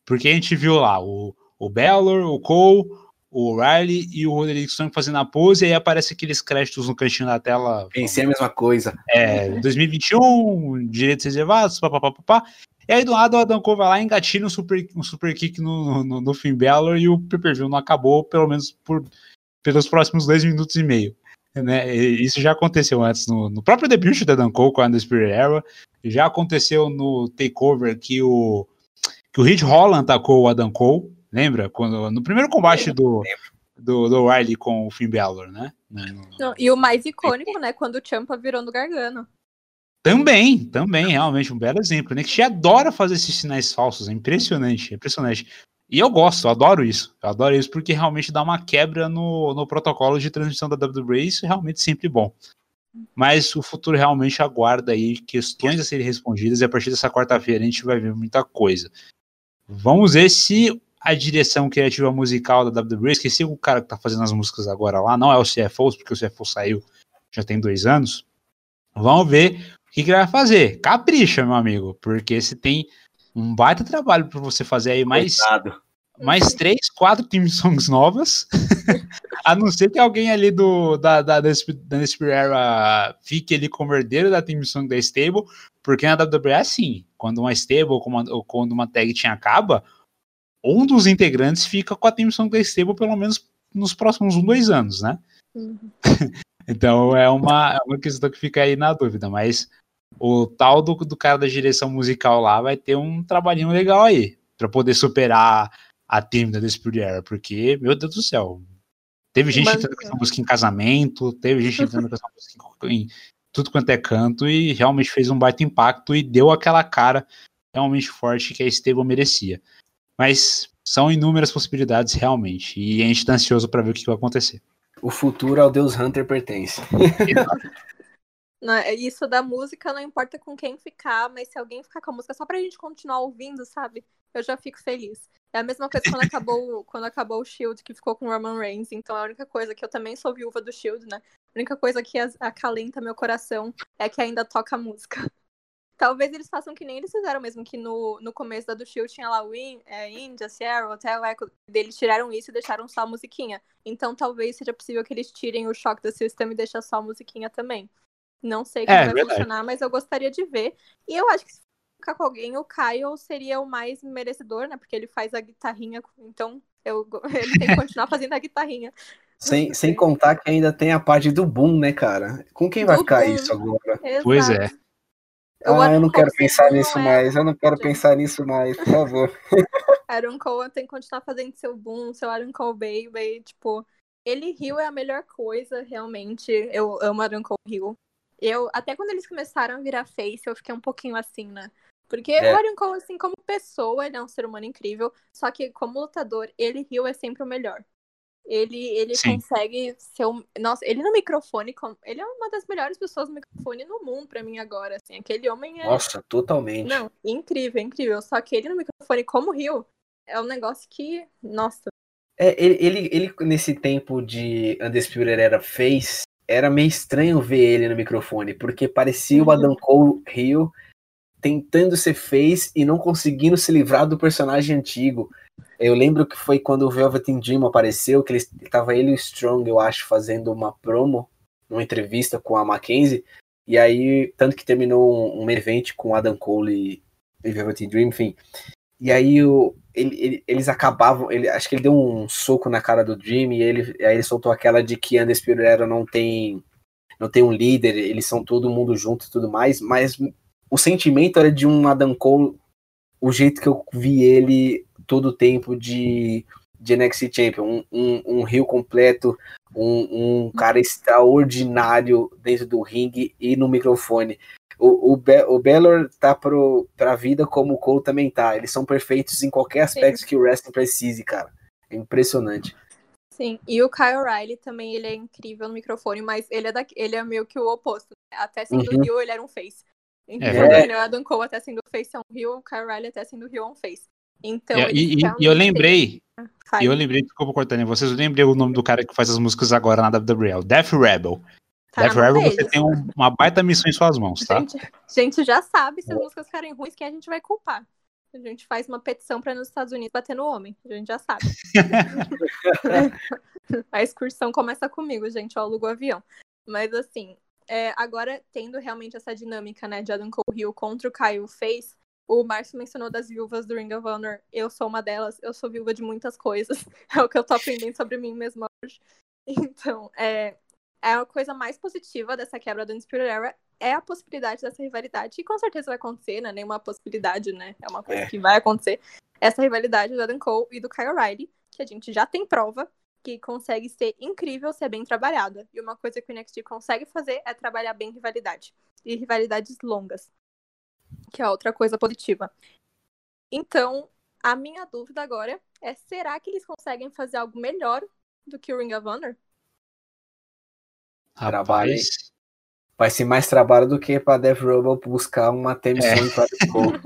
Porque a gente viu lá o, o Bellor, o Cole, o O'Reilly e o Roderick Strong fazendo a pose, e aí aparece aqueles créditos no cantinho da tela. Pensei a mesma coisa. É, 2021, direitos reservados, papapá. E aí do nada o Adam Cole vai lá e engatilha um super, um super kick no, no, no Finn Balor e o pay-per-view não acabou, pelo menos por pelos próximos dois minutos e meio. Né? Isso já aconteceu antes no, no próprio debut da Dan Cole com a Undisputed Era, já aconteceu no Takeover que o que o Rich Holland atacou o Adam Cole, lembra? Quando, no primeiro combate do, do, do Riley com o Finn Balor, né? Não, e o mais icônico, né? Quando o Champa virou no Gargano. Também, também, realmente, um belo exemplo, né? Que te adora fazer esses sinais falsos, é impressionante, é impressionante. E eu gosto, eu adoro isso. Eu adoro isso porque realmente dá uma quebra no, no protocolo de transmissão da WWE. Isso é realmente sempre bom. Mas o futuro realmente aguarda aí questões a serem respondidas e a partir dessa quarta-feira a gente vai ver muita coisa. Vamos ver se a direção criativa musical da WWE, esqueci o cara que tá fazendo as músicas agora lá, não é o CFO, porque o CFO saiu já tem dois anos. Vamos ver o que, que ele vai fazer. Capricha, meu amigo, porque se tem um baita trabalho para você fazer aí mais, Coitado. mais três, quatro team songs novas. a não ser que alguém ali do, da, da, da, da Era fique ali como herdeiro da team song da stable, porque na WWE é assim, quando uma stable ou, quando uma tag team acaba, um dos integrantes fica com a team song da stable pelo menos nos próximos um, dois anos, né? Uhum. então é uma, é uma questão que fica aí na dúvida, mas o tal do, do cara da direção musical lá vai ter um trabalhinho legal aí, para poder superar a team da Spirit Era, porque, meu Deus do céu, teve gente entrando com essa música em casamento, teve gente entrando com essa música em tudo quanto é canto, e realmente fez um baita impacto e deu aquela cara realmente forte que a Esteban merecia. Mas são inúmeras possibilidades realmente, e a gente tá ansioso para ver o que vai acontecer. O futuro ao Deus Hunter pertence. Não, isso da música não importa com quem ficar, mas se alguém ficar com a música só pra gente continuar ouvindo, sabe? Eu já fico feliz. É a mesma coisa quando acabou, quando acabou o Shield, que ficou com o Roman Reigns. Então a única coisa que eu também sou viúva do Shield, né? A única coisa que acalenta meu coração é que ainda toca a música. Talvez eles façam que nem eles fizeram mesmo, que no, no começo da do Shield tinha lá o In, é, India, Sierra, Hotel Echo. Eles tiraram isso e deixaram só a musiquinha. Então talvez seja possível que eles tirem o Shock do System e deixem só a musiquinha também. Não sei como É, vai verdade. funcionar, mas eu gostaria de ver. E eu acho que se ficar com alguém, o Kyle seria o mais merecedor, né? Porque ele faz a guitarrinha, então eu, ele tem que continuar fazendo a guitarrinha. Sem, sem contar que ainda tem a parte do boom, né, cara? Com quem vai Do ficar boom. isso agora? Pois Exato. é. O Ah, eu não quero pensar nisso é- mais, eu não quero pensar nisso mais, por favor. Aaron Cole tem que continuar fazendo seu boom, seu Aaron Cole Baby, tipo, ele Rio é a melhor coisa, realmente. Eu amo Aaron Cole Rio. Eu, até quando eles começaram a virar face, eu fiquei um pouquinho assim, né? Porque É. o Aaron Cole, assim, como pessoa, ele é um ser humano incrível, só que como lutador, ele Rio é sempre o melhor. Ele, ele Sim. consegue ser um. Nossa, ele no microfone, ele é uma das melhores pessoas no microfone no mundo pra mim agora, assim. Aquele homem é. Nossa, totalmente. Não, incrível, incrível. Só que ele no microfone, como Rio, é um negócio que, nossa, É, ele, ele, ele, nesse tempo de Undisputed Era fez, era meio estranho ver ele no microfone, porque parecia o Uhum. Adam Cole Rio tentando ser face e não conseguindo se livrar do personagem antigo. Eu lembro que foi quando o Velveteen Dream apareceu, que ele tava ele e o Strong, eu acho, fazendo uma promo, numa entrevista com a Mackenzie, e aí, tanto que terminou um, um evento com Adam Cole e, e Velveteen Dream, enfim. E aí o, ele- ele- eles acabavam, ele, acho que ele deu um soco na cara do Dream e ele, aí ele soltou aquela de que Undisputed Era não tem não tem um líder, eles são todo mundo junto e tudo mais, mas o sentimento era de um Adam Cole, o jeito que eu vi ele todo o tempo de, de NXT Champion, um, um, um rio completo, um, um cara extraordinário dentro do ringue e no microfone. O, o, Be o Belor tá pro, pra vida como o Cole também tá. Eles são perfeitos em qualquer aspecto que o wrestling precise, cara. É impressionante. Sim, e o Kyle Riley também, ele é incrível no microfone, mas ele é, da, ele é meio que o oposto. né? Até sendo Uhum. Rio, ele era um face. Então, é o Adam Cole até sendo face é um Rio, o Kyle Riley até sendo Rio é um face. Então, E- e, e- eu têm- lembrei, Fale. e eu lembrei, desculpa cortando vocês, eu lembrei o nome do cara que faz as músicas agora na WWE, o Death Rebel. Tá Death Rebel, você tem um- uma baita missão em suas mãos, tá? Gente, a gente já sabe se as músicas ficarem ruins, quem a gente vai culpar. A gente faz uma petição para nos Estados Unidos bater no homem. A gente já sabe. a excursão começa comigo, gente. Eu alugo o avião. Mas assim, é, agora tendo realmente essa dinâmica, né, de Adam Cole Hill contra o Kyle Face, o Márcio mencionou das viúvas do Ring of Honor. Eu sou uma delas. Eu sou viúva de muitas coisas. É o que eu tô aprendendo sobre mim mesma hoje. Então, é, é a coisa mais positiva dessa quebra do Undisputed Era é a possibilidade dessa rivalidade, e com certeza vai acontecer, né? Nenhuma possibilidade, né? É uma coisa É. que vai acontecer. Essa rivalidade do Adam Cole e do Kyle O'Reilly, que a gente já tem prova que consegue ser incrível se é bem trabalhada. E uma coisa que o NXT consegue fazer é trabalhar bem rivalidade. E rivalidades longas. Que é outra coisa positiva. Então, a minha dúvida agora é: será que eles conseguem fazer algo melhor do que o Ring of Honor? Rapaz, Vai ser mais trabalho do que pra Death Rebel buscar uma É. temissão para o Cole.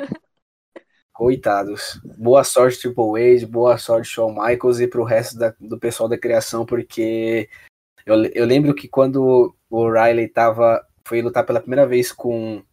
Coitados. Boa sorte, Triple H, boa sorte, Shawn Michaels e pro resto da, do pessoal da criação, porque eu, eu lembro que quando o Riley tava, foi lutar pela primeira vez com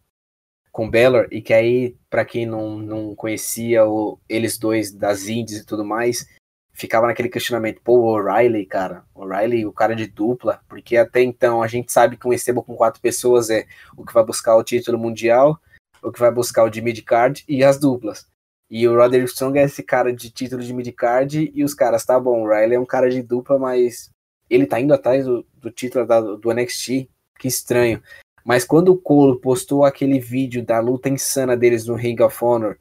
com Bellor e que aí, para quem não, não conhecia o, eles dois das Indies e tudo mais, ficava naquele questionamento, pô, o O'Reilly, cara, o O'Reilly, o cara de dupla, porque até então a gente sabe que um stable com quatro pessoas é o que vai buscar o título mundial, o que vai buscar o de mid-card e as duplas. E o Roderick Strong é esse cara de título de mid-card e os caras, tá bom, o Riley é um cara de dupla, mas ele tá indo atrás do, do título da, do NXT, que estranho. Mas quando o Cole postou aquele vídeo da luta insana deles no Ring of Honor,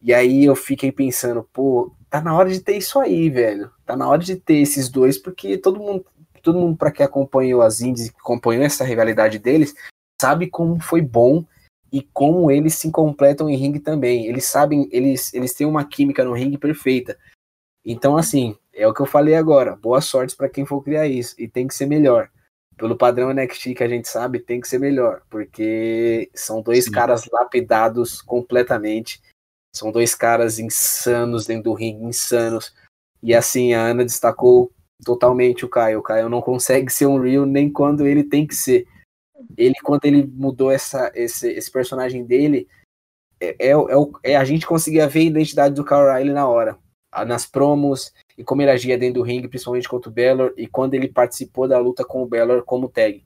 e aí eu fiquei pensando, pô, tá na hora de ter isso aí, velho. Tá na hora de ter esses dois, porque todo mundo, todo mundo para quem acompanhou as indies, acompanhou essa rivalidade deles, sabe como foi bom e como eles se completam em ringue também. Eles sabem, eles, eles têm uma química no ringue perfeita. Então, assim, é o que eu falei agora. Boa sorte para quem for criar isso. E tem que ser melhor pelo padrão NXT que a gente sabe, tem que ser melhor, porque são dois Sim. caras lapidados completamente. São dois caras insanos dentro do ringue, insanos. E assim, a Ana destacou totalmente o Caio. O Caio não consegue ser um real nem quando ele tem que ser. Ele, quando ele mudou essa, esse, esse personagem dele, é, é, é, é a gente conseguia ver a identidade do Kyle Riley na hora. Nas promos, e como ele agia dentro do ringue, principalmente contra o Bellor, e quando ele participou da luta com o Bellor como tag.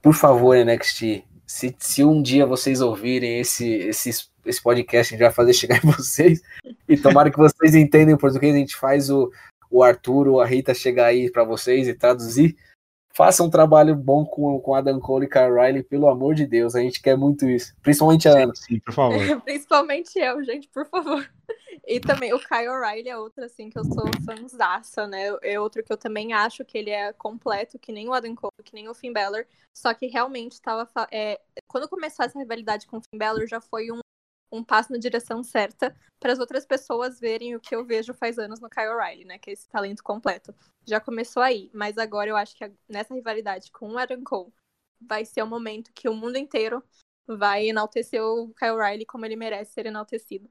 Por favor, NXT, se, se um dia vocês ouvirem esse, esse, esse podcast, a gente vai fazer chegar em vocês, e tomara que vocês entendam o português, a gente faz o, o Arthur ou a Rita chegar aí para vocês e traduzir. Faça um trabalho bom com, com Adam Cole e Kyle Riley, pelo amor de Deus, a gente quer muito isso. Principalmente a Ana. Sim, por favor. Principalmente eu, gente, por favor. E também o Kyle O'Reilly é outro, assim, que eu sou fãzaça, né? É outro que eu também acho que ele é completo, que nem o Adam Cole, que nem o Finn Balor. Só que realmente estava. É... Quando começou essa rivalidade com o Finn Balor, já foi um, um passo na direção certa para as outras pessoas verem o que eu vejo faz anos no Kyle O'Reilly, né? Que é esse talento completo. Já começou aí, mas agora eu acho que nessa rivalidade com o Adam Cole vai ser o momento que o mundo inteiro vai enaltecer o Kyle O'Reilly como ele merece ser enaltecido.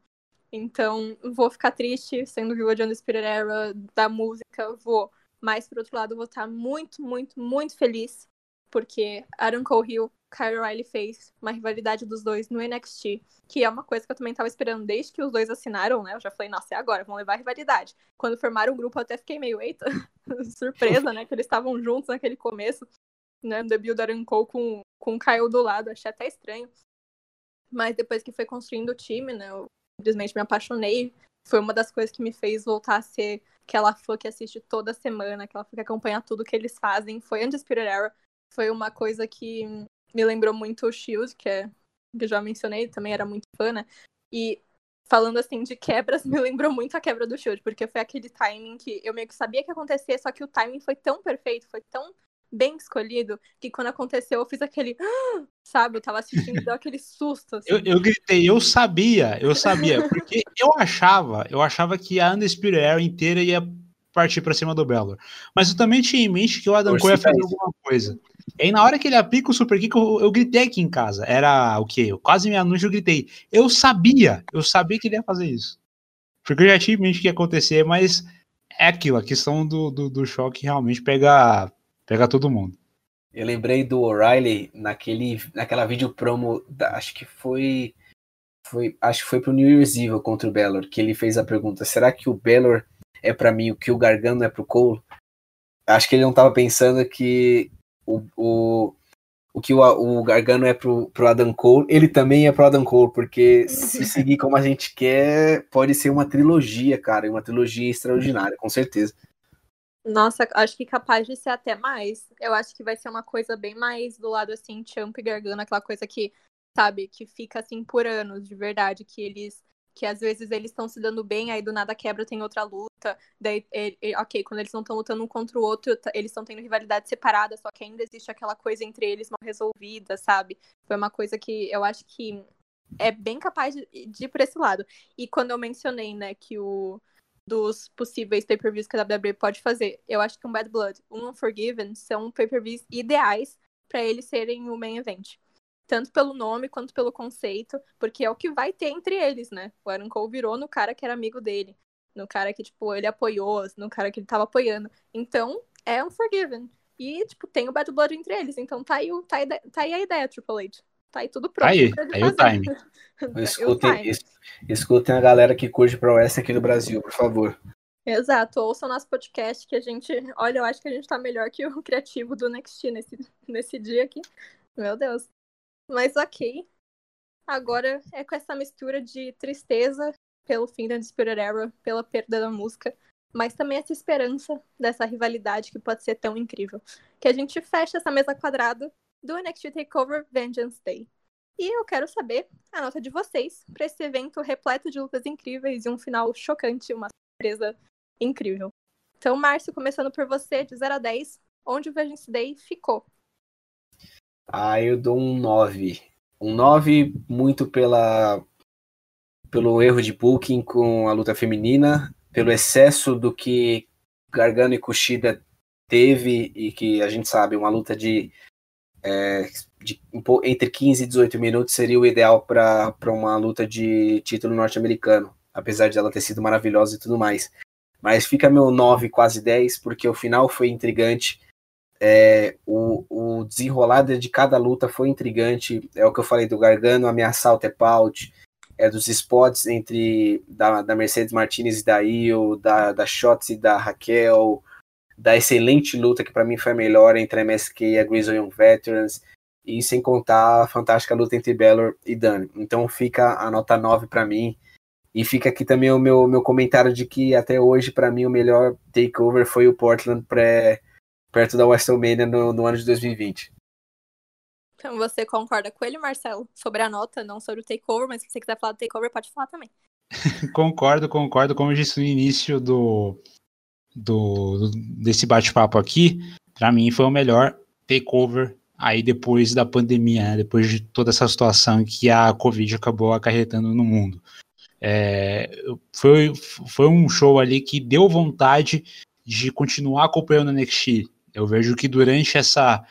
Então, vou ficar triste sendo viúva de Undisputed Era, da música, vou. Mas, por outro lado, vou estar muito, muito, muito feliz, porque Aaron Cole Hill, Kyle Riley fez uma rivalidade dos dois no NXT, que é uma coisa que eu também estava esperando desde que os dois assinaram, né? Eu já falei, nossa, é agora, vão levar a rivalidade. Quando formaram o grupo, eu até fiquei meio, eita, surpresa, né? Que eles estavam juntos naquele começo, né? O debut da Cole com, com o Kyle do lado, achei até estranho. Mas depois que foi construindo o time, né? simplesmente me apaixonei. Foi uma das coisas que me fez voltar a ser aquela fã que assiste toda semana, aquela fã que acompanha tudo que eles fazem. Foi Undisputed Era. Foi uma coisa que me lembrou muito o Shield, que é que eu já mencionei, também era muito fã, né? E falando assim de quebras, me lembrou muito a quebra do Shield, porque foi aquele timing que eu meio que sabia que ia acontecer, só que o timing foi tão perfeito, foi tão bem escolhido que quando aconteceu eu fiz aquele. Sabe, eu tava assistindo deu aquele susto. Assim. Eu, eu, gritei, eu sabia, eu sabia, porque eu achava, eu achava que a Undisputed Era inteira ia partir para cima do Bellor. Mas eu também tinha em mente que o Adam Cole ia fazer alguma coisa. E aí, na hora que ele aplica o Super Kick, eu, eu gritei aqui em casa. Era o quê? Quase meia-noite eu gritei. Eu sabia, eu sabia que ele ia fazer isso. Porque eu já tinha em mente que ia acontecer, mas é aquilo, a questão do, do, do choque realmente pega Pega todo mundo. Eu lembrei do O'Reilly naquele, naquela vídeo promo, da, acho que foi, foi, acho que foi pro New Year's Eve contra o Bellor, que ele fez a pergunta: será que o Bellor é para mim o que o Gargano é pro Cole? Acho que ele não tava pensando que o, o, o que o, o Gargano é pro, pro Adam Cole, ele também é pro Adam Cole, porque se seguir como a gente quer, pode ser uma trilogia, cara, uma trilogia extraordinária, com certeza. Nossa, acho que capaz de ser até mais. Eu acho que vai ser uma coisa bem mais do lado assim, Champ e Gargano, aquela coisa que, sabe, que fica assim por anos, de verdade, que eles que às vezes eles estão se dando bem, aí do nada quebra, tem outra luta. Daí, ok, quando eles não estão lutando um contra o outro, eles estão tendo rivalidade separada, só que ainda existe aquela coisa entre eles mal resolvida, sabe? Foi uma coisa que eu acho que é bem capaz de, de ir por esse lado. E quando eu mencionei, né, que o dos possíveis pay-per-views que a WWE pode fazer. Eu acho que um Bad Blood, um Unforgiven são pay-per-views ideais para eles serem o main event. Tanto pelo nome quanto pelo conceito, porque é o que vai ter entre eles, né? O Aaron Cole virou no cara que era amigo dele, no cara que, tipo, ele apoiou, no cara que ele tava apoiando. Então, é um Forgiven. E, tipo, tem o Bad Blood entre eles. Então tá aí, o, tá aí, tá aí a ideia, Triple H. Tá aí tudo pronto. Aí, aí o time. escutem, es, escutem a galera que curte Pro Wrestling aqui no Brasil, por favor. Exato, ouçam nosso podcast que a gente. Olha, eu acho que a gente tá melhor que o criativo do Next nesse, nesse dia aqui. Meu Deus. Mas ok. Agora é com essa mistura de tristeza pelo fim da Spirit Era, pela perda da música, mas também essa esperança dessa rivalidade que pode ser tão incrível. Que a gente fecha essa mesa quadrada do NXT TakeOver Vengeance Day. E eu quero saber a nota de vocês para esse evento repleto de lutas incríveis e um final chocante, uma surpresa incrível. Então, Márcio, começando por você, de 0 a 10, onde o Vengeance Day ficou? Ah, eu dou um 9. Um 9 muito pela pelo erro de booking com a luta feminina, pelo excesso do que Gargano e Kushida teve e que a gente sabe, uma luta de, é, de entre 15 e 18 minutos seria o ideal para uma luta de título norte-americano, apesar de ela ter sido maravilhosa e tudo mais. Mas fica meu 9, quase 10, porque o final foi intrigante. É, o, o desenrolar de cada luta foi intrigante. É o que eu falei do Gargano ameaçar o Tepaut, é dos spots entre da, da Mercedes Martinez e da Io, da, da Shots e da Raquel, da excelente luta que para mim foi a melhor entre a MSK e a Grizzly Young Veterans, e sem contar a fantástica luta entre Bellor e Dani. Então fica a nota 9 para mim. E fica aqui também o meu, meu comentário de que até hoje, para mim, o melhor takeover foi o Portland pré, perto da WrestleMania no, no ano de 2020. Então você concorda com ele, Marcelo, sobre a nota, não sobre o takeover, mas se você quiser falar do takeover, pode falar também. concordo, concordo. Como eu disse no início do, do desse bate-papo aqui, para mim foi o melhor takeover aí depois da pandemia, né? depois de toda essa situação que a Covid acabou acarretando no mundo. É, foi, foi um show ali que deu vontade de continuar acompanhando o NXT. Eu vejo que durante essa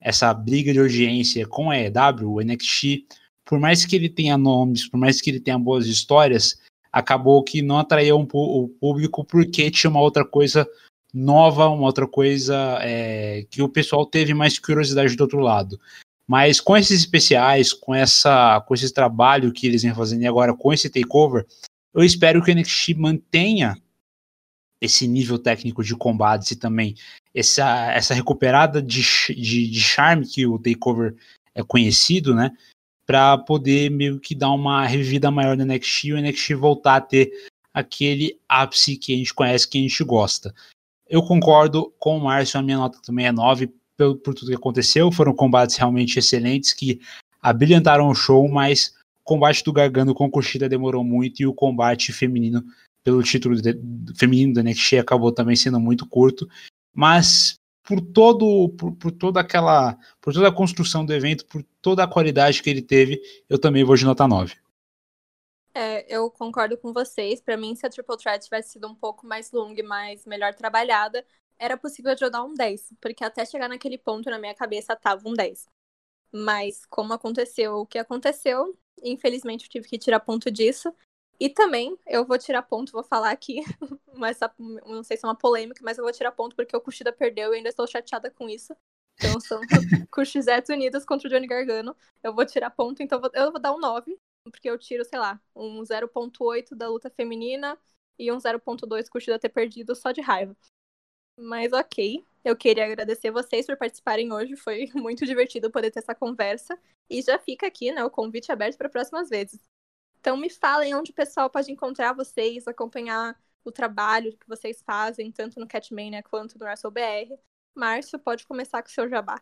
essa briga de audiência com a EW, o NXT, por mais que ele tenha nomes, por mais que ele tenha boas histórias, acabou que não atraiu um, o público porque tinha uma outra coisa nova, uma outra coisa é, que o pessoal teve mais curiosidade do outro lado. Mas com esses especiais, com essa, com esse trabalho que eles vêm fazendo agora com esse takeover, eu espero que o NXT mantenha esse nível técnico de combates e também essa, essa recuperada de, de, de charme que o Takeover é conhecido, né? Para poder meio que dar uma revivida maior no NXT e o NXT voltar a ter aquele ápice que a gente conhece, que a gente gosta. Eu concordo com o Márcio, a minha nota também é 9 por, por tudo que aconteceu. Foram combates realmente excelentes que abrilhantaram o show, mas o combate do Gargano com Kushida demorou muito e o combate feminino pelo título de, feminino da NXT acabou também sendo muito curto, mas por todo por, por, toda aquela por toda a construção do evento, por toda a qualidade que ele teve, eu também vou de nota 9. É, eu concordo com vocês. Para mim, se a Triple Threat tivesse sido um pouco mais longa e mais melhor trabalhada, era possível de eu dar um 10, porque até chegar naquele ponto na minha cabeça tava um 10. Mas como aconteceu o que aconteceu, infelizmente eu tive que tirar ponto disso. E também eu vou tirar ponto, vou falar aqui, mas não sei se é uma polêmica, mas eu vou tirar ponto porque o Kushida perdeu e ainda estou chateada com isso. Então são Kushizettes unidas contra o Johnny Gargano. Eu vou tirar ponto, então eu vou dar um 9, porque eu tiro, sei lá, um 0.8 da luta feminina e um 0.2 Kushida ter perdido só de raiva. Mas ok, eu queria agradecer vocês por participarem hoje, foi muito divertido poder ter essa conversa. E já fica aqui, né, o convite aberto para próximas vezes. Então me falem onde o pessoal pode encontrar vocês, acompanhar o trabalho que vocês fazem, tanto no Catmania quanto no WrestleBR. Márcio, pode começar com o seu jabá.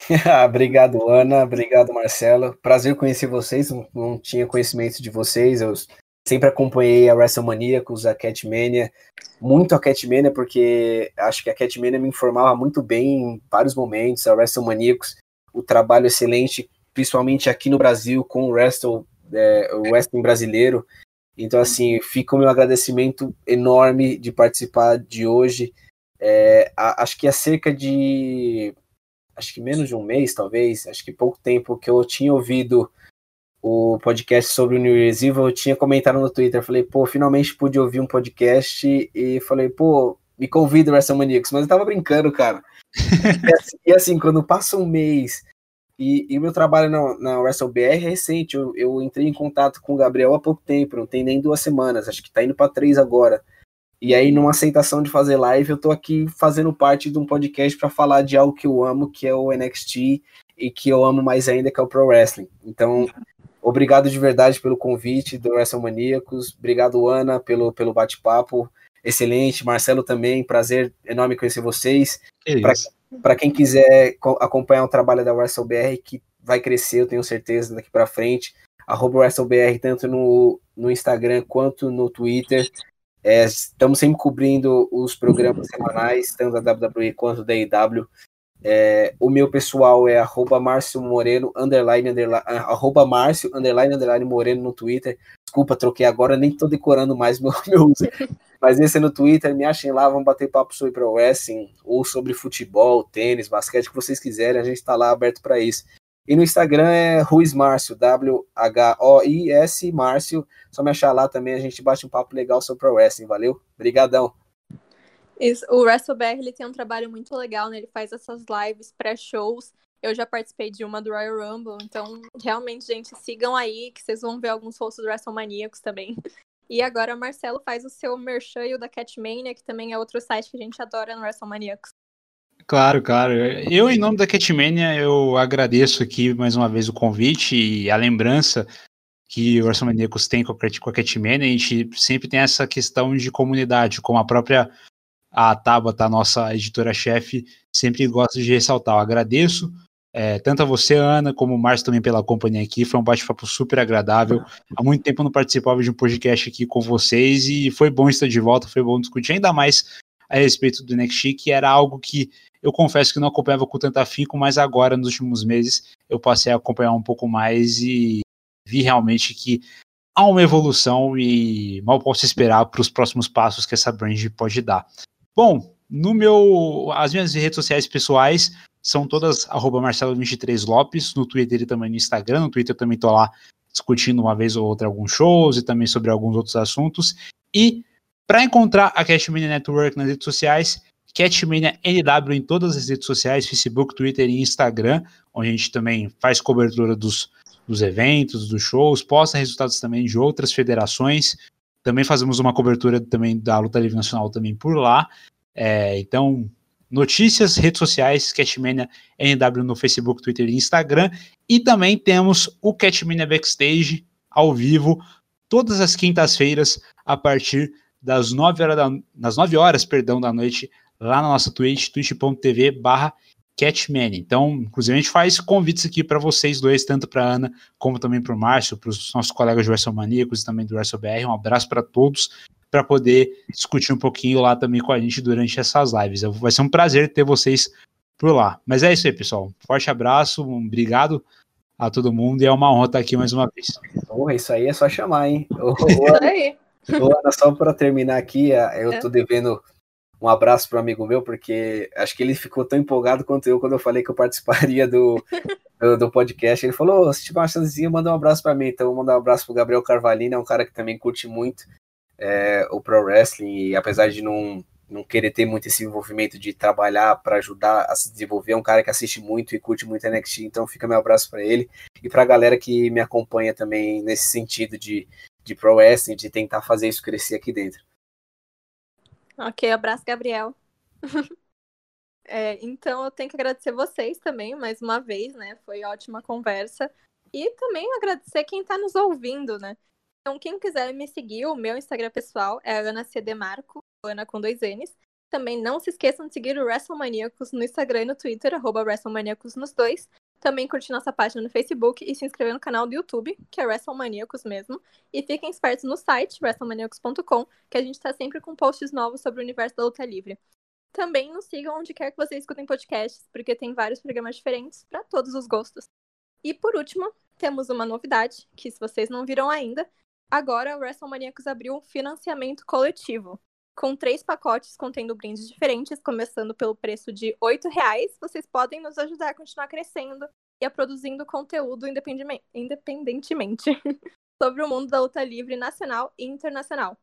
Obrigado, Ana. Obrigado, Marcelo. Prazer conhecer vocês. Não, não, tinha conhecimento de vocês. Eu sempre acompanhei a WrestleManiacos, a Catmania, muito a Catmania, porque acho que a Catmania me informava muito bem em vários momentos. A WrestleManiacos, o trabalho excelente, principalmente aqui no Brasil, com o Wrestle é, o wrestling brasileiro. Então, assim, fica o meu agradecimento enorme de participar de hoje. É, a, acho que há cerca de acho que menos de um mês, talvez, acho que pouco tempo que eu tinha ouvido o podcast sobre o New Year's Evil, eu tinha comentado no Twitter, falei, pô, finalmente pude ouvir um podcast e falei, pô, me convida WrestleManiacos, mas eu tava brincando, cara. assim, e, assim, quando passa um mês e, e meu trabalho na, na WrestleBR é recente, eu, eu, entrei em contato com o Gabriel há pouco tempo, não tem nem duas semanas, acho que tá indo para três agora. E aí, numa aceitação de fazer live, eu tô aqui fazendo parte de um podcast para falar de algo que eu amo, que é o NXT, e que eu amo mais ainda, que é o Pro Wrestling. Então, Obrigado de verdade pelo convite do WrestleManiacos. Obrigado, Ana, pelo, pelo bate-papo. Excelente. Marcelo também, prazer enorme conhecer vocês. Para quem quiser acompanhar o trabalho da WrestleBR, que vai crescer, eu tenho certeza, daqui para frente. Arroba WrestleBR, tanto no, no Instagram quanto no Twitter. É, estamos sempre cobrindo os programas semanais, tanto da WWE quanto da AEW. É, o meu pessoal é arroba Márcio Moreno, underline, underline, ah, arroba Márcio, underline, underline Moreno no Twitter. Desculpa, troquei agora, nem tô decorando mais meu, meu. Mas esse é no Twitter, me achem lá, vamos bater papo sobre pro wrestling, ou sobre futebol, tênis, basquete, o que vocês quiserem, a gente tá lá aberto para isso. E no Instagram é Ruiz Márcio, W-H-O-I-S Márcio. Só me achar lá também, a gente bate um papo legal sobre pro wrestling, valeu? Obrigadão. Isso, o WrestleBR ele tem um trabalho muito legal, né? Ele faz essas lives pré-shows. Eu já participei de uma do Royal Rumble, então realmente, gente, sigam aí que vocês vão ver alguns rostos do WrestleManiacos também. E agora o Marcelo faz o seu merchan e o da Catmania, que também é outro site que a gente adora no WrestleManiacos. Claro, claro. Eu, em nome da Catmania, eu agradeço aqui mais uma vez o convite e a lembrança que o WrestleManiacos tem com a Catmania. A gente sempre tem essa questão de comunidade, como a própria a Tabata, nossa editora-chefe, sempre gosta de ressaltar. Eu agradeço é, tanto a você, Ana, como o Márcio também pela companhia aqui. Foi um bate-papo super agradável. Há muito tempo eu não participava de um podcast aqui com vocês e foi bom estar de volta, foi bom discutir ainda mais a respeito do NXT, que era algo que eu confesso que não acompanhava com tanto afinco, mas agora, nos últimos meses, eu passei a acompanhar um pouco mais e vi realmente que há uma evolução e mal posso esperar para os próximos passos que essa brand pode dar. Bom, no meu, as minhas redes sociais pessoais são todas Marcelo23Lopes, no Twitter e também no Instagram. No Twitter também estou lá discutindo uma vez ou outra alguns shows e também sobre alguns outros assuntos. E para encontrar a Catmania Network nas redes sociais, Catmania NW em todas as redes sociais, Facebook, Twitter e Instagram, onde a gente também faz cobertura dos, dos eventos, dos shows, posta resultados também de outras federações. Também fazemos uma cobertura também da luta livre nacional também por lá. É, então, notícias, redes sociais, Catmania NW no Facebook, Twitter e Instagram. E também temos o Catmania Backstage ao vivo, todas as quintas-feiras, a partir das 9 horas, da, das 9 horas perdão, da noite, lá na nossa Twitch, twitch.tv barra Catman. Então, inclusive, a gente faz convites aqui para vocês dois, tanto para Ana como também para o Márcio, para os nossos colegas do WrestleManiacos e também do WrestleBR. Um abraço para todos, para poder discutir um pouquinho lá também com a gente durante essas lives. Vai ser um prazer ter vocês por lá. Mas é isso aí, pessoal. Forte abraço, um obrigado a todo mundo e é uma honra estar aqui mais uma vez. Porra, isso aí é só chamar, hein? Ô, Ana, só para terminar aqui, eu tô devendo um abraço para um amigo meu, porque acho que ele ficou tão empolgado quanto eu quando eu falei que eu participaria do, do, do podcast. Ele falou: oh, se tiver uma chancezinha, manda um abraço para mim. Então, vou mandar um abraço pro Gabriel Carvalino, é um cara que também curte muito é, o pro wrestling, e apesar de não, não querer ter muito esse envolvimento de trabalhar para ajudar a se desenvolver, é um cara que assiste muito e curte muito NXT. Então, fica meu abraço para ele e para a galera que me acompanha também nesse sentido de, de pro wrestling, de tentar fazer isso crescer aqui dentro. Ok, abraço, Gabriel. é, então eu tenho que agradecer vocês também, mais uma vez, né? Foi ótima conversa. E também agradecer quem está nos ouvindo, né? Então, quem quiser me seguir, o meu Instagram pessoal é Ana CD Marco, Ana com dois N's. Também não se esqueçam de seguir o WrestleManiacos no Instagram e no Twitter, arroba WrestleManiacos nos dois também curtir nossa página no Facebook e se inscrever no canal do YouTube, que é WrestleManiacos mesmo. E fiquem espertos no site, WrestleManiacos.com, que a gente está sempre com posts novos sobre o universo da luta livre. Também nos sigam onde quer que vocês escutem podcasts, porque tem vários programas diferentes para todos os gostos. E por último, temos uma novidade, que se vocês não viram ainda, agora o WrestleManiacos abriu um financiamento coletivo. Com três pacotes contendo brindes diferentes, começando pelo preço de R$ reais. Vocês podem nos ajudar a continuar crescendo e a produzindo conteúdo independentemente sobre o mundo da luta livre nacional e internacional.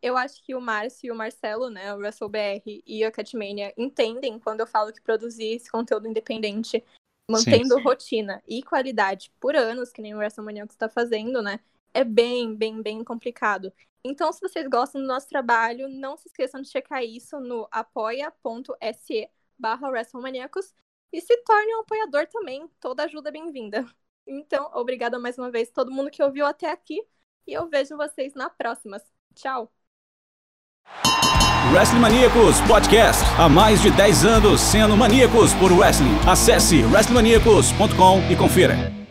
Eu acho que o Márcio e o Marcelo, né, o WrestleBR e a Catmania entendem quando eu falo que produzir esse conteúdo independente, mantendo Sim. rotina e qualidade por anos, que nem o WrestleMania está fazendo, né, é bem, bem, bem complicado. Então, se vocês gostam do nosso trabalho, não se esqueçam de checar isso no apoia.se barra WrestleManiacos e se torne um apoiador também. Toda ajuda é bem-vinda. Então, obrigada mais uma vez todo mundo que ouviu até aqui e eu vejo vocês na próxima. Tchau! Wrestling Maníacos Podcast. Há mais de 10 anos sendo maníacos por wrestling. Acesse wrestlingmaníacos.com e confira.